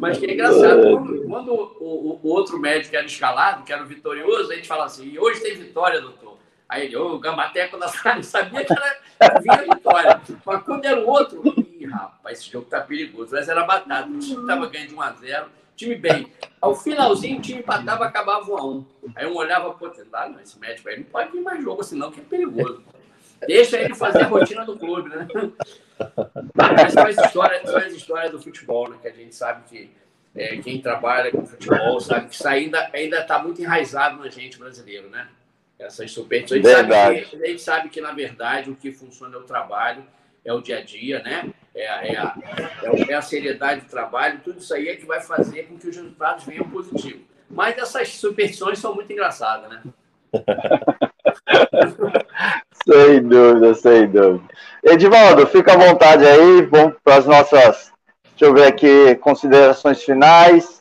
Mas que é engraçado. Quando, quando o, o, outro médico era escalado, que era o vitorioso, a gente fala assim, hoje tem vitória, doutor. Aí ele, ô, o Gambateco da sala, sabia que era, vinha vitória. Mas quando era o outro, ih, rapaz, esse jogo tá perigoso. Mas era batata. O time tava ganhando de 1 a 0 time bem. Ao finalzinho, o time empatava, acabava 1 a 1 Aí um olhava, pô, ah, não, esse médico aí não pode vir mais jogo, senão que é perigoso. Deixa ele fazer a rotina do clube, né? Mas são as histórias, são as histórias do futebol, né? Que a gente sabe que é, quem trabalha com futebol sabe que isso ainda ainda está muito enraizado na gente brasileiro, né? Essas superstições. A a gente sabe que, na verdade, o que funciona é o trabalho, é o dia a dia, né? É a, é, a, é a seriedade do trabalho, tudo isso aí é que vai fazer com que os resultados venham positivos. Mas essas superstições são muito engraçadas, né? sem dúvida, sem dúvida. Edivaldo, fica à vontade aí, vamos para as nossas, deixa eu ver aqui, considerações finais.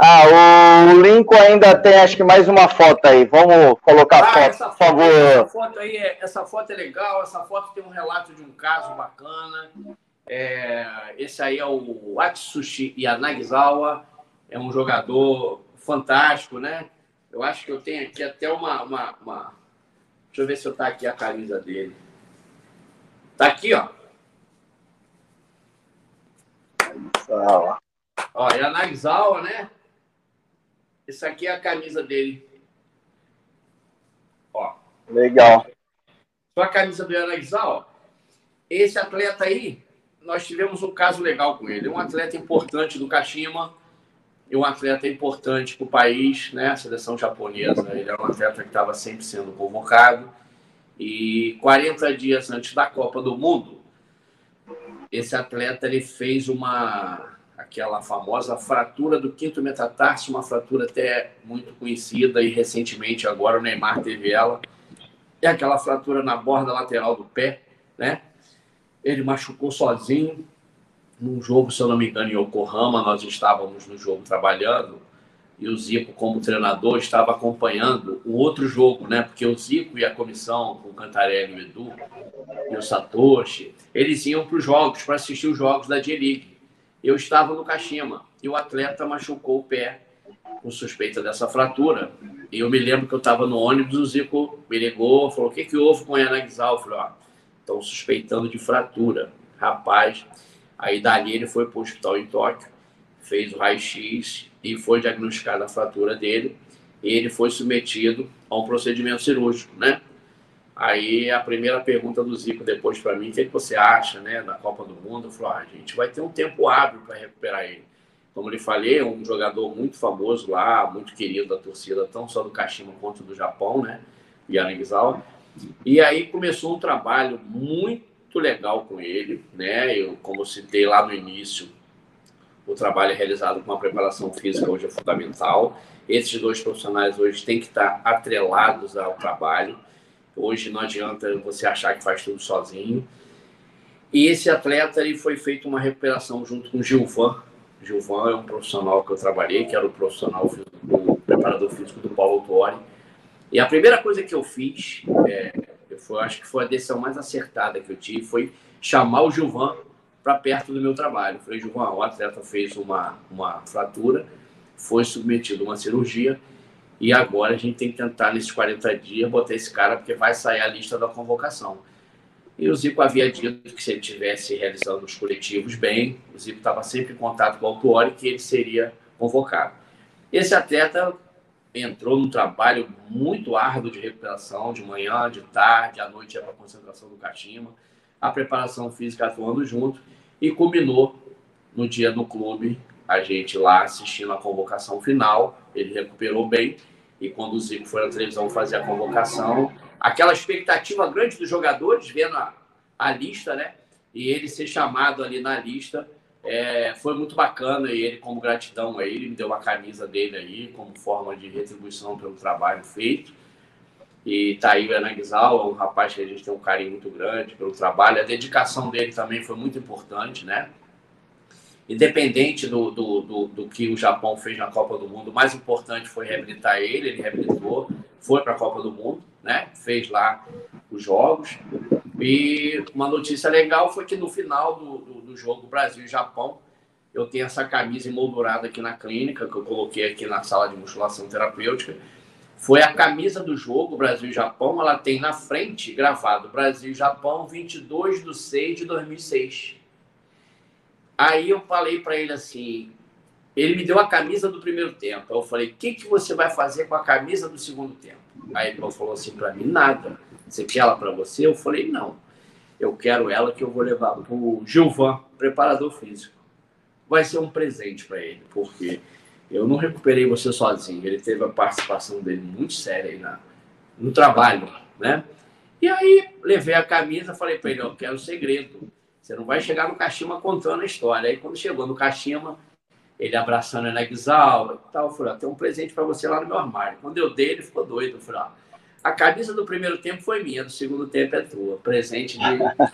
Ah, o Lincoln ainda tem, acho que mais uma foto aí. Vamos colocar ah, a foto, foto, por favor. Essa foto aí, é, essa foto é legal. Essa foto tem um relato de um caso bacana. É, esse aí é o Atsushi Yanagisawa. É um jogador fantástico, né? Eu acho que eu tenho aqui até uma, uma, uma... Deixa eu ver se eu tá aqui a camisa dele. Tá aqui, ó. Ó, Yanagisawa, né? Essa aqui é a camisa dele. Ó. Legal. Só a camisa do ó. Esse atleta aí, nós tivemos um caso legal com ele. Um atleta importante do Kashima e um atleta importante para o país, né? A seleção japonesa. Ele era um atleta que estava sempre sendo convocado. E 40 dias antes da Copa do Mundo, esse atleta ele fez uma aquela famosa fratura do quinto metatarso, uma fratura até muito conhecida e recentemente agora o Neymar teve ela. É aquela fratura na borda lateral do pé, né? Ele machucou sozinho num jogo, se eu não me engano, em Yokohama, nós estávamos no jogo trabalhando e o Zico, como treinador, estava acompanhando um outro jogo, né? Porque o Zico e a comissão, com o Cantarelli, o Edu e o Satoshi, eles iam para os jogos, para assistir os jogos da J-League eu estava no Kashima e o atleta machucou o pé com suspeita dessa fratura. E eu me lembro que eu estava no ônibus, o Zico me ligou, falou: O que, que houve com o Yanagisawa? Eu falei: Ó, estão suspeitando de fratura. Rapaz, aí dali ele foi para o hospital em Tóquio, fez o raio-x e foi diagnosticada a fratura dele. E ele foi submetido a um procedimento cirúrgico, né? Aí a primeira pergunta do Zico depois para mim, o que, é que você acha né, da Copa do Mundo? Eu falei, ah, a gente vai ter um tempo hábil para recuperar ele. Como lhe falei, é um jogador muito famoso lá, muito querido da torcida, não só do Kashima quanto do Japão, né? Yanagisawa. E aí começou um trabalho muito legal com ele, né? Eu, como citei lá no início, o trabalho é realizado com a preparação física hoje é fundamental. Esses dois profissionais hoje têm que estar atrelados ao trabalho. Hoje não adianta você achar que faz tudo sozinho. E esse atleta ele foi feito uma recuperação junto com o Gilvan. Gilvan é um profissional que eu trabalhei, que era o profissional o preparador físico do Paulo Tuori. E a primeira coisa que eu fiz, é, eu foi, acho que foi a decisão mais acertada que eu tive, foi chamar o Gilvan para perto do meu trabalho. Falei, Gilvan, o atleta fez uma, uma fratura, foi submetido a uma cirurgia e agora a gente tem que tentar, nesses 40 dias, botar esse cara, porque vai sair a lista da convocação. E o Zico havia dito que se ele estivesse realizando os coletivos bem, o Zico estava sempre em contato com o Autuori, que ele seria convocado. Esse atleta entrou num trabalho muito árduo de recuperação, de manhã, de tarde, à noite ia para concentração do Kashima, a preparação física atuando junto, e culminou no dia no clube, a gente lá assistindo a convocação final, ele recuperou bem, e quando o Zico foi na televisão fazer a convocação, aquela expectativa grande dos jogadores, vendo a, a lista, né? E ele ser chamado ali na lista, é, foi muito bacana. E ele, como gratidão a ele, me deu uma camisa dele aí, como forma de retribuição pelo trabalho feito. E tá aí o é um rapaz que a gente tem um carinho muito grande pelo trabalho. A dedicação dele também foi muito importante, né? Independente do, do, do, do, que o Japão fez na Copa do Mundo, o mais importante foi reabilitar ele, ele reabilitou, foi para a Copa do Mundo, né? fez lá os jogos. E uma notícia legal foi que no final do, do, do jogo Brasil e Japão, eu tenho essa camisa emoldurada aqui na clínica, que eu coloquei aqui na sala de musculação terapêutica. Foi a camisa do jogo Brasil e Japão, ela tem na frente gravado Brasil e Japão 22 de 6 de 2006. Aí eu falei para ele assim, ele me deu a camisa do primeiro tempo. Eu falei, o que, que você vai fazer com a camisa do segundo tempo? Aí ele falou assim para mim, nada. Você quer ela para você? Eu falei, não. Eu quero ela que eu vou levar para o Gilvan, preparador físico. Vai ser um presente para ele, porque eu não recuperei você sozinho. Ele teve a participação dele muito séria aí na, no trabalho, né? E aí levei a camisa, falei para ele, eu quero segredo. Você não vai chegar no Kashima contando a história. Aí quando chegou no Kashima, ele abraçando a Nagzal e tal, eu falei, ah, tem um presente para você lá no meu armário. Quando eu dei, ele ficou doido. Eu falei, ah, a camisa do primeiro tempo foi minha, do segundo tempo é tua. Presente de...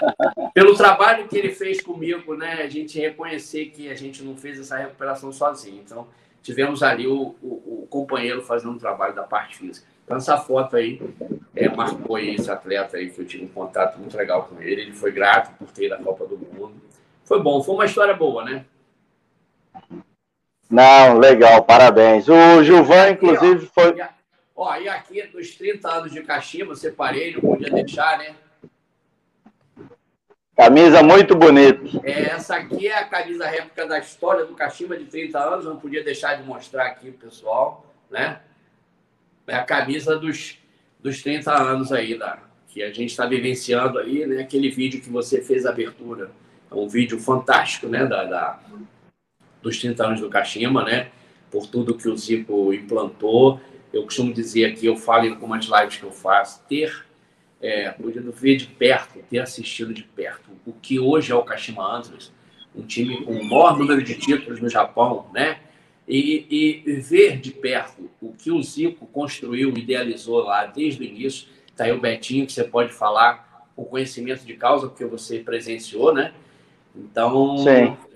Pelo trabalho que ele fez comigo, né? A gente reconhecer que a gente não fez essa recuperação sozinho. Então, tivemos ali o, o, o companheiro fazendo um trabalho da parte física. Então, essa foto aí é, marcou aí esse atleta aí, que eu tive um contato muito legal com ele. Ele foi grato por ter ido à Copa do Mundo. Foi bom, foi uma história boa, né? Não, legal, parabéns. O Gilvan, inclusive, foi. Ó, e aqui, dos 30 anos de Caxias, separei, não podia deixar, né? Camisa muito bonita. É, essa aqui é a camisa réplica da história do Caxima de 30 anos, não podia deixar de mostrar aqui, pessoal, né? é a camisa dos, dos 30 anos aí, da, que a gente está vivenciando aí, né? Aquele vídeo que você fez a abertura. É um vídeo fantástico, né? Da, da, dos 30 anos do Kashima, né? Por tudo que o Zico implantou. Eu costumo dizer aqui, eu falo em algumas lives que eu faço, ter é, podido ver de perto, ter assistido de perto o que hoje é o Kashima Antlers, um time com o maior número de títulos no Japão, né? e, e, ver de perto o que o Zico construiu, idealizou lá desde o início. Está aí o Betinho, que você pode falar com conhecimento de causa, porque você presenciou, né? Então,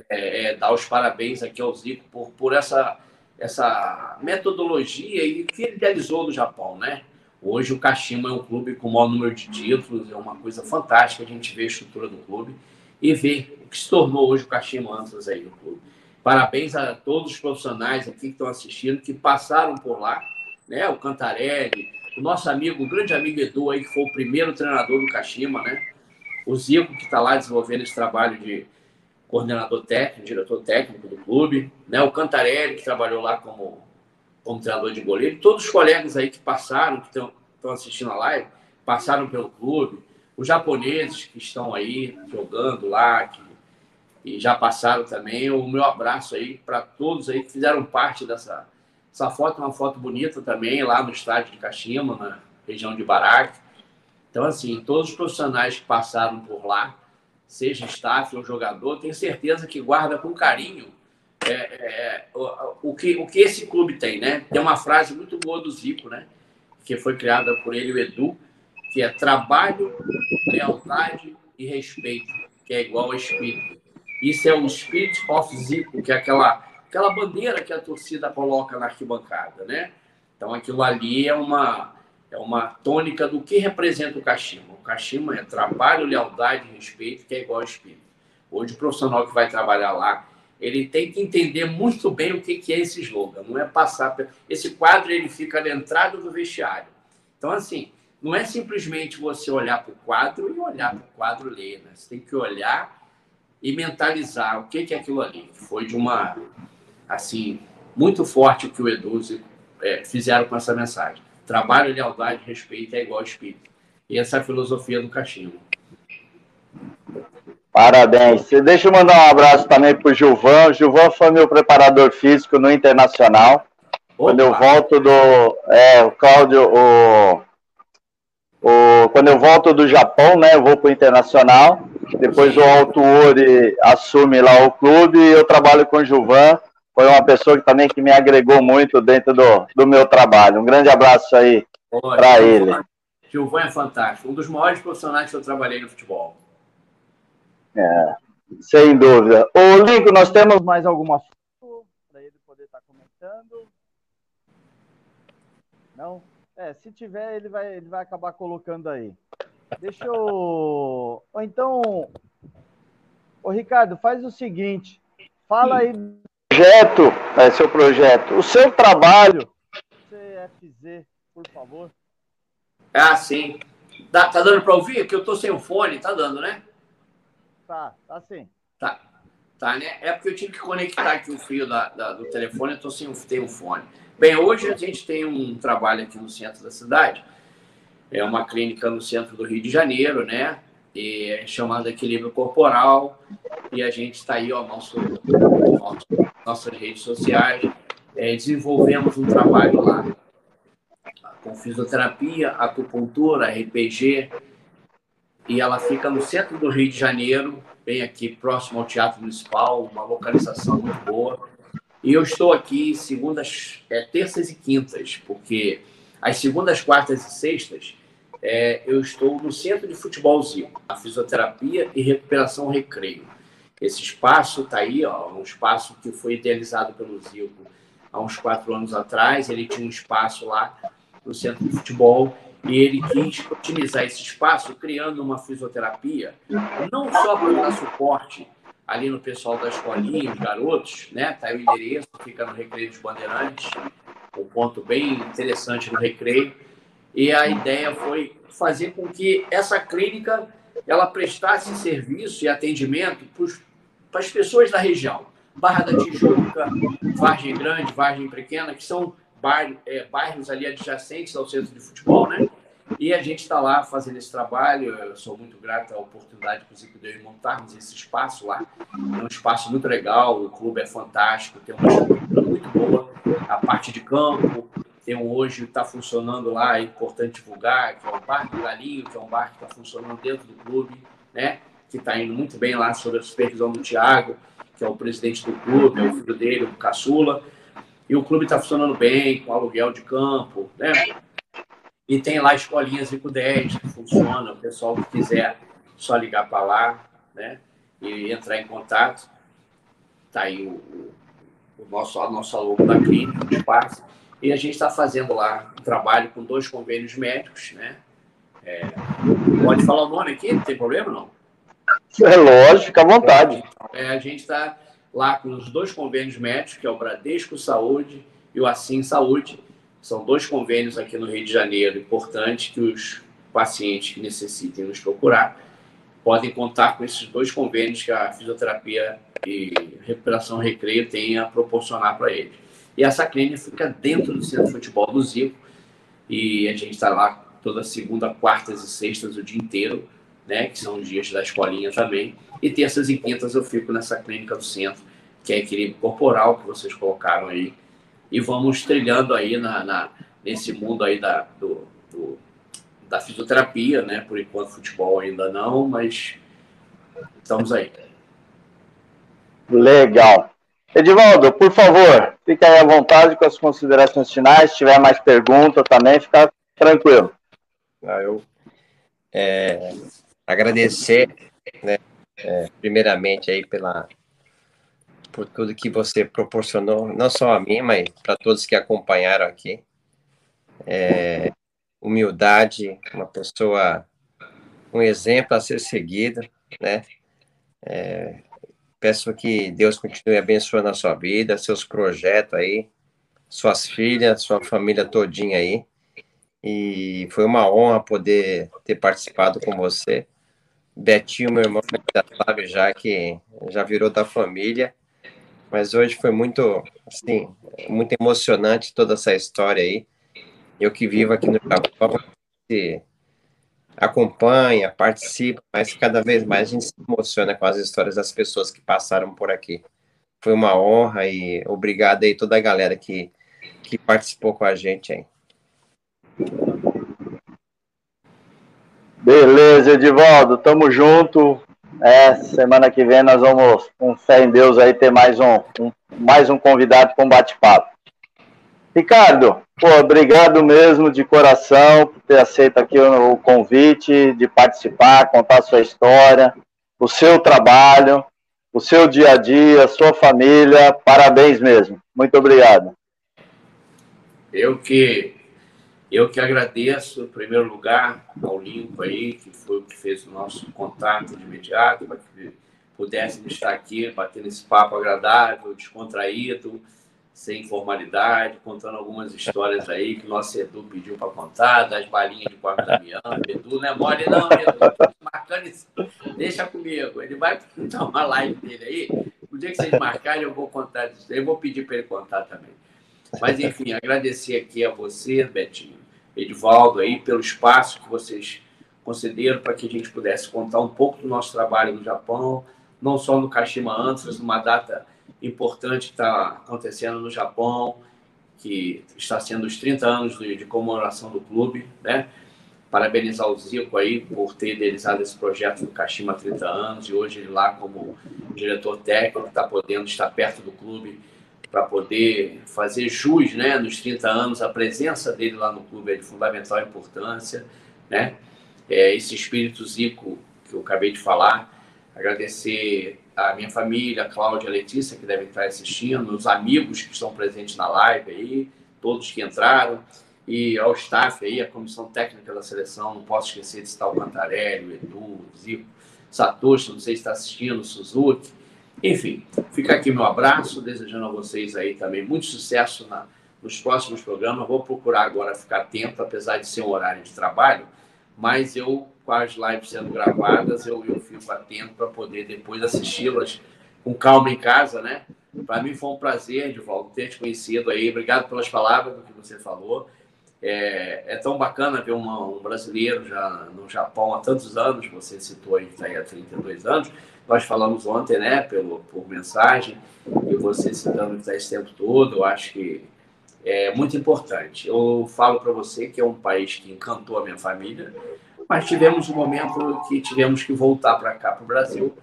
é, é, dar os parabéns aqui ao Zico por, por essa, essa metodologia e que ele idealizou no Japão, né? Hoje o Kashima é um clube com o maior número de títulos, é uma coisa fantástica a gente ver a estrutura do clube e ver o que se tornou hoje o Kashima Antlers aí, o clube. Parabéns a todos os profissionais aqui que estão assistindo, que passaram por lá, né? O Cantarelli, o nosso amigo, o grande amigo Edu aí, que foi o primeiro treinador do Kashima, né? O Zico, que está lá desenvolvendo esse trabalho de coordenador técnico, diretor técnico do clube, né? O Cantarelli, que trabalhou lá como, como treinador de goleiro, todos os colegas aí que passaram, que estão assistindo a live, passaram pelo clube, os japoneses que estão aí jogando lá, que, e já passaram também. O meu abraço aí para todos aí que fizeram parte dessa essa foto, é uma foto bonita também lá no estádio de Kashima, na região de Baraque. Então, assim, todos os profissionais que passaram por lá, seja staff ou jogador, tenho certeza que guarda com carinho é, é, o, o, que, o que esse clube tem, né? Tem uma frase muito boa do Zico, né? Que foi criada por ele, o Edu, que é trabalho, lealdade e respeito, que é igual ao espírito. Isso é o Spirit of Zico, que é aquela, aquela bandeira que a torcida coloca na arquibancada, né? Então aquilo ali é uma, é uma tônica do que representa o Kashima. O Kashima é trabalho, lealdade e respeito, que é igual ao espírito. Hoje o profissional que vai trabalhar lá, ele tem que entender muito bem o que é esse slogan. Não é passar... Esse quadro ele fica na entrada do vestiário. Então, assim, não é simplesmente você olhar para o quadro e olhar para o quadro ler. Né? Você tem que olhar e mentalizar o que é aquilo ali. Foi de uma... Assim, muito forte que o Edu é, fizeram com essa mensagem. Trabalho, lealdade, respeito é igual ao espírito. E essa é a filosofia do cachimbo. Parabéns. Deixa eu mandar um abraço também para o Gilvan. O Gilvan foi meu preparador físico no Internacional. Opa. Quando eu volto do. É, o Cláudio. O, o, quando eu volto do Japão, né? Eu vou para o Internacional. Depois o Alto Ori assume lá o clube e eu trabalho com o Gilvan foi uma pessoa que também que me agregou muito dentro do, do meu trabalho. Um grande abraço aí para ele. Gilvan é fantástico, um dos maiores profissionais que eu trabalhei no futebol. É, sem dúvida. Ô, Lincoln, nós temos mais alguma foto para ele poder estar tá comentando? Não? É, se tiver, ele vai, ele vai acabar colocando aí. Deixa eu. Ou então. Ô, Ricardo, faz o seguinte. Fala aí projeto, é, seu projeto, o seu trabalho. CFZ, por favor. Ah, sim. Tá, tá dando para ouvir? Que eu tô sem o fone, tá dando, né? Tá, tá sim. Tá. Tá, né? É porque eu tive que conectar aqui o fio da, da, do telefone, eu tô sem tem um fone. Bem, hoje a gente tem um trabalho aqui no centro da cidade. É uma clínica no centro do Rio de Janeiro, né? E é chamada Equilíbrio Corporal. E a gente está aí, ó, nosso, nosso nossas redes sociais. É, desenvolvemos um trabalho lá com fisioterapia, acupuntura, RPG, e ela fica no centro do Rio de Janeiro, bem aqui próximo ao Teatro Municipal, uma localização muito boa. E eu estou aqui segundas, é, terças e quintas, porque as segundas, quartas e sextas é, eu estou no Centro de Futebolzinho, a fisioterapia e recuperação recreio. Esse espaço está aí, ó, um espaço que foi idealizado pelo Zico há uns quatro anos atrás. Ele tinha um espaço lá no centro de futebol e ele quis otimizar esse espaço criando uma fisioterapia, não só para dar suporte ali no pessoal da escolinha, os garotos, né? Tá aí o endereço, fica no Recreio dos Bandeirantes, um ponto bem interessante no Recreio. E a ideia foi fazer com que essa clínica ela prestasse serviço e atendimento para os para as pessoas da região. Barra da Tijuca, Vargem Grande, Vargem Pequena, que são bairros, é, bairros ali adjacentes ao centro de futebol, né? E a gente está lá fazendo esse trabalho. Eu sou muito grato à oportunidade, inclusive, que deu de montarmos esse espaço lá. É um espaço muito legal, o clube é fantástico, tem uma estrutura muito boa. A parte de campo, tem um hoje está funcionando lá, é importante divulgar, que é o Bar do Galinho, que é um bar que está funcionando dentro do clube, né? Que está indo muito bem lá sob a supervisão do Thiago, que é o presidente do clube, é o filho dele, o Caçula. E o clube está funcionando bem, com aluguel de campo, né? E tem lá escolinhas Rico 10 que funciona, o pessoal que quiser só ligar para lá, né? E entrar em contato. Está aí o, o, nosso, aluno da clínica, o espaço. E a gente está fazendo lá um trabalho com dois convênios médicos, né? É, pode falar o nome aqui? Não tem problema, não? É lógico, fica à vontade. É, a gente está lá com os dois convênios médicos, que é o Bradesco Saúde e o Assim Saúde. São dois convênios aqui no Rio de Janeiro importantes que os pacientes que necessitem nos procurar podem contar com esses dois convênios que a fisioterapia e recuperação recreio tem a proporcionar para eles. E essa clínica fica dentro do Centro de Futebol do Zico e a gente está lá toda segunda, quartas e sextas o dia inteiro, né? Que são os dias da escolinha também. E terças e quintas eu fico nessa clínica do centro, que é equilíbrio corporal que vocês colocaram aí. E vamos trilhando aí na, na nesse mundo aí da, do, do, da fisioterapia, né? Por enquanto, futebol ainda não, mas estamos aí. Legal. Edivaldo, por favor, fique aí à vontade com as considerações finais. Se tiver mais perguntas também, fica tranquilo. Ah, eu é, agradecer, né, é, primeiramente aí pela por tudo que você proporcionou, não só a mim, mas para todos que acompanharam aqui. É, humildade, uma pessoa, um exemplo a ser seguido, né? É, peço que Deus continue abençoando a sua vida, seus projetos aí, suas filhas, sua família todinha aí. E foi uma honra poder ter participado com você. Betinho, meu irmão, já sabe já que já virou da família. Mas hoje foi muito, assim, muito emocionante toda essa história aí. Eu que vivo aqui no Japão, acompanha, participa, mas cada vez mais a gente se emociona com as histórias das pessoas que passaram por aqui. Foi uma honra e obrigado aí toda a galera que, que participou com a gente aí. Beleza, Edivaldo, tamo junto. É, semana que vem nós vamos, com fé em Deus, aí ter mais um, um mais um convidado com bate-papo. Ricardo, pô, obrigado mesmo de coração por ter aceito aqui o, o convite de participar, contar a sua história, o seu trabalho, o seu dia a dia, a sua família. Parabéns mesmo. Muito obrigado. Eu que eu que agradeço, em primeiro lugar, ao Limpo aí, que foi o que fez o nosso contato de imediato, para que pudéssemos estar aqui, batendo esse papo agradável, descontraído, sem formalidade, contando algumas histórias aí que o nosso Edu pediu para contar, das balinhas de quarto da Miana. Edu não é mole, não, Edu. Marcando isso. Deixa comigo. Ele vai contar uma live dele aí. O dia que vocês marcarem, eu vou contar. Eu vou pedir para ele contar também. Mas, enfim, agradecer aqui a você, Betinho, Edivaldo, aí, pelo espaço que vocês concederam para que a gente pudesse contar um pouco do nosso trabalho no Japão, não só no Kashima Antlers, numa data importante que está acontecendo no Japão, que está sendo os 30 anos de, de comemoração do clube, né? Parabenizar o Zico aí por ter idealizado esse projeto do Kashima há 30 anos e hoje ele lá como diretor técnico está podendo estar perto do clube para poder fazer jus, né, nos 30 anos, a presença dele lá no clube é de fundamental importância, né? É, esse espírito Zico que eu acabei de falar, agradecer a minha família, a Cláudia, a Letícia, que devem estar assistindo, os amigos que estão presentes na live aí, todos que entraram, e ao staff aí, a comissão técnica da seleção, não posso esquecer de citar o Cantarelli, o Edu, o Zico, Satoshi, não sei se está assistindo, o Suzuki, enfim, fica aqui meu abraço, desejando a vocês aí também muito sucesso na, nos próximos programas. Vou procurar agora ficar atento, apesar de ser um horário de trabalho, mas eu, com as lives sendo gravadas, eu, eu fico atento para poder depois assisti-las com calma em casa, né? Para mim foi um prazer, Edvaldo, ter te conhecido aí. Obrigado pelas palavras do que você falou. É, é tão bacana ver uma, um brasileiro já no Japão há tantos anos, você citou aí está aí há 32 anos, nós falamos ontem, né, pelo, por mensagem, e você citando que está esse tempo todo, eu acho que é muito importante. Eu falo para você que é um país que encantou a minha família, mas tivemos um momento que tivemos que voltar para cá, para o Brasil,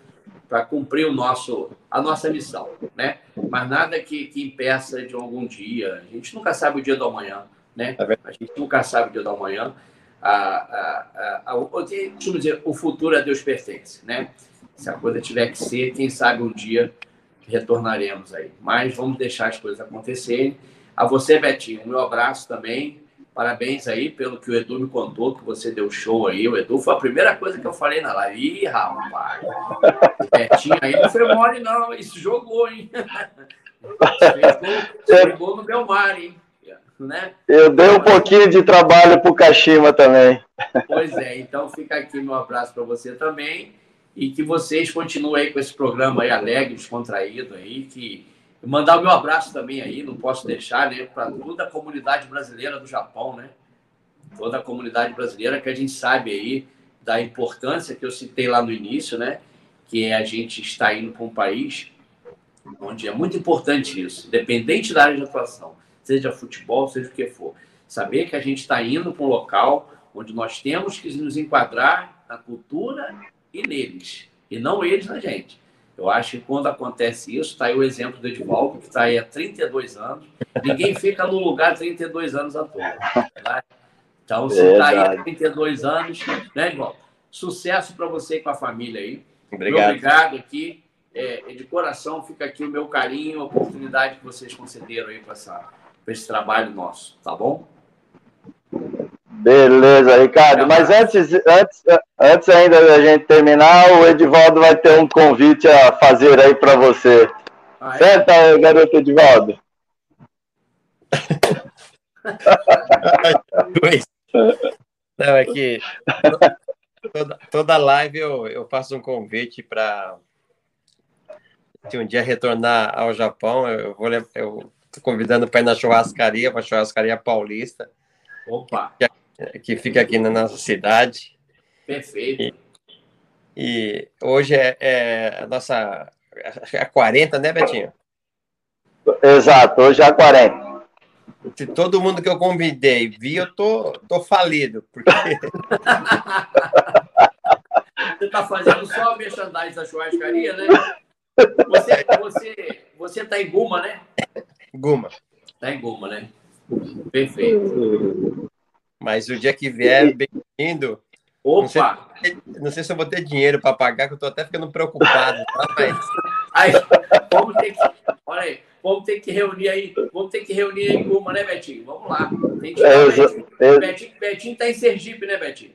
para cumprir o nosso, a nossa missão, né? Mas nada que, que impeça de algum dia. A gente nunca sabe o dia do amanhã, né? É a gente nunca sabe o dia do amanhã. A, a, a, a, a, dizer, o futuro a Deus pertence, né? Se a coisa tiver que ser, quem sabe um dia retornaremos aí. Mas vamos deixar as coisas acontecerem. A você, Betinho, um meu abraço também. Parabéns aí pelo que o Edu me contou, que você deu show aí. O Edu foi a primeira coisa que eu falei na live. Ih, rapaz, Betinho aí não foi mole, não. Isso jogou, hein? Chegou no Belmar, hein? Né? Eu dei um pouquinho de trabalho pro Kashima também. Pois é, então fica aqui meu abraço para você também e que vocês continuem aí com esse programa aí alegre, descontraído aí, que mandar o meu abraço também aí, não posso deixar, né, para toda a comunidade brasileira do Japão, né? toda a comunidade brasileira, que a gente sabe aí da importância que eu citei lá no início, né? Que é a gente estar indo para um país onde é muito importante isso, independente da área de atuação, seja futebol, seja o que for. Saber que a gente está indo para um local onde nós temos que nos enquadrar na cultura e neles, e não eles na gente. Eu acho que quando acontece isso, está aí o exemplo do Edvaldo, que está aí há 32 anos. Ninguém fica no lugar 32 anos à toa. Tá? Então, se está aí há 32 anos, né, Edvaldo? Sucesso para você e com a família aí. Obrigado. Obrigado aqui. É, de coração, fica aqui o meu carinho, a oportunidade que vocês concederam aí para esse trabalho nosso, tá bom? Beleza, Ricardo. Mas antes, antes, antes ainda da gente terminar, o Edivaldo vai ter um convite a fazer aí para você. Ah, é? Senta, garoto Edivaldo. Não, é que toda, toda live eu, eu faço um convite para se um dia retornar ao Japão, eu vou eu tô convidando para ir na churrascaria, para a churrascaria paulista. Opa! Que fica aqui na nossa cidade. Perfeito. E, e hoje é, é, a nossa. É a 40, né, Betinho? Exato, hoje é a 40. Se todo mundo que eu convidei vir, eu tô, tô falido, porque. você tá fazendo só a merchandising da churrascaria, né? Você, você, você tá em Guma, né? Guma. Tá em Guma, né? Perfeito. Mas o dia que vier, bem-vindo. Opa! Não sei, não sei, se eu vou ter dinheiro para pagar, que eu estou até ficando preocupado. Tá? Mas... Aí, vamos ter que, olha aí, vamos ter que reunir aí, vamos ter que reunir aí uma, né, Betinho? Vamos lá. Tem que é, Betinho. Eu... Betinho, Betinho está em Sergipe, né, Betinho?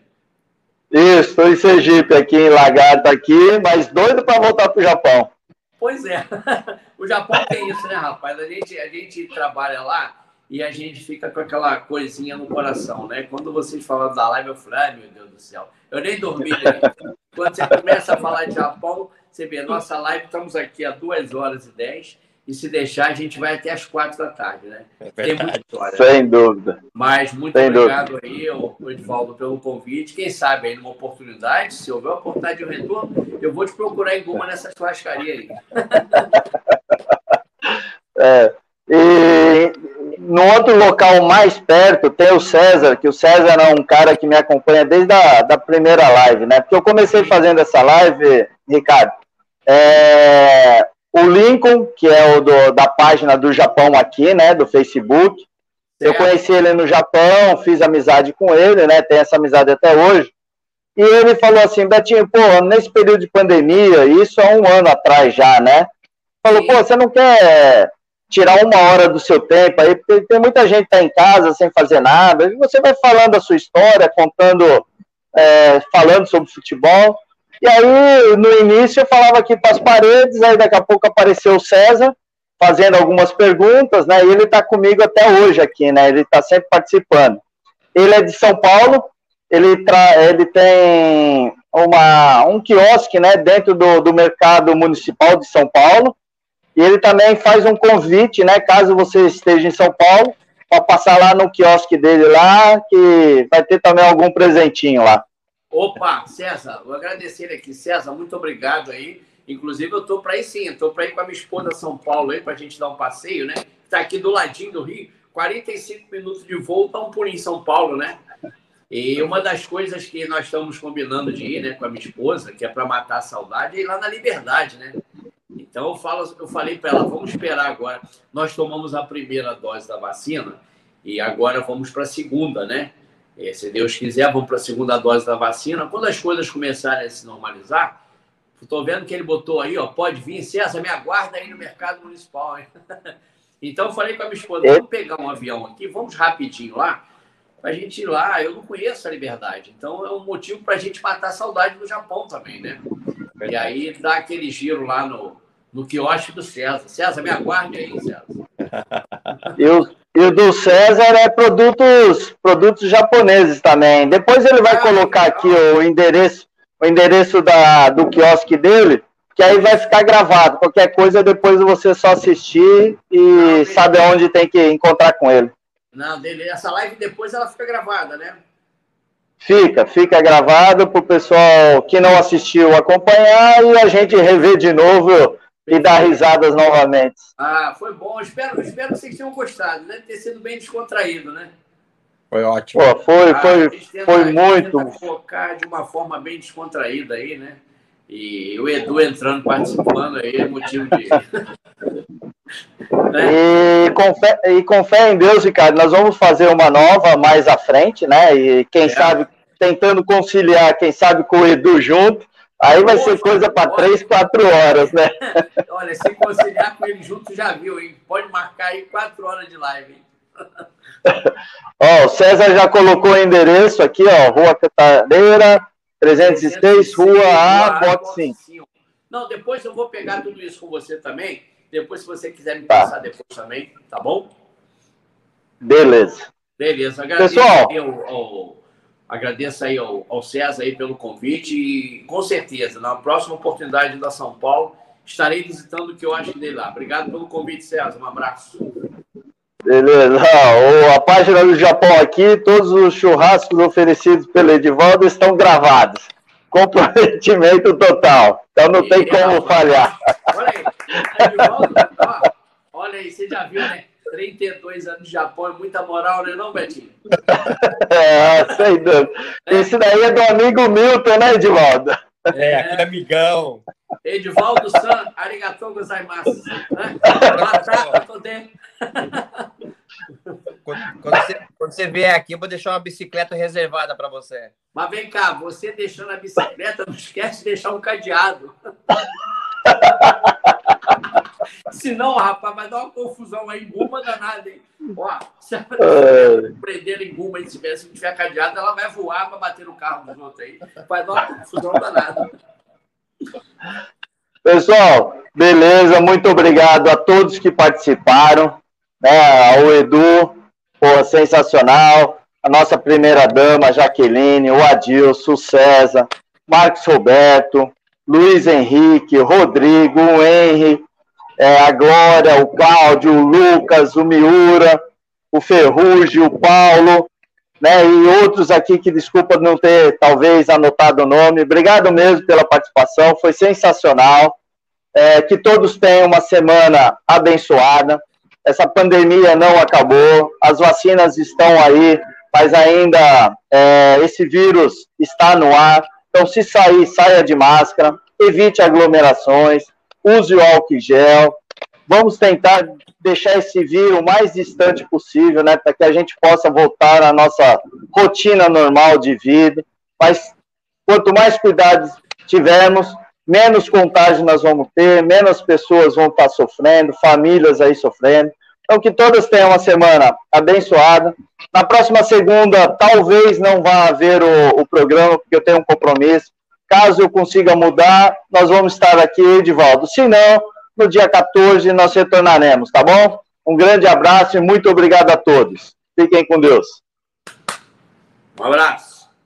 Isso, estou em Sergipe, aqui em Lagarta, aqui, mas doido para voltar para o Japão. Pois é, o Japão tem isso, né, rapaz? A gente, a gente trabalha lá e a gente fica com aquela coisinha no coração, né? Quando vocês falam da live, eu falei, ai meu Deus do céu, eu nem dormi. Né? Quando você começa a falar de Japão, você vê, nossa live, estamos aqui há 2 horas e 10, e se deixar, a gente vai até as 4 da tarde, né? É Tem muita história. Sem né? dúvida. Mas muito Sem obrigado dúvida. aí, o Edvaldo, pelo convite. Quem sabe aí numa oportunidade, se houver oportunidade de retorno, eu vou te procurar em Guma nessa churrascaria aí. é. E no outro local mais perto tem o César, que o César é um cara que me acompanha desde a da primeira live, né? Porque eu comecei fazendo essa live, Ricardo, é, o Lincoln, que é o do, da página do Japão aqui, né? Do Facebook. Eu conheci ele no Japão, fiz amizade com ele, né? Tem essa amizade até hoje. E ele falou assim, Betinho, pô, nesse período de pandemia, isso há um ano atrás já, né? Falou, pô, você não quer tirar uma hora do seu tempo aí, porque tem muita gente que está em casa sem fazer nada, e você vai falando a sua história, contando, é, falando sobre futebol. E aí, no início, eu falava aqui para as paredes, aí daqui a pouco apareceu o César, fazendo algumas perguntas, né? E ele está comigo até hoje aqui, né? Ele está sempre participando. Ele é de São Paulo, ele, tra... ele tem uma, um quiosque, né? Dentro do, do mercado municipal de São Paulo, e ele também faz um convite, né, caso você esteja em São Paulo, para passar lá no quiosque dele lá, que vai ter também algum presentinho lá. Opa, César, vou agradecer aqui. César, muito obrigado aí. Inclusive, eu tô para ir sim, estou para ir com a minha esposa São Paulo aí, para a gente dar um passeio, né? Está aqui do ladinho do Rio, 45 minutos de voo, tá um pulinho em São Paulo, né? E uma das coisas que nós estamos combinando de ir, né, com a minha esposa, que é para matar a saudade, é ir lá na Liberdade, né? Então eu, falo, eu falei para ela, vamos esperar agora. Nós tomamos a primeira dose da vacina e agora vamos para a segunda, né? E, se Deus quiser, vamos para a segunda dose da vacina. Quando as coisas começarem a se normalizar, estou vendo que ele botou aí, ó, pode vir, César, me aguarda aí no mercado municipal. Hein? então eu falei com a minha esposa, vamos pegar um avião aqui, vamos rapidinho lá, para a gente ir lá. Eu não conheço a liberdade, então é um motivo para a gente matar a saudade do Japão também, né? E aí dá aquele giro lá no, no quiosque do César. César, me aguarde aí, César. E o, e do César é produtos, produtos japoneses também. Depois ele vai ah, colocar aqui o endereço, o endereço da, do quiosque dele, que aí vai ficar gravado. Qualquer coisa, depois você só assistir e Não, sabe onde tem que encontrar com ele. Não, dele, essa live depois ela fica gravada, né? Fica, fica gravado para o pessoal que não assistiu acompanhar e a gente rever de novo e dar risadas novamente. Ah, foi bom. Espero, espero que vocês tenham gostado. Deve ter sido bem descontraído, né? Foi ótimo. Pô, foi, ah, foi, tenta, foi muito. focar de uma forma bem descontraída aí, né? E o Edu entrando, participando aí, é motivo de. né? e, com fé, e com fé em Deus, Ricardo, nós vamos fazer uma nova mais à frente, né? E quem é. sabe, tentando conciliar, quem sabe, com o Edu junto. Aí vai ser coisa para três, quatro horas, né? Olha, se conciliar com ele junto, já viu, hein? Pode marcar aí quatro horas de live, hein? ó, o César já colocou o endereço aqui, ó, Rua Catareira, 306, Rua A, box 5. Não, depois eu vou pegar tudo isso com você também. Depois, se você quiser me tá. passar depois também, tá bom? Beleza. Beleza. Agradeço Pessoal, ao, ao, agradeço aí ao, ao César aí pelo convite e com certeza, na próxima oportunidade da São Paulo, estarei visitando o que eu acho dele lá. Obrigado pelo convite, César. Um abraço. Beleza. a página do Japão aqui, todos os churrascos oferecidos pelo Edivaldo estão gravados. Comprometimento total. Então não e tem como falhar. Olha aí, Edivaldo, ó, olha aí, você já viu, né? 32 anos de Japão é muita moral, né, não, Betinho? É, sem dúvida. É. Esse daí é do amigo Milton, né, Edivaldo? É, aquele amigão. Edivaldo San, arigatou gozaimasu. Né? Tá, quando, quando, você, quando você vier aqui, eu vou deixar uma bicicleta reservada para você. Mas vem cá, você deixando a bicicleta, não esquece de deixar um cadeado. Senão, rapaz, vai dar uma confusão aí, Guma danada, hein? Ó, se a prender em Guma e se tiver, se tiver cadeado, ela vai voar para bater no carro dos outros aí. Vai dar uma confusão danada. Pessoal, beleza, muito obrigado a todos que participaram, né, ao Edu, pô, sensacional, a nossa primeira dama, Jaqueline, o Adilson, o César, Marcos Roberto, Luiz Henrique, Rodrigo, o Henry, é, a Glória, o Cláudio, o Lucas, o Miura, o Ferrugem, o Paulo, né, e outros aqui que desculpa não ter talvez anotado o nome. Obrigado mesmo pela participação, foi sensacional. É, que todos tenham uma semana abençoada. Essa pandemia não acabou, as vacinas estão aí, mas ainda é, esse vírus está no ar. Então, se sair, saia de máscara, evite aglomerações, use o álcool gel. Vamos tentar deixar esse vírus o mais distante possível, né, para que a gente possa voltar à nossa rotina normal de vida. Mas quanto mais cuidados tivermos, menos contágio nós vamos ter, menos pessoas vão estar sofrendo, famílias aí sofrendo. Então, que todas tenham uma semana abençoada. Na próxima segunda, talvez não vá haver o, o programa, porque eu tenho um compromisso. Caso eu consiga mudar, nós vamos estar aqui, Edivaldo. Se não, no dia 14 nós retornaremos, tá bom? Um grande abraço e muito obrigado a todos. Fiquem com Deus. Um abraço.